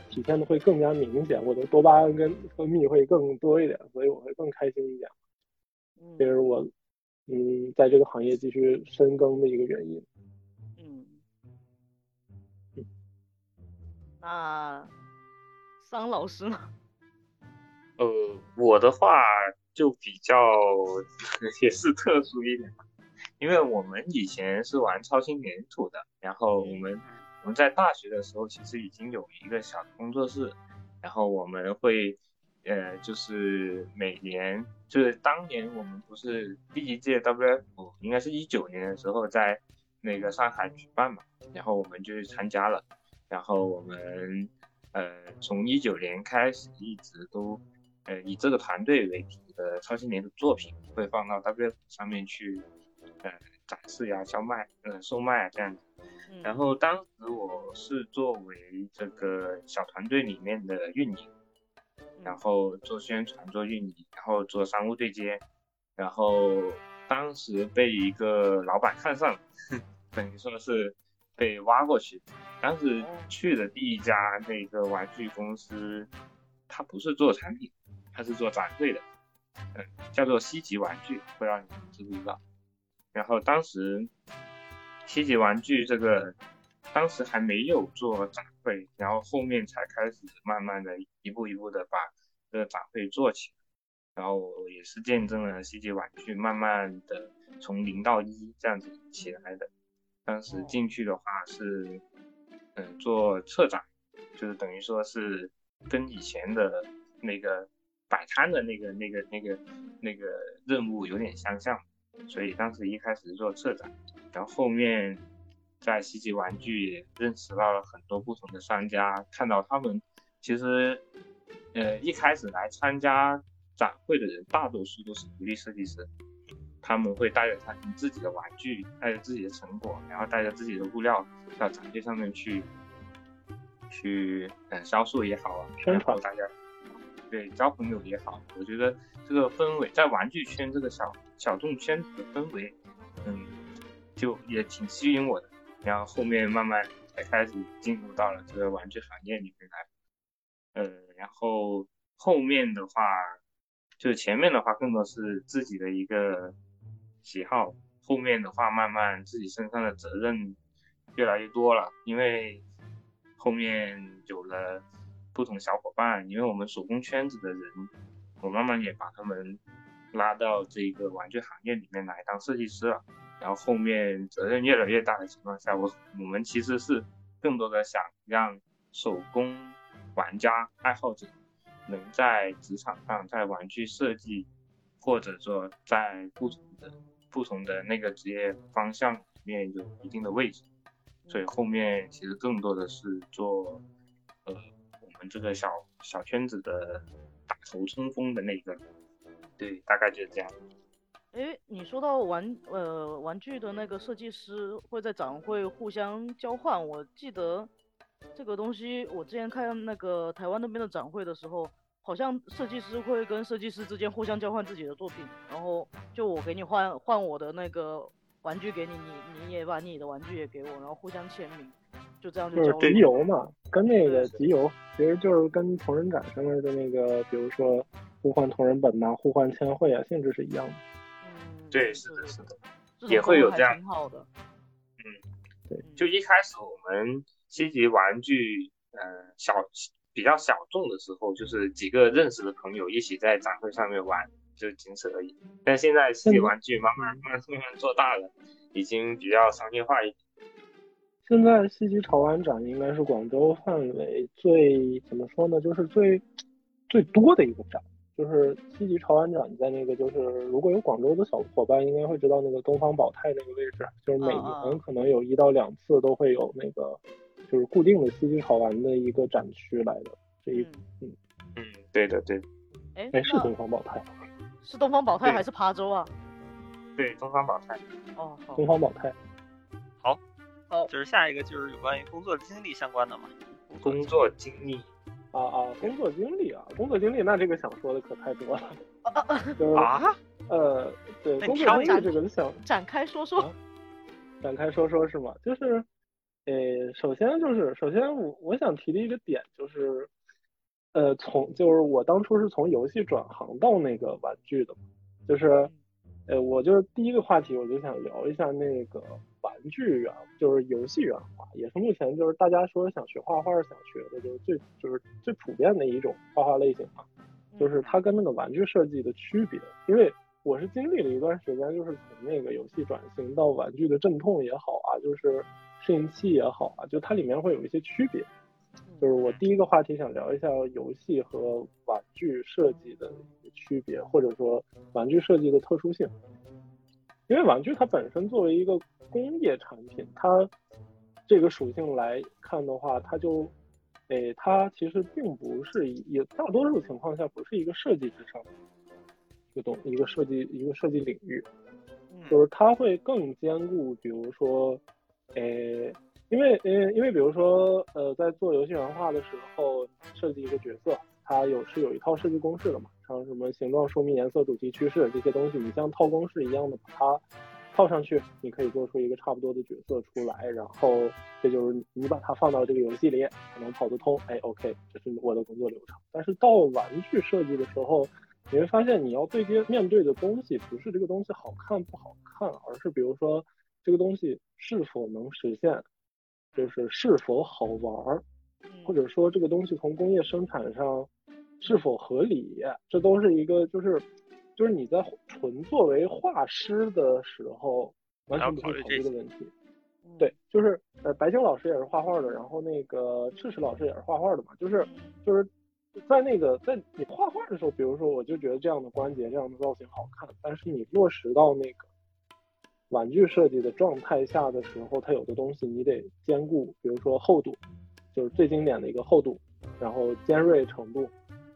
[SPEAKER 6] 体现的会更加明显，我的多巴胺跟分泌会更多一点，所以我会更开心一点。这
[SPEAKER 5] 嗯
[SPEAKER 6] 是我嗯在这个行业继续深耕的一个原因。
[SPEAKER 5] 嗯。那桑老师呢？
[SPEAKER 7] 呃，我的话就比较 也是特殊一点，因为我们以前是玩超星粘土的，然后我们我们在大学的时候其实已经有一个小工作室，然后我们会呃就是每年就是当年我们不是第一届 WF 应该是一九年的时候在那个上海举办嘛，然后我们就去参加了，然后我们呃从一九年开始一直都。呃，以这个团队为主的超新年的作品会放到 WF 上面去，呃，展示呀、销卖、呃，售卖啊这样子。
[SPEAKER 5] 嗯
[SPEAKER 7] 然后当时我是作为这个小团队里面的运营，然后做宣传、做运营，然后做商务对接，然后当时被一个老板看上了，等于说是被挖过去。当时去的第一家那个玩具公司，它不是做产品。它是做展会的，嗯，叫做西极玩具，不知道你们知不知道。然后当时西极玩具这个当时还没有做展会，然后后面才开始慢慢的一步一步的把这个展会做起来。然后也是见证了西极玩具慢慢的从零到一这样子起来的。当时进去的话是，嗯，做策展，就是等于说是跟以前的那个摆摊的那个、那个、那个、那个任务有点相像，所以当时一开始做策展，然后后面在西吉玩具也认识到了很多不同的商家，看到他们其实，呃，一开始来参加。展会的人大多数都是独立设计师，他们会带着他们自己的玩具，带着自己的成果，然后带着自己的物料到展会上面去，去嗯销售也好啊，
[SPEAKER 6] 宣传
[SPEAKER 7] 大家，对交朋友也好，我觉得这个氛围在玩具圈这个小小众圈子的氛围，嗯，就也挺吸引我的。然后后面慢慢才开始进入到了这个玩具行业里面来，呃，然后后面的话。就前面的话更多是自己的一个喜好，后面的话慢慢自己身上的责任越来越多了，因为后面有了不同小伙伴，因为我们手工圈子的人，我慢慢也把他们拉到这个玩具行业里面来当设计师了，然后后面责任越来越大的情况下，我我们其实是更多的想让手工玩家爱好者。能在职场上，在玩具设计，或者说在不同的不同的那个职业方向里面有一定的位置，所以后面其实更多的是做，呃，我们这个小小圈子的打头冲锋的那个，对，大概就是这样。
[SPEAKER 5] 哎，你说到玩呃玩具的那个设计师会在展会互相交换，我记得。这个东西，我之前看那个台湾那边的展会的时候，好像设计师会跟设计师之间互相交换自己的作品，然后就我给你换换我的那个玩具给你，你你也把你的玩具也给我，然后互相签名，就这样就
[SPEAKER 6] 是集邮嘛，跟那个集邮其实就是跟同人展上面的那个，比如说互换同人本呐，互换签绘啊，性质是一样的。
[SPEAKER 5] 嗯，
[SPEAKER 7] 对，是的，是的，也会有这样。
[SPEAKER 5] 挺好的。
[SPEAKER 7] 嗯，对，就一开始我们。积极玩具，呃，小比较小众的时候，就是几个认识的朋友一起在展会上面玩，就仅此而已。但现在西极玩具慢慢慢慢慢慢做大了，已经比较商业化一点。
[SPEAKER 6] 现在西极潮玩展应该是广州范围最怎么说呢？就是最最多的一个展。就是西极潮玩展在那个，就是如果有广州的小伙伴，应该会知道那个东方宝泰那个位置，就是每年可能有一到两次都会有那个。就是固定的西极潮玩的一个展区来的这一
[SPEAKER 7] 嗯嗯对的对，
[SPEAKER 5] 哎
[SPEAKER 6] 哎是东方宝泰，
[SPEAKER 5] 是东方宝泰还是琶洲啊？
[SPEAKER 7] 对东方宝泰
[SPEAKER 5] 哦
[SPEAKER 6] 东方宝泰，
[SPEAKER 3] 好。
[SPEAKER 5] 好
[SPEAKER 3] 就是下一个就是有关于工作经历相关的嘛，
[SPEAKER 7] 工作经历。
[SPEAKER 6] 啊啊工作经历啊工作经历那这个想说的可太多了
[SPEAKER 3] 啊？
[SPEAKER 6] 呃对工作经历这个想
[SPEAKER 5] 展开说说
[SPEAKER 6] 展开说说是吗？就是。呃，首先就是，首先我我想提的一个点就是，呃，从就是我当初是从游戏转行到那个玩具的，就是，呃，我就是第一个话题，我就想聊一下那个玩具原，就是游戏原画，也是目前就是大家说想学画画想学的，就是最就是最普遍的一种画画类型嘛，就是它跟那个玩具设计的区别，因为我是经历了一段时间，就是从那个游戏转型到玩具的阵痛也好啊，就是。适应期也好啊，就它里面会有一些区别。就是我第一个话题想聊一下游戏和玩具设计的区别，或者说玩具设计的特殊性。因为玩具它本身作为一个工业产品，它这个属性来看的话，它就，诶，它其实并不是也大多数情况下不是一个设计之上一个东一个设计一个设计领域，就是它会更兼顾，比如说。诶，因为，因为，因为比如说，呃，在做游戏原画的时候，设计一个角色，它有是有一套设计公式的嘛，像什么形状、说明、颜色、主题、趋势这些东西，你像套公式一样的把它套上去，你可以做出一个差不多的角色出来，然后这就是你把它放到这个游戏里，可能跑得通，哎，OK，这是我的工作流程。但是到玩具设计的时候，你会发现你要对接面对的东西不是这个东西好看不好看，而是比如说这个东西是否能实现，就是是否好玩儿，或者说这个东西从工业生产上是否合理，这都是一个就是就是你在纯作为画师的时候完全不会考虑的问题。对，就是呃，白青老师也是画画的，然后那个赤石老师也是画画的嘛，就是就是在那个在你画画的时候，比如说我就觉得这样的关节、这样的造型好看，但是你落实到那个玩具设计的状态下的时候，它有的东西你得兼顾，比如说厚度，就是最经典的一个厚度，然后尖锐程度，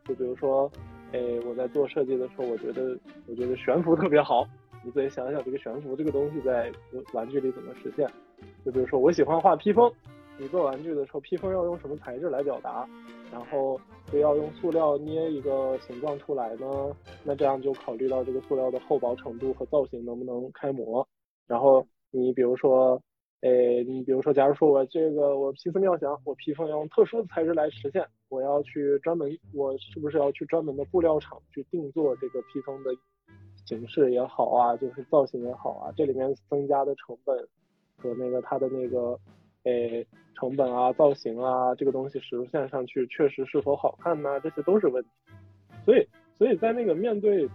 [SPEAKER 6] 就比如说，哎，我在做设计的时候，我觉得我觉得悬浮特别好，你自己想想这个悬浮这个东西在玩具里怎么实现？就比如说，我喜欢画披风，你做玩具的时候，披风要用什么材质来表达？然后就要用塑料捏一个形状出来呢？那这样就考虑到这个塑料的厚薄程度和造型能不能开模。然后你比如说，诶，你比如说，假如说我这个我皮思妙想，我披风要用特殊的材质来实现，我要去专门，我是不是要去专门的布料厂去定做这个披风的形式也好啊，就是造型也好啊，这里面增加的成本。和那个它的那个，诶，成本啊、造型啊，这个东西实现上去确实是否好看呢？这些都是问题。所以，所以在那个面对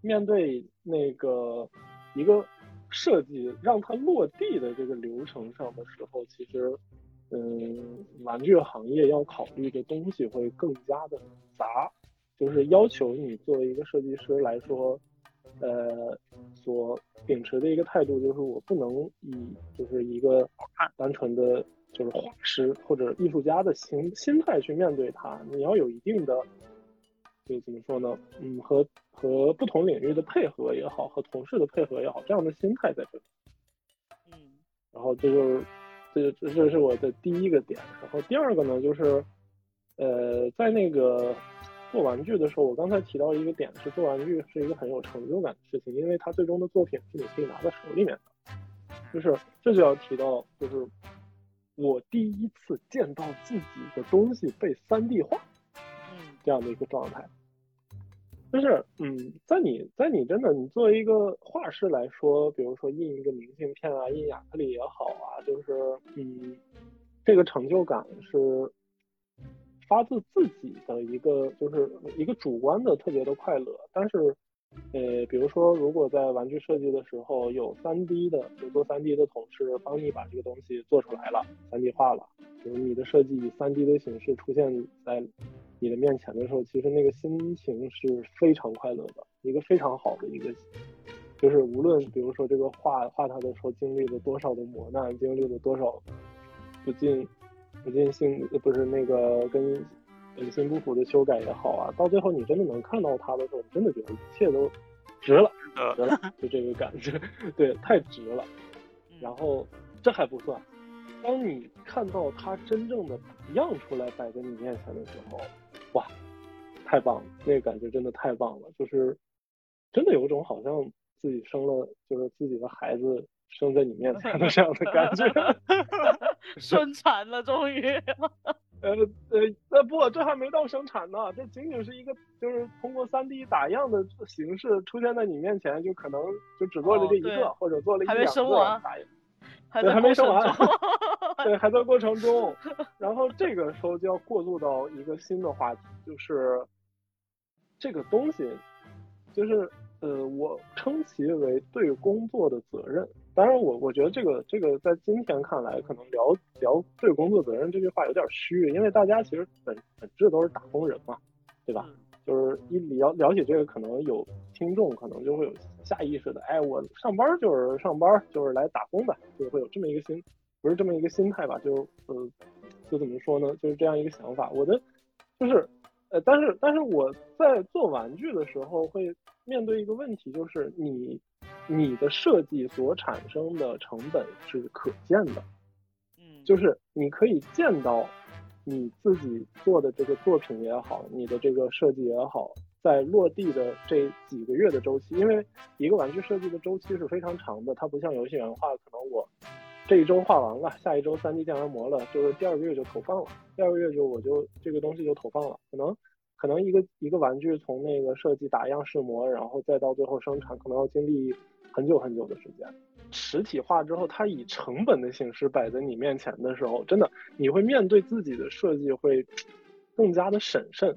[SPEAKER 6] 面对那个一个设计让它落地的这个流程上的时候，其实，嗯，玩具行业要考虑的东西会更加的杂，就是要求你作为一个设计师来说。呃，所秉持的一个态度就是，我不能以就是一个单纯的就是画师或者艺术家的心心态去面对它。你要有一定的，就怎么说呢？嗯，和和不同领域的配合也好，和同事的配合也好，这样的心态在这里。
[SPEAKER 5] 嗯。
[SPEAKER 6] 然后这就是，这这这是我的第一个点。然后第二个呢，就是，呃，在那个。做玩具的时候，我刚才提到一个点是，做玩具是一个很有成就感的事情，因为它最终的作品是你可以拿在手里面的。就是这就要提到，就是我第一次见到自己的东西被三 D 化，
[SPEAKER 5] 嗯，
[SPEAKER 6] 这样的一个状态。就是，嗯，在你在你真的你作为一个画师来说，比如说印一个明信片啊，印亚克力也好啊，就是，嗯，这个成就感是。发自自己的一个就是一个主观的特别的快乐，但是，呃，比如说如果在玩具设计的时候有三 D 的有做三 D 的同事帮你把这个东西做出来了，三 D 化了，就是你的设计以三 D 的形式出现在你的面前的时候，其实那个心情是非常快乐的，一个非常好的一个，就是无论比如说这个画画它的时候经历了多少的磨难，经历了多少不尽。不尽心不是那个跟本心不符的修改也好啊，到最后你真的能看到他的时候，你真的觉得一切都值了，值了，就这个感觉，对，太值了。然后这还不算，当你看到他真正的样出来摆在你面前的时候，哇，太棒了，那个感觉真的太棒了，就是真的有种好像自己生了，就是自己的孩子生在你面前的这样的感觉。
[SPEAKER 5] 顺产了，终于。
[SPEAKER 6] 呃呃呃不，这还没到生产呢，这仅仅是一个，就是通过三 D 打样的形式出现在你面前，就可能就只做了这一个，或者做了一两个打样。对，还没生完。对，还在过程中。然后这个时候就要过渡到一个新的话题，就是这个东西，就是呃，我称其为对工作的责任。当然，我我觉得这个这个在今天看来，可能聊聊对工作责任这句话有点虚，因为大家其实本本质都是打工人嘛，对吧？就是一聊了解这个，可能有听众可能就会有下意识的，哎，我上班就是上班，就是来打工的，就会有这么一个心，不是这么一个心态吧？就呃，就怎么说呢？就是这样一个想法。我的就是，呃，但是但是我在做玩具的时候会面对一个问题，就是你。你的设计所产生的成本是可见的，
[SPEAKER 5] 嗯，
[SPEAKER 6] 就是你可以见到你自己做的这个作品也好，你的这个设计也好，在落地的这几个月的周期，因为一个玩具设计的周期是非常长的，它不像游戏原画，可能我这一周画完了，下一周三 D 建完模了，就是第二个月就投放了，第二个月就我就这个东西就投放了，可能可能一个一个玩具从那个设计打样试模，然后再到最后生产，可能要经历很久很久的时间。实体化之后，它以成本的形式摆在你面前的时候，真的你会面对自己的设计会更加的审慎。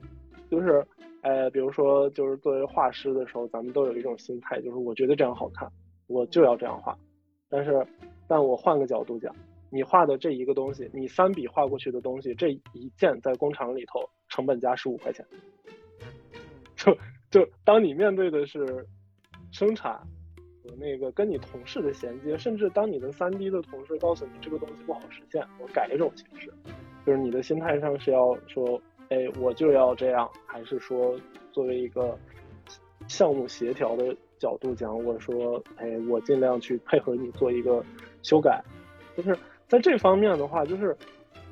[SPEAKER 6] 就是，呃，比如说，就是作为画师的时候，咱们都有一种心态，就是我觉得这样好看，我就要这样画。但是，但我换个角度讲，你画的这一个东西，你三笔画过去的东西，这一件在工厂里头成本价十五块钱。就就当你面对的是生产。那个跟你同事的衔接，甚至当你的三 D 的同事告诉你这个东西不好实现，我改一种形式，就是你的心态上是要说，哎，我就要这样，还是说作为一个项目协调的角度讲，我说，哎，我尽量去配合你做一个修改，就是在这方面的话，就是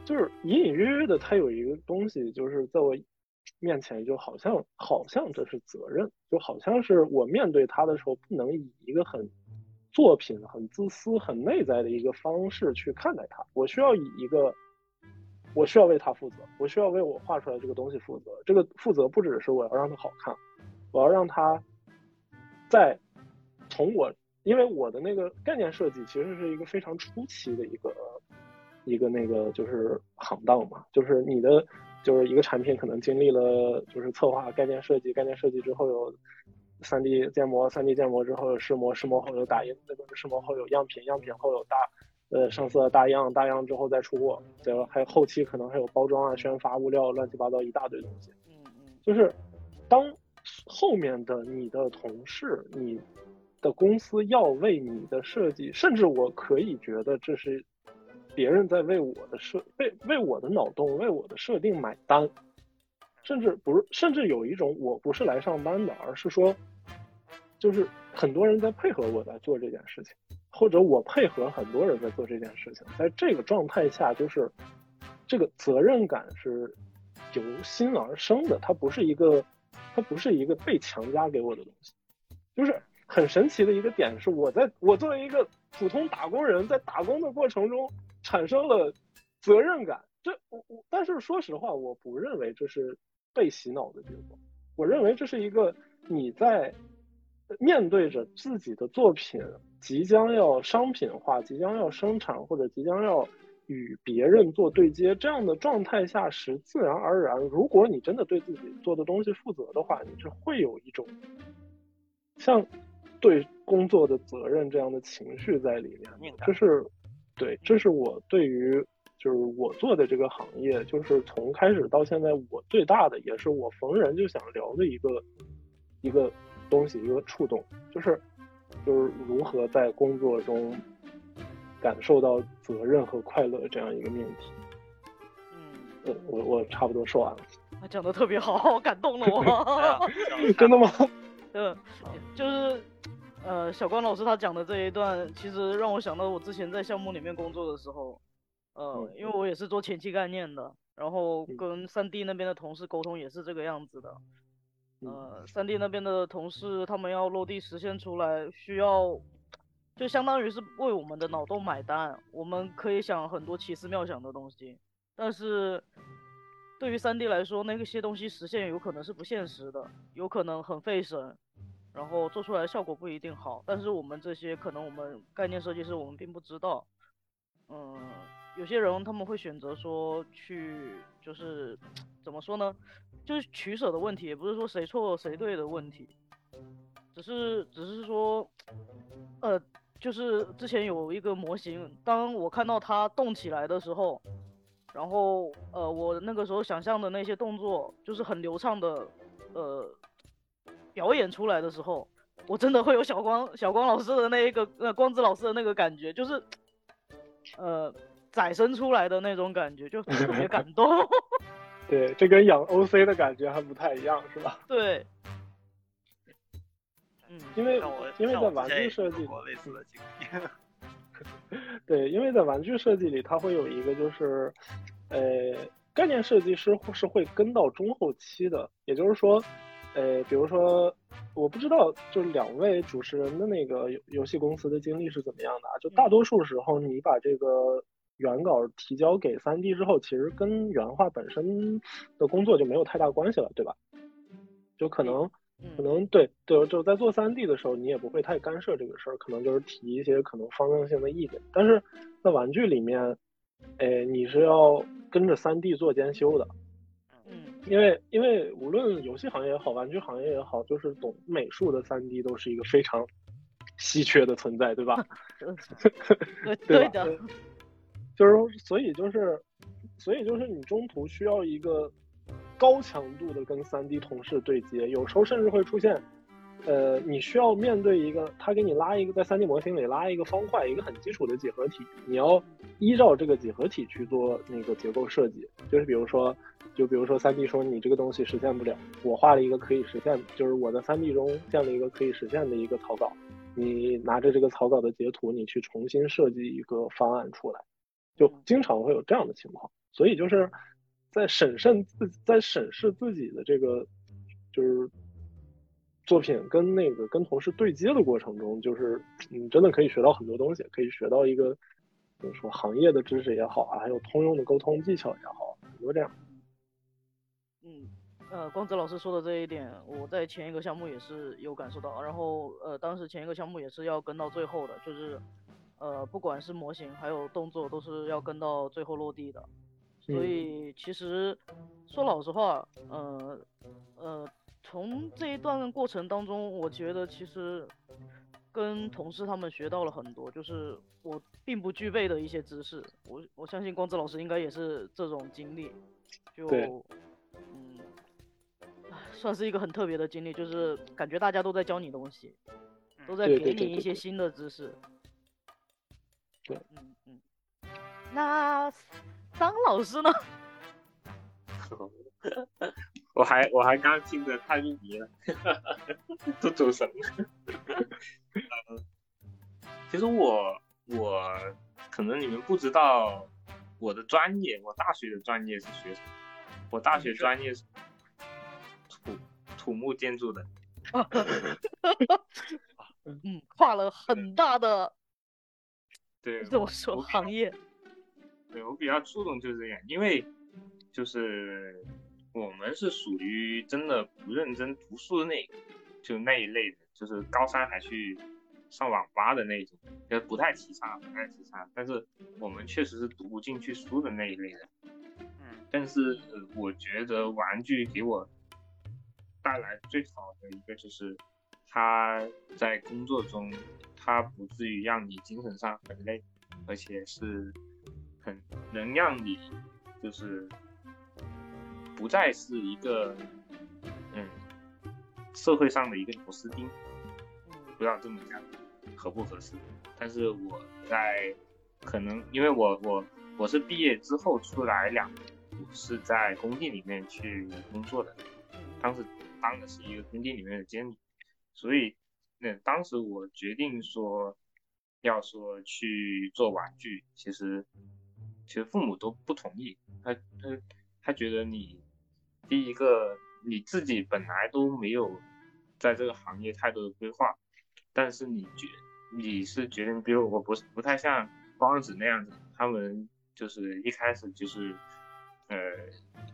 [SPEAKER 6] 就是隐隐约约的，它有一个东西，就是在我。面前就好像好像这是责任，就好像是我面对他的时候不能以一个很作品、很自私、很内在的一个方式去看待他。我需要以一个，我需要为他负责，我需要为我画出来这个东西负责。这个负责不只是我要让它好看，我要让它在从我，因为我的那个概念设计其实是一个非常初期的一个一个那个就是行当嘛，就是你的。就是一个产品可能经历了就是策划、概念设计、概念设计之后有三 D 建模、三 D 建模之后有试模、试模后有打印，那个试模后有样品、样品后有大呃上色、大样、大样之后再出货，对吧？还有后期可能还有包装啊、宣发、物料，乱七八糟一大堆东西。嗯嗯。就是当后面的你的同事、你的公司要为你的设计，甚至我可以觉得这是。别人在为我的设为为我的脑洞为我的设定买单，甚至不是，甚至有一种我不是来上班的，而是说，就是很多人在配合我在做这件事情，或者我配合很多人在做这件事情，在这个状态下，就是这个责任感是由心而生的，它不是一个，它不是一个被强加给我的东西，就是很神奇的一个点是，我在我作为一个普通打工人，在打工的过程中。产生了责任感，这我我，但是说实话，我不认为这是被洗脑的结果。我认为这是一个你在面对着自己的作品即将要商品化、即将要生产或者即将要与别人做对接这样的状态下时，自然而然，如果你真的对自己做的东西负责的话，你是会有一种像对工作的责任这样的情绪在里面，就是。对，这是我对于就是我做的这个行业，就是从开始到现在，我最大的也是我逢人就想聊的一个一个东西，一个触动，就是就是如何在工作中感受到责任和快乐这样一个命题。嗯，我我差不多说完了。
[SPEAKER 5] 他讲的特别好，感动了 我。
[SPEAKER 6] 真的吗？
[SPEAKER 5] 嗯，就是。呃，小关老师他讲的这一段，其实让我想到我之前在项目里面工作的时候，呃，因为我也是做前期概念的，然后跟三 D 那边的同事沟通也是这个样子的。呃，三 D 那边的同事他们要落地实现出来，需要就相当于是为我们的脑洞买单，我们可以想很多奇思妙想的东西，但是对于三 D 来说，那些东西实现有可能是不现实的，有可能很费神。然后做出来的效果不一定好，但是我们这些可能我们概念设计师我们并不知道，嗯，有些人他们会选择说去就是怎么说呢，就是取舍的问题，也不是说谁错谁对的问题，只是只是说，呃，就是之前有一个模型，当我看到它动起来的时候，然后呃我那个时候想象的那些动作就是很流畅的，呃。表演出来的时候，我真的会有小光 小光老师的那一个呃光子老师的那个感觉，就是呃再生出来的那种感觉，就特别感动。
[SPEAKER 6] 对，这跟养 OC 的感觉还不太一样，是吧？
[SPEAKER 5] 对。
[SPEAKER 6] 嗯，因为因为在玩具设计，类似的经历 对，因为在玩具设计里，它会有一个就是呃概念设计师是会跟到中后期的，也就是说。呃，比如说，我不知道，就是两位主持人的那个游游戏公司的经历是怎么样的啊？就大多数时候，你把这个原稿提交给三 D 之后，其实跟原画本身的工作就没有太大关系了，对吧？就可能可
[SPEAKER 5] 嗯
[SPEAKER 6] 能对对，就在做三 D 的时候，你也不会太干涉这个事儿，可能就是提一些可能方向性的意见。但是在玩具里面，哎，你是要跟着三 D 做监修的，
[SPEAKER 5] 嗯
[SPEAKER 6] 因为因为无论游戏行业也好，玩具行业也好，就是懂美术的三 D 都是一个非常稀缺的存在，对吧？
[SPEAKER 5] 对
[SPEAKER 6] 对
[SPEAKER 5] 的，
[SPEAKER 6] 就是所以就是所以就是你中途需要一个高强度的跟三 D 同事对接，有时候甚至会出现，呃，你需要面对一个他给你拉一个在三 D 模型里拉一个方块，一个很基础的几何体，你要依照这个几何体去做那个结构设计，就是比如说。就比如说三 D 说你这个东西实现不了，我画了一个可以实现，就是我在三 D 中建了一个可以实现的一个草稿，你拿着这个草稿的截图，你去重新设计一个方案出来，就经常会有这样的情况。所以就是在审慎自在审视自己的这个就是作品跟那个跟同事对接的过程中，就是你真的可以学到很多东西，可以学到一个怎么说行业的知识也好啊，还有通用的沟通技巧也好，很多这样。
[SPEAKER 5] 嗯，呃，光子老师说的这一点，我在前一个项目也是有感受到。然后，呃，当时前一个项目也是要跟到最后的，就是，呃，不管是模型还有动作，都是要跟到最后落地的。所
[SPEAKER 6] 嗯
[SPEAKER 5] 以，其实说老实话，呃，呃，从这一段过程当中，我觉得其实跟同事他们学到了很多，就是我并不具备的一些知识。我我相信光子老师应该也是这种经历，就算是一个很特别的经历，就是感觉大家都在教你东西，都在给你一些新的知识。
[SPEAKER 6] 对，
[SPEAKER 5] 嗯嗯。那张老师呢？
[SPEAKER 7] 我还我还刚听着太入迷了，都走神了。呃其实我我可能你们不知道我的专业，我大学的专业是学什么？我大学专业是土土木建筑的。
[SPEAKER 5] 嗯，跨了很大的
[SPEAKER 7] 对，我
[SPEAKER 5] 怎么说行业？
[SPEAKER 7] 对我比较触动就是这样，因为就是我们是属于真的不认真读书的那个，就那一类的，就是高三还去上网吧的那种，就不太提倡，不太提倡。但是我们确实是读不进去书的那一类的。
[SPEAKER 3] 嗯
[SPEAKER 7] 但是我觉得玩具给我带来最好的一个就是，他在工作中，他不至于让你精神上很累，而且是很能让你就是不再是一个嗯社会上的一个螺丝钉，不知道这么讲合不合适。但是我在可能因为我我我是毕业之后出来两年，我是在工地里面去工作的，当时当的是一个工地里面的监理，所以那当时我决定说要说去做玩具，其实其实父母都不同意，他他他觉得你第一个你自己本来都没有在这个行业太多的规划，但是你觉你是决定，比如我不是不太像光子那样子，他们就是一开始就是呃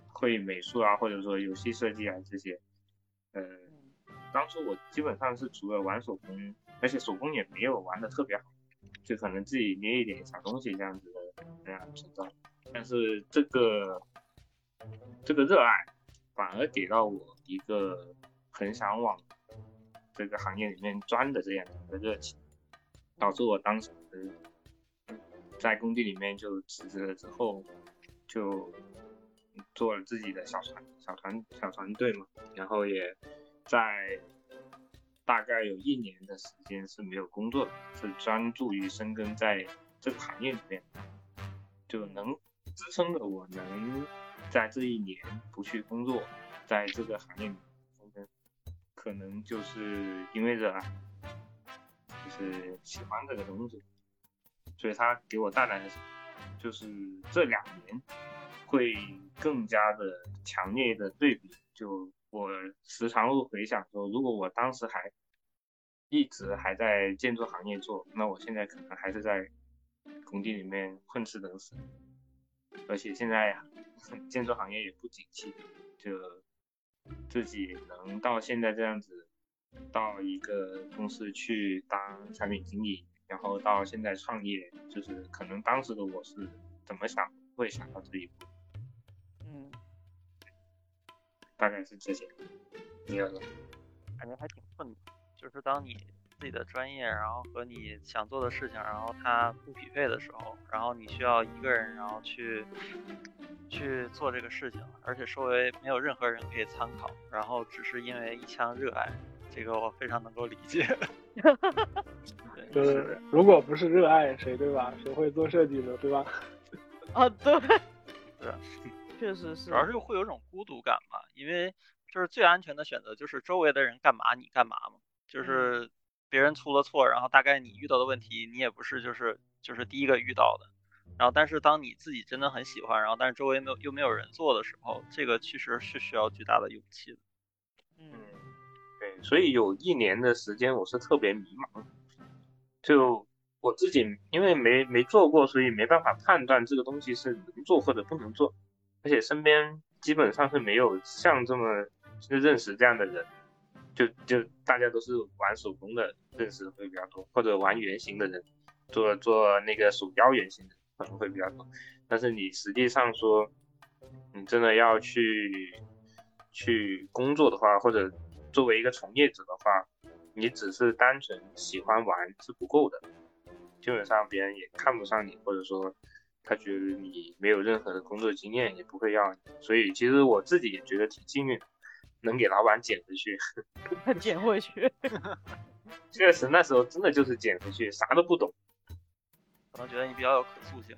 [SPEAKER 7] 会美术啊，或者说游戏设计啊这些，呃，当初我基本上是除了玩手工，而且手工也没有玩的特别好，就可能自己捏一点小东西这样子的那样存在。但是这个这个热爱反而给到我一个很想往这个行业里面钻的这样的一个热情，导致我当时在工地里面就辞职了之后，就做了自己的小团小团小团队嘛，然后也在大概有一年的时间是没有工作的，是专注于深耕在这个行业里面，就能支撑着我能在这一年不去工作，在这个行业里深耕，可能就是因为热爱，就是喜欢这个东西，所以它给我带来的，就是这两年会更加的强烈的对比。就我时常会回想说，如果我当时还一直还在建筑行业做，那我现在可能还是在工地里面混吃等死，而且现在建筑行业也不景气，就自己能到现在这样子，到一个公司去当产品经理，然后到现在创业，就是可能当时的我是怎么想会想到这一步，
[SPEAKER 5] 嗯，
[SPEAKER 7] 大概是这些。你有呢？
[SPEAKER 3] 感觉还挺困难，就是当你自己的专业，然后和你想做的事情，然后它不匹配的时候，然后你需要一个人，然后去去做这个事情，而且周围没有任何人可以参考，然后只是因为一腔热爱，这个我非常能够理解。对，
[SPEAKER 6] 就是如果不是热爱谁对吧？谁会做设计呢？对吧？
[SPEAKER 5] 啊，对，
[SPEAKER 3] 对
[SPEAKER 5] 确实是
[SPEAKER 3] 主，要是会有种孤独感嘛，因为就是最安全的选择就是周围的人干嘛你干嘛嘛，就是别人出了错，然后大概你遇到的问题你也不是就是就是第一个遇到的，然后但是当你自己真的很喜欢，然后但是周围没有又没有人做的时候，这个其实是需要巨大的勇气的。
[SPEAKER 5] 嗯
[SPEAKER 7] 对，所以有一年的时间我是特别迷茫，就我自己因为没没做过，所以没办法判断这个东西是能做或者不能做，而且身边基本上是没有像这么就认识这样的人，就就大家都是玩手工的认识会比较多，或者玩原型的人，做做那个鼠标原型的可能会比较多，但是你实际上说，你真的要去去工作的话，或者作为一个从业者的话，你只是单纯喜欢玩是不够的，基本上别人也看不上你，或者说他觉得你没有任何的工作经验，也不会要你。所以其实我自己也觉得挺幸运，能给老板捡回去。
[SPEAKER 5] 捡回去，
[SPEAKER 7] 确实那时候真的就是捡回去，啥都不懂。
[SPEAKER 3] 可能觉得你比较有可塑性。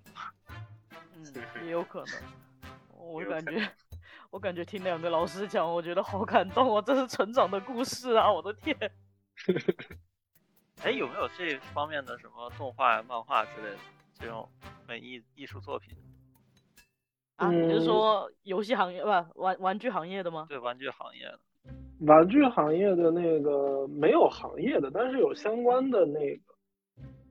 [SPEAKER 5] 嗯，也有可能。我感觉，我感觉听两个老师讲，我觉得好感动啊，这是成长的故事啊！我的天，
[SPEAKER 3] 哎，有没有这方面的什么动画、漫画之类的这种文艺艺术作品？
[SPEAKER 5] 啊，你是
[SPEAKER 6] 嗯
[SPEAKER 5] 说游戏行业不玩玩具行业的吗？
[SPEAKER 3] 对玩具行业的，
[SPEAKER 6] 玩具行业的那个没有行业的，但是有相关的那个，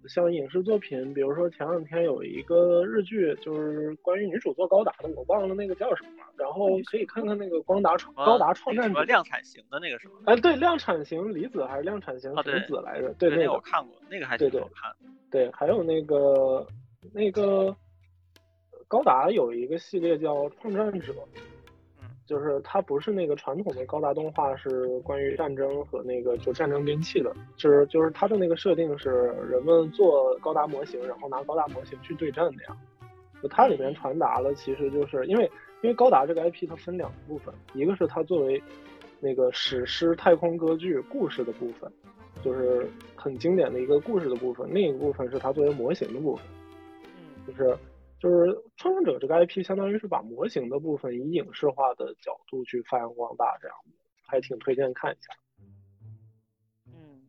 [SPEAKER 6] 像影视作品，比如说前两天有一个日剧，就是关于女主做高达的，我忘了那个叫什么了，然后可以看看那个光达创高达创战者。
[SPEAKER 3] 量产型的那个什么？
[SPEAKER 6] 哎，对，量产型离子还是量产型
[SPEAKER 3] 啊对
[SPEAKER 6] 什么子来着？对，
[SPEAKER 3] 那
[SPEAKER 6] 那个
[SPEAKER 3] 个我看过，那个还
[SPEAKER 6] 对对
[SPEAKER 3] 挺好看的。
[SPEAKER 6] 对，还有那个那个高达有一个系列叫创战者，
[SPEAKER 3] 嗯，
[SPEAKER 6] 就是它不是那个传统的高达动画，是关于战争和那个就战争兵器的，就是就是它的那个设定是人们做高达模型，然后拿高达模型去对战那样。就它里面传达了，其实就是因为因为高达这个 IP 它分两个部分，一个是它作为那个史诗太空歌剧故事的部分，就是很经典的一个故事的部分；另一个部分是它作为模型的部分，
[SPEAKER 5] 嗯
[SPEAKER 6] 就是就是创作者这个 IP 相当于是把模型的部分以影视化的角度去发扬光大，这样的还挺推荐看一下。
[SPEAKER 5] 嗯，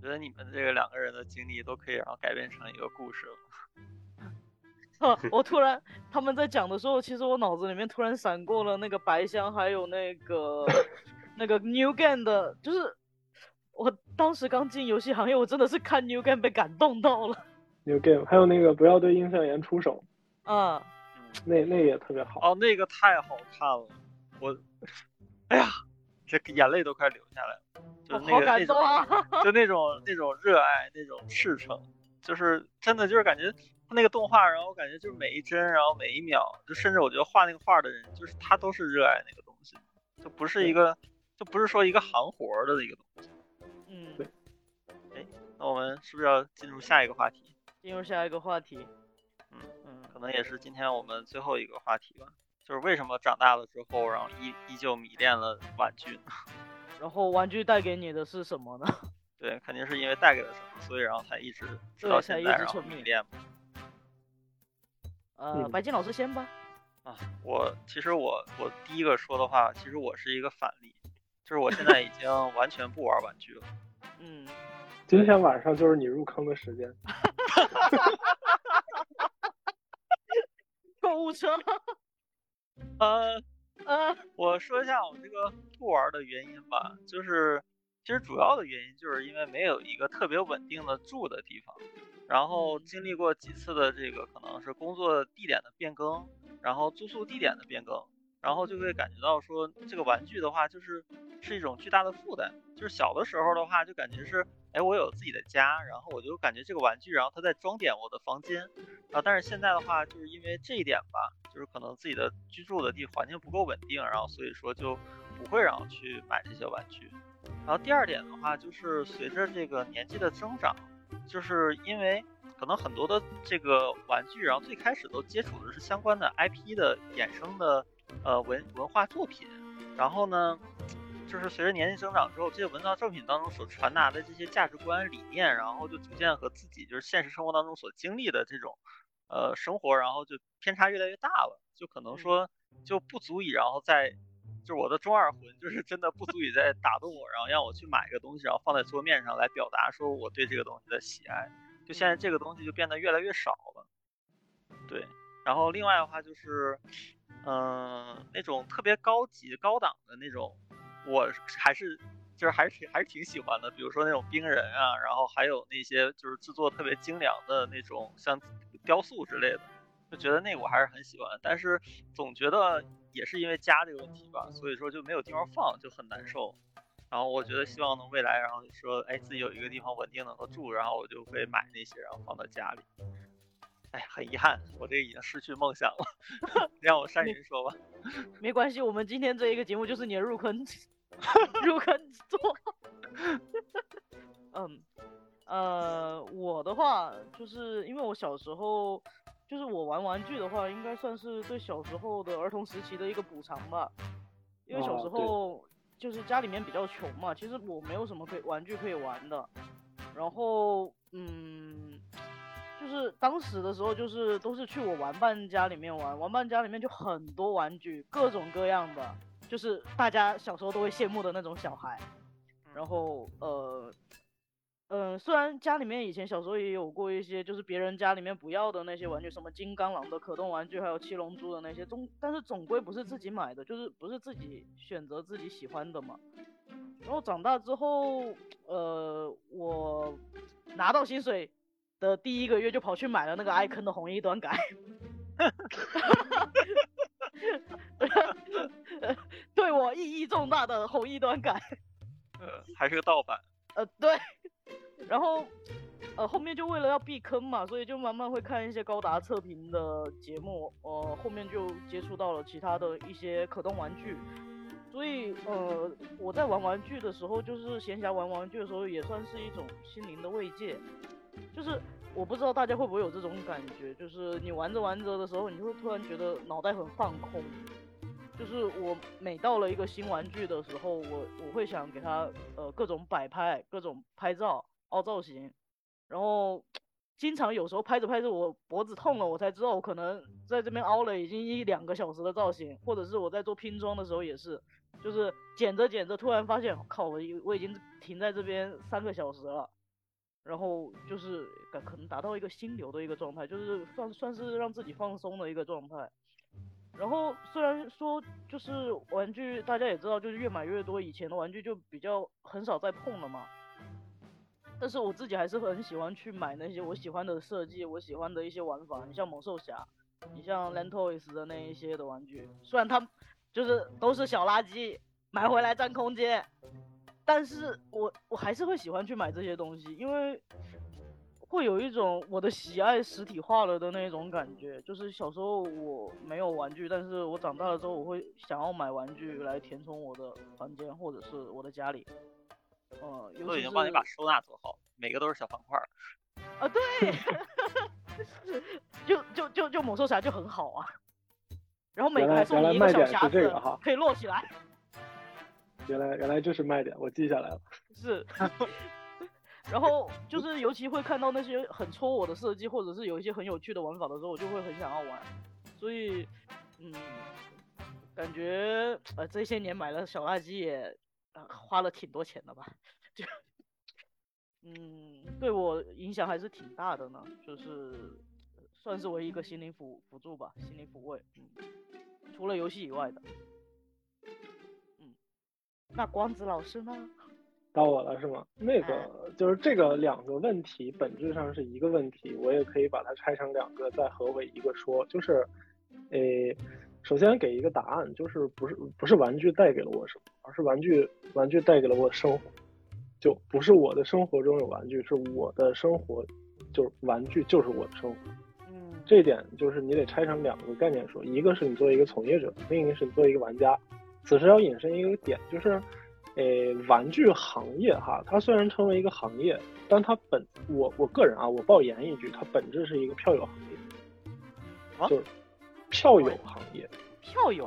[SPEAKER 3] 觉得你们这个两个人的经历都可以然后改编成一个故事了。
[SPEAKER 5] 呵 我突然他们在讲的时候，其实我脑子里面突然闪过了那个白箱，还有那个 那个 New Game 的，就是我当时刚进游戏行业，我真的是看 New Game 被感动到了。
[SPEAKER 6] New Game 还有那个不要对印象岩出手，
[SPEAKER 5] 啊，
[SPEAKER 3] 嗯，
[SPEAKER 6] 那那也特别好。
[SPEAKER 3] 哦，那个太好看了，我，哎呀，这眼泪都快流下来了，就那
[SPEAKER 5] 好
[SPEAKER 3] 个那种
[SPEAKER 5] 感动啊！
[SPEAKER 3] 就那种那种热爱，那种赤诚，就是真的就是感觉他那个动画，然后我感觉就是每一帧，然后每一秒，就甚至我觉得画那个画的人，就是他都是热爱那个东西，就不是一个就不是说一个行活儿的一个东西。
[SPEAKER 5] 嗯，
[SPEAKER 6] 对
[SPEAKER 3] 那我们是不是要进入下一个话题？
[SPEAKER 5] 进入下一个话题。
[SPEAKER 3] 可能也是今天我们最后一个话题吧，就是为什么长大了之后，然后依依旧迷恋了玩具呢？
[SPEAKER 5] 然后玩具带给你的是什么呢？
[SPEAKER 3] 对，肯定是因为带给了什么，所以然后才一直到现在，一直
[SPEAKER 5] 沉迷
[SPEAKER 3] 迷恋嘛。
[SPEAKER 5] 呃，
[SPEAKER 6] 嗯
[SPEAKER 5] 白金老师先吧。
[SPEAKER 3] 啊，我其实我我第一个说的话，其实我是一个反例，就是我现在已经完全不玩玩具了。
[SPEAKER 5] 嗯，
[SPEAKER 6] 今天晚上就是你入坑的时间。
[SPEAKER 5] 购物车。
[SPEAKER 3] 呃，
[SPEAKER 5] 呃，
[SPEAKER 3] 我说一下我这个不玩的原因吧，就是其实主要的原因就是因为没有一个特别稳定的住的地方。然后经历过几次的这个可能是工作地点的变更，然后住宿地点的变更，然后就会感觉到说这个玩具的话就是是一种巨大的负担。就是小的时候的话就感觉是，哎，我有自己的家，然后我就感觉这个玩具，然后它在装点我的房间。然后但是现在的话就是因为这一点吧，就是可能自己的居住的地环境不够稳定，然后所以说就不会让我去买这些玩具。然后第二点的话就是随着这个年纪的增长。就是因为可能很多的这个玩具，然后最开始都接触的是相关的 IP 的衍生的呃文文化作品，然后呢，就是随着年龄增长之后，这些文化作品当中所传达的这些价值观理念，然后就逐渐和自己就是现实生活当中所经历的这种呃生活，然后就偏差越来越大了，就可能说就不足以，然后在就是我的中二魂，就是真的不足以再打动我，然后让我去买一个东西，然后放在桌面上来表达说我对这个东西的喜爱。就现在这个东西就变得越来越少了。对，然后另外的话就是，嗯，那种特别高级、高档的那种，我还是就是还是还是挺喜欢的。比如说那种冰人啊，然后还有那些就是制作特别精良的那种像雕塑之类的。就觉得那我还是很喜欢，但是总觉得也是因为家这个问题吧，所以说就没有地方放，就很难受。然后我觉得希望能未来，然后说，哎，自己有一个地方稳定能够住，然后我就会买那些，然后放到家里。哎，很遗憾，我这已经失去梦想了。让我善云说吧。
[SPEAKER 5] 没关系，我们今天这一个节目就是你的入坑，入坑作。嗯，呃，我的话就是因为我小时候。就是我玩玩具的话，应该算是对小时候的儿童时期的一个补偿吧。因为小时候就是家里面比较穷嘛，其实我没有什么可以玩具可以玩的。然后，嗯，就是当时的时候，就是都是去我玩伴家里面玩，玩伴家里面就很多玩具，各种各样的，就是大家小时候都会羡慕的那种小孩。然后，呃。嗯，虽然家里面以前小时候也有过一些，就是别人家里面不要的那些玩具，什么金刚狼的可动玩具，还有七龙珠的那些，总但是总归不是自己买的，就是不是自己选择自己喜欢的嘛。然后长大之后，呃，我拿到薪水的第一个月就跑去买了那个艾坑的红衣端改，对我意义重大的红衣端改，
[SPEAKER 3] 呃，还是个盗版，
[SPEAKER 5] 呃，对。然后，呃，后面就为了要避坑嘛，所以就慢慢会看一些高达测评的节目，呃，后面就接触到了其他的一些可动玩具，所以，呃，我在玩玩具的时候，就是闲暇玩玩具的时候，也算是一种心灵的慰藉。就是我不知道大家会不会有这种感觉，就是你玩着玩着的时候，你就会突然觉得脑袋很放空。就是我每到了一个新玩具的时候，我我会想给它呃各种摆拍，各种拍照凹造型，然后经常有时候拍着拍着我脖子痛了，我才知道我可能在这边凹了已经一两个小时的造型，或者是我在做拼装的时候也是，就是剪着剪着突然发现靠我我已经停在这边三个小时了，然后就是可能达到一个心流的一个状态，就是算算是让自己放松的一个状态。然后虽然说就是玩具，大家也知道，就是越买越多，以前的玩具就比较很少再碰了嘛。但是我自己还是很喜欢去买那些我喜欢的设计，我喜欢的一些玩法。你像猛兽侠，你像 Lentoys 的那一些的玩具，虽然它就是都是小垃圾，买回来占空间，但是我我还是会喜欢去买这些东西，因为。会有一种我的喜爱实体化了的那种感觉，就是小时候我没有玩具，但是我长大了之后，我会想要买玩具来填充我的房间或者是我的家里。嗯，
[SPEAKER 3] 我已经帮你把收纳做好，每个都是小方块。
[SPEAKER 5] 啊，对，就就就就猛兽侠就很好啊，然后每个还送你一个小匣子，可以摞起来。
[SPEAKER 6] 原来原来这是卖点，我记下来了。
[SPEAKER 5] 是。然后就是，尤其会看到那些很戳我的设计，或者是有一些很有趣的玩法的时候，我就会很想要玩。所以，嗯，感觉呃这些年买了小垃圾也呃花了挺多钱的吧？就，嗯，对我影响还是挺大的呢。就是算是为一个心灵辅辅助吧，心灵抚慰。嗯，除了游戏以外的。嗯，那光子老师呢？
[SPEAKER 6] 到我了是吗？那个就是这个两个问题本质上是一个问题，我也可以把它拆成两个，再合为一个说。就是，呃，首先给一个答案，就是不是不是玩具带给了我什么，而是玩具玩具带给了我生活，就不是我的生活中有玩具，是我的生活，就是玩具就是我的生活。
[SPEAKER 5] 嗯，
[SPEAKER 6] 这一点就是你得拆成两个概念说，一个是你作为一个从业者，另一个是你作为一个玩家。此时要引申一个点，就是。诶，玩具行业哈，它虽然称为一个行业，但它本我我个人啊，我爆言一句，它本质是一个票友行业，就是票友行业，
[SPEAKER 5] 票友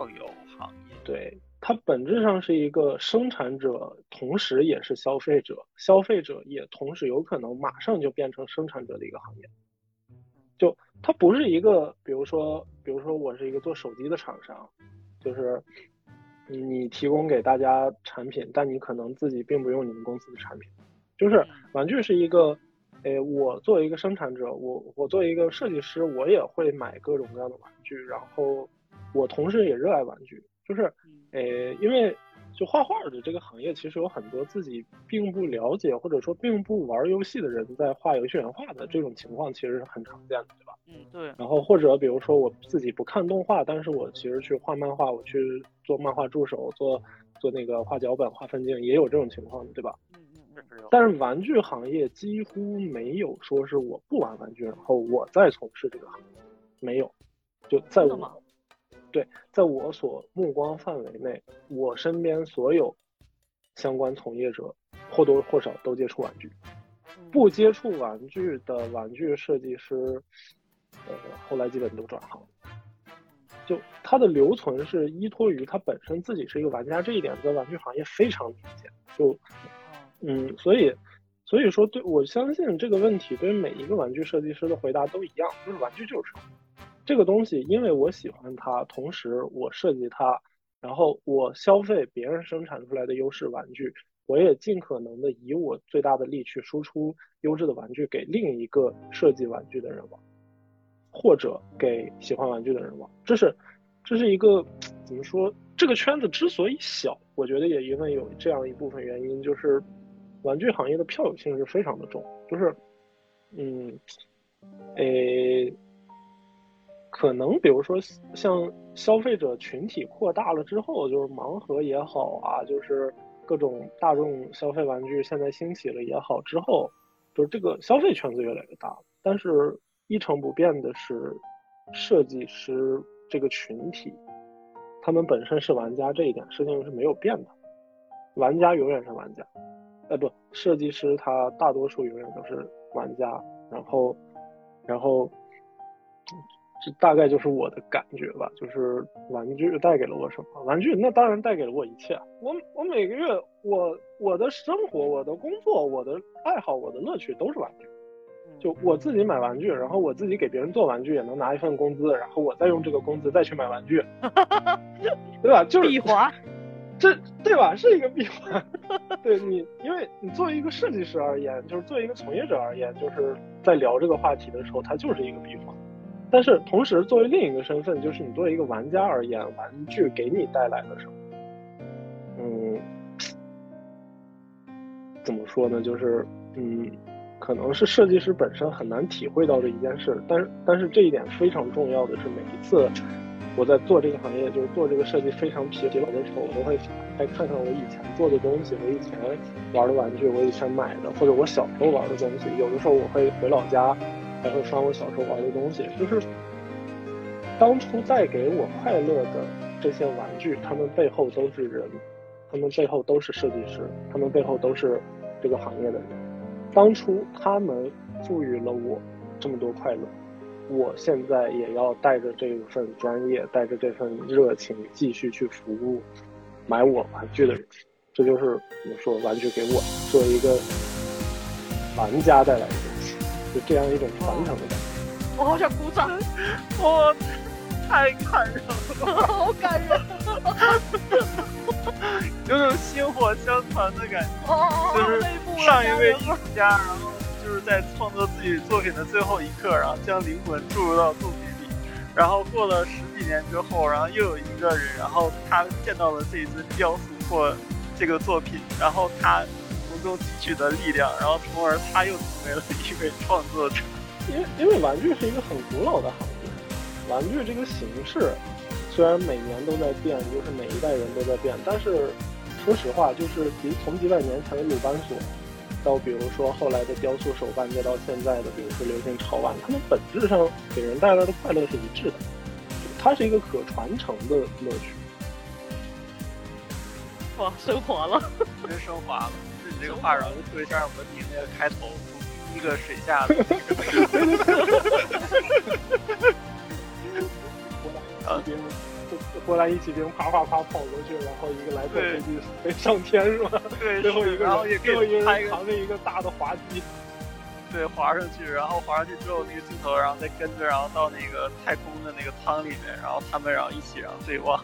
[SPEAKER 3] 行业，
[SPEAKER 6] 对，它本质上是一个生产者，同时也是消费者，消费者也同时有可能马上就变成生产者的一个行业，就它不是一个，比如说，比如说我是一个做手机的厂商，就是。你你提供给大家产品，但你可能自己并不用你们公司的产品，就是玩具是一个，诶，我作为一个生产者，我我作为一个设计师，我也会买各种各样的玩具，然后我同时也热爱玩具，就是，诶，因为。就画画的这个行业，其实有很多自己并不了解，或者说并不玩游戏的人在画游戏原画的这种情况，其实是很常见的，对吧？
[SPEAKER 5] 嗯，对。
[SPEAKER 6] 然后或者比如说我自己不看动画，但是我其实去画漫画，我去做漫画助手，做做那个画脚本、画分镜，也有这种情况的，对吧？
[SPEAKER 5] 嗯嗯，
[SPEAKER 6] 但是玩具行业几乎没有说是我不玩玩具，然后我再从事这个行业，没有，就在我。对，在我所目光范围内，我身边所有相关从业者或多或少都接触玩具。不接触玩具的玩具设计师，呃，后来基本都转行。就它的留存是依托于他本身自己是一个玩家，这一点在玩具行业非常明显。就，嗯，所以，所以说，对我相信这个问题对每一个玩具设计师的回答都一样，就是玩具就是。这个东西，因为我喜欢它，同时我设计它，然后我消费别人生产出来的优势玩具，我也尽可能的以我最大的力去输出优质的玩具给另一个设计玩具的人玩，或者给喜欢玩具的人玩。这是，这是一个怎么说？这个圈子之所以小，我觉得也因为有这样一部分原因，就是玩具行业的票友性是非常的重，就是，嗯，诶。可能比如说像消费者群体扩大了之后，就是盲盒也好啊，就是各种大众消费玩具现在兴起了也好之后，就是这个消费圈子越来越大。但是一成不变的是，设计师这个群体，他们本身是玩家这一点事情是没有变的，玩家永远是玩家，哎不，设计师他大多数永远都是玩家，然后，然后。这大概就是我的感觉吧，就是玩具带给了我什么？玩具那当然带给了我一切。我我每个月我我的生活、我的工作、我的爱好、我的乐趣都是玩具。就我自己买玩具，然后我自己给别人做玩具，也能拿一份工资，然后我再用这个工资再去买玩具，对吧？就是
[SPEAKER 5] 闭环，
[SPEAKER 6] 这对吧？是一个闭环。对你，因为你作为一个设计师而言，就是作为一个从业者而言，就是在聊这个话题的时候，它就是一个闭环。但是同时，作为另一个身份，就是你作为一个玩家而言，玩具给你带来了什么？嗯，怎么说呢？就是嗯，可能是设计师本身很难体会到的一件事。但是，但是这一点非常重要的是，每一次我在做这个行业，就是做这个设计非常疲劳的时候，我都会再看看我以前做的东西，我以前玩的玩具，我以前买的，或者我小时候玩的东西。有的时候我会回老家。还会刷我小时候玩的东西，就是当初带给我快乐的这些玩具，他们背后都是人，他们背后都是设计师，他们背后都是这个行业的人。当初他们赋予了我这么多快乐，我现在也要带着这份专业，带着这份热情，继续去服务买我玩具的人。这就是怎么说，玩具给我作为一个玩家带来的。就这样一种传承的感觉，
[SPEAKER 5] 我好想鼓掌，
[SPEAKER 3] 我太感人了，
[SPEAKER 5] 好感人，
[SPEAKER 3] 有种薪火相传的感觉，就是上一位艺术家，然后就是在创作自己作品的最后一刻，然后将灵魂注入到作品里，然后过了十几年之后，然后又有一个人，然后他见到了这一尊雕塑或这个作品，然后他从中汲取的力量，然后从而他又成为了一位创作者。
[SPEAKER 6] 因为因为玩具是一个很古老的行业，玩具这个形式虽然每年都在变，就是每一代人都在变，但是说实话，就是几从几百年前的鲁班锁，到比如说后来的雕塑手办，再到现在的比如说流行潮玩，它们本质上给人带来的快乐是一致的，它是一个可传承的乐趣。
[SPEAKER 5] 哇，升华了，
[SPEAKER 3] 真升华了！就你这个话，然后就特别像文明那个开头，从第一个水下的。
[SPEAKER 6] 啊，兵，波兰一骑兵啪啪啪跑过去，然后一个莱特飞机飞上天是吧？
[SPEAKER 3] 对，
[SPEAKER 6] 最后一个
[SPEAKER 3] 然后也
[SPEAKER 6] 最后一个人扛着一个大的滑稽。
[SPEAKER 3] 对，滑上去，然后滑上去之后，那个镜头，然后再跟着，然后到那个太空的那个舱里面，然后他们然后一起然后对望。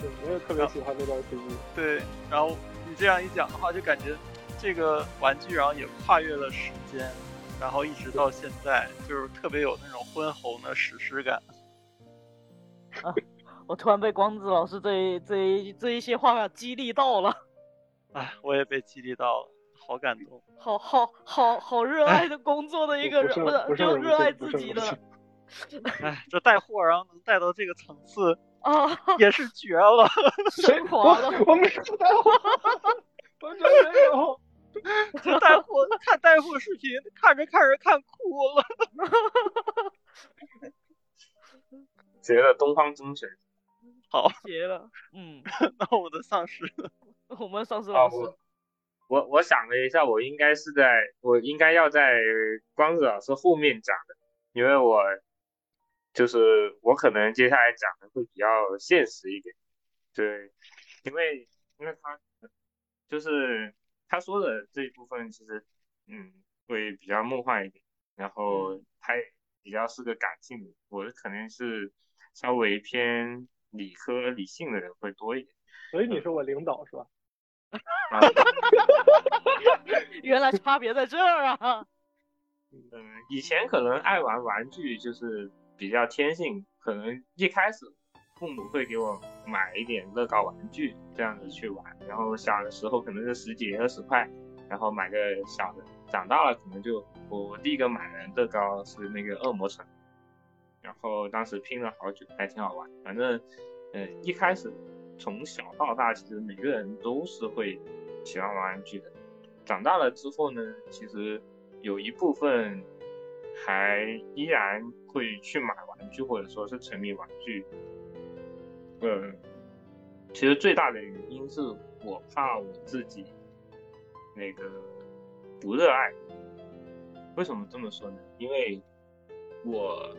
[SPEAKER 6] 对，我也特别喜欢那段 CG。
[SPEAKER 3] 对，然后你这样一讲的话，就感觉这个玩具然后也跨越了时间，然后一直到现在，就是特别有那种恢宏的史诗感。
[SPEAKER 5] 啊我突然被光子老师这一这一这一些话激励到了，
[SPEAKER 3] 哎，我也被激励到了，好感动。
[SPEAKER 5] 好好好好热爱的工作的一个人，
[SPEAKER 6] 不是不是
[SPEAKER 5] 就热爱自己的
[SPEAKER 3] 哎，这带货然后能带到这个层次，
[SPEAKER 5] 啊，
[SPEAKER 3] 也是绝了。
[SPEAKER 5] 升华了。
[SPEAKER 6] 我没有带货，我真没有。
[SPEAKER 3] 这带货看带货视频，看着看着看哭了。
[SPEAKER 7] 学了东方精神。
[SPEAKER 3] 好，
[SPEAKER 5] 结了，嗯，
[SPEAKER 3] 那我的丧尸呢？
[SPEAKER 5] 我们上次
[SPEAKER 7] 啊，
[SPEAKER 5] 老师
[SPEAKER 7] 我我我想了一下，我应该是在我应该要在光子老师后面讲的，因为我就是我可能接下来讲的会比较现实一点，对，因为因为他就是他说的这一部分其实嗯会比较梦幻一点，然后他也比较是个感性的，我可能是稍微偏理科理性的人会多一点。
[SPEAKER 6] 所以你是我领导是吧？
[SPEAKER 7] 啊
[SPEAKER 5] 原来差别在这儿啊！
[SPEAKER 7] 嗯，以前可能爱玩玩具就是比较天性，可能一开始父母会给我买一点乐高玩具这样子去玩，然后小的时候可能是十几二十块，然后买个小的，长大了可能就我第一个买的乐高是那个恶魔城，然后当时拼了好久，还挺好玩，反正呃一开始从小到大其实每个人都是会喜欢玩玩具的，长大了之后呢，其实有一部分还依然会去买玩具，或者说是沉迷玩具。呃，其实最大的原因是我怕我自己那个不热爱。为什么这么说呢？因为我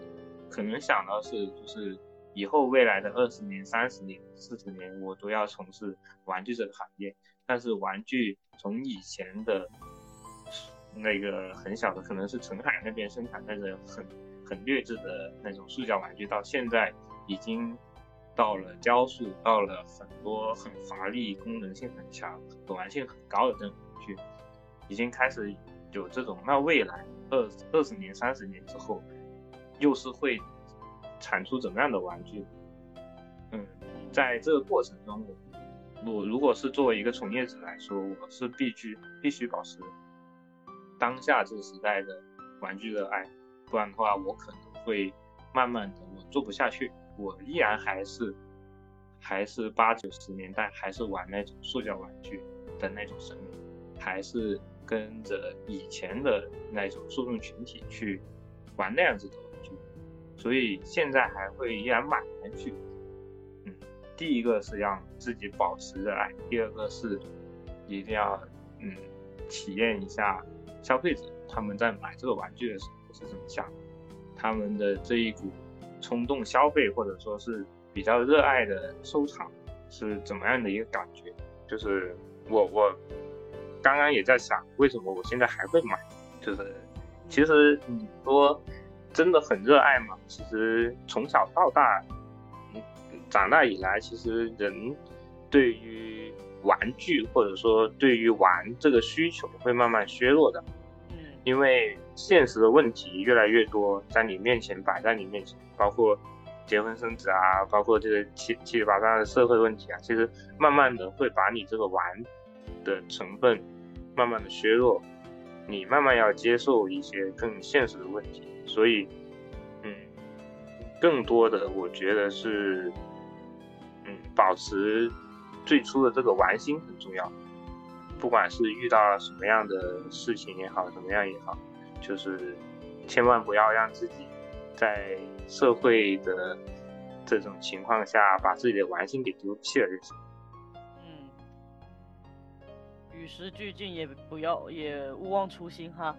[SPEAKER 7] 可能想到是，就是以后未来的二十年、三十年、四十年，我都要从事玩具这个行业。但是玩具从以前的那个很小的，可能是澄海那边生产但是很很劣质的那种塑胶玩具，到现在已经到了雕塑，到了很多很华丽、功能性很强、可玩性很高的这种玩具，已经开始有这种。那未来二二十年、三十年之后，又是会产出怎么样的玩具？嗯，在这个过程中，我我如果是作为一个从业者来说，我是必须必须保持当下这个时代的玩具热爱，不然的话，我可能会慢慢的我做不下去，我依然还是还是八九十年代还是玩那种塑胶玩具的那种审美，还是跟着以前的那种受众群体去玩那样子的玩具，所以现在还会依然买玩具。嗯，第一个是让自己保持热爱，第二个是一定要嗯体验一下消费者他们在买这个玩具的时候是怎么想，他们的这一股冲动消费或者说是比较热爱的收藏是怎么样的一个感觉？就是我我刚刚也在想，为什么我现在还会买？就是其实你说真的很热爱吗？其实从小到大，嗯，长大以来，其实人对于玩具或者说对于玩这个需求会慢慢削弱的，因为现实的问题越来越多在你面前摆在你面前，包括结婚生子啊，包括这个七七七八八的社会问题啊，其实慢慢的会把你这个玩的成分慢慢的削弱，你慢慢要接受一些更现实的问题。所以，嗯，更多的我觉得是，嗯，保持最初的这个玩心很重要。不管是遇到什么样的事情也好，怎么样也好，就是千万不要让自己在社会的这种情况下把自己的玩心给丢弃了就行。
[SPEAKER 1] 嗯，与时俱进，也不要也勿忘初心哈。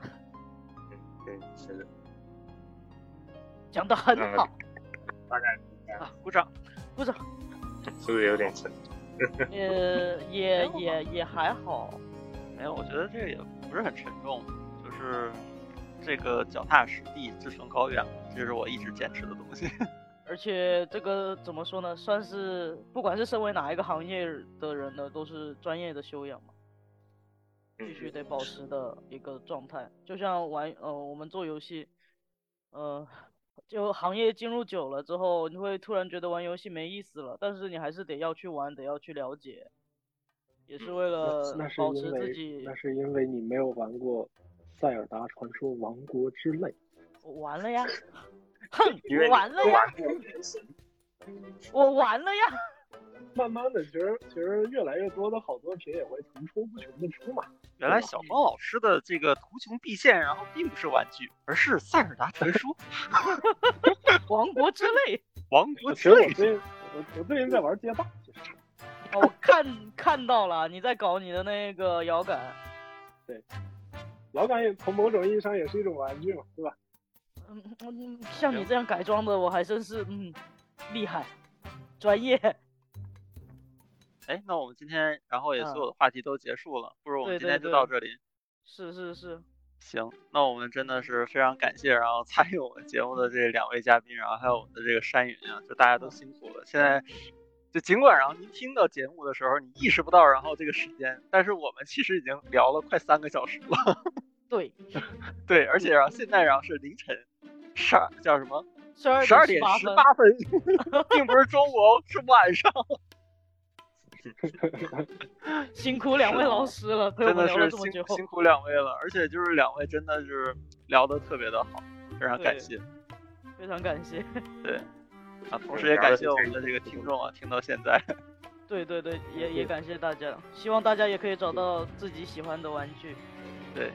[SPEAKER 7] 嗯，对，是的，
[SPEAKER 1] 讲的很
[SPEAKER 7] 嗯
[SPEAKER 1] 好
[SPEAKER 7] 大概是这样
[SPEAKER 3] 啊，鼓掌。
[SPEAKER 1] 鼓掌。
[SPEAKER 7] 是不是有点沉？
[SPEAKER 1] 也 也也也还好，
[SPEAKER 3] 没有，我觉得这个也不是很沉重，就是这个脚踏实地，志存高远，这是我一直坚持的东西。
[SPEAKER 1] 而且这个怎么说呢，算是不管是身为哪一个行业的人呢，都是专业的修养嘛，必须得保持的一个状态。就像玩呃，我们做游戏，呃，就行业进入久了之后，你会突然觉得玩游戏没意思了，但是你还是得要去玩，得要去了解，也是为了保持自己
[SPEAKER 6] 那是因为你没有玩过《塞尔达传说：王国之泪》。
[SPEAKER 1] 我玩了呀，哼，我玩了呀，我玩了呀。
[SPEAKER 6] 慢慢的，其实其实越来越多的好作品也会层出不穷的出嘛。
[SPEAKER 3] 原来小猫老师的这个图穷匕见，然后并不是玩具，而是塞尔达传说、
[SPEAKER 1] 王国之泪，
[SPEAKER 3] 王国
[SPEAKER 6] 其实我
[SPEAKER 3] 之泪。
[SPEAKER 6] 最我我最近在玩街霸，其实
[SPEAKER 1] 哦，我看看到了，你在搞你的那个摇杆，
[SPEAKER 6] 摇杆也从某种意义上也是一种玩具嘛，对吧？
[SPEAKER 1] 嗯嗯，像你这样改装的，我还真是嗯厉害，专业。
[SPEAKER 3] 哎，那我们今天然后也
[SPEAKER 1] 啊
[SPEAKER 3] 所有的话题都结束了，不如我们今天就到这里。
[SPEAKER 1] 是是是，
[SPEAKER 3] 行，那我们真的是非常感谢，然后参与我们节目的这两位嘉宾，然后还有我们的这个山云啊，就大家都辛苦了。现在就尽管然后您听到节目的时候，你意识不到然后这个时间，但是我们其实已经聊了快三个小时了。
[SPEAKER 1] 对，
[SPEAKER 3] 对，而且然后现在然后是凌晨十二叫什么
[SPEAKER 1] 十二
[SPEAKER 3] 点
[SPEAKER 1] 八
[SPEAKER 3] 十八分，并不是中午哦，是晚上。
[SPEAKER 1] 辛苦两位老师了，陪我
[SPEAKER 3] 真的
[SPEAKER 1] 们聊了
[SPEAKER 3] 是
[SPEAKER 1] 这么久。
[SPEAKER 3] 辛辛苦两位了，而且就是两位真的是聊得特别的好，非常感谢。
[SPEAKER 1] 非常感谢。
[SPEAKER 3] 对，啊，同时也感谢我们的这个听众啊，听到现在。
[SPEAKER 1] 对对对，也也感谢大家，希望大家也可以找到自己喜欢的玩具。
[SPEAKER 3] 对，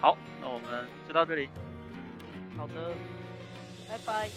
[SPEAKER 3] 好，那我们就到这里。
[SPEAKER 1] 好的，拜拜。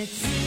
[SPEAKER 1] It's.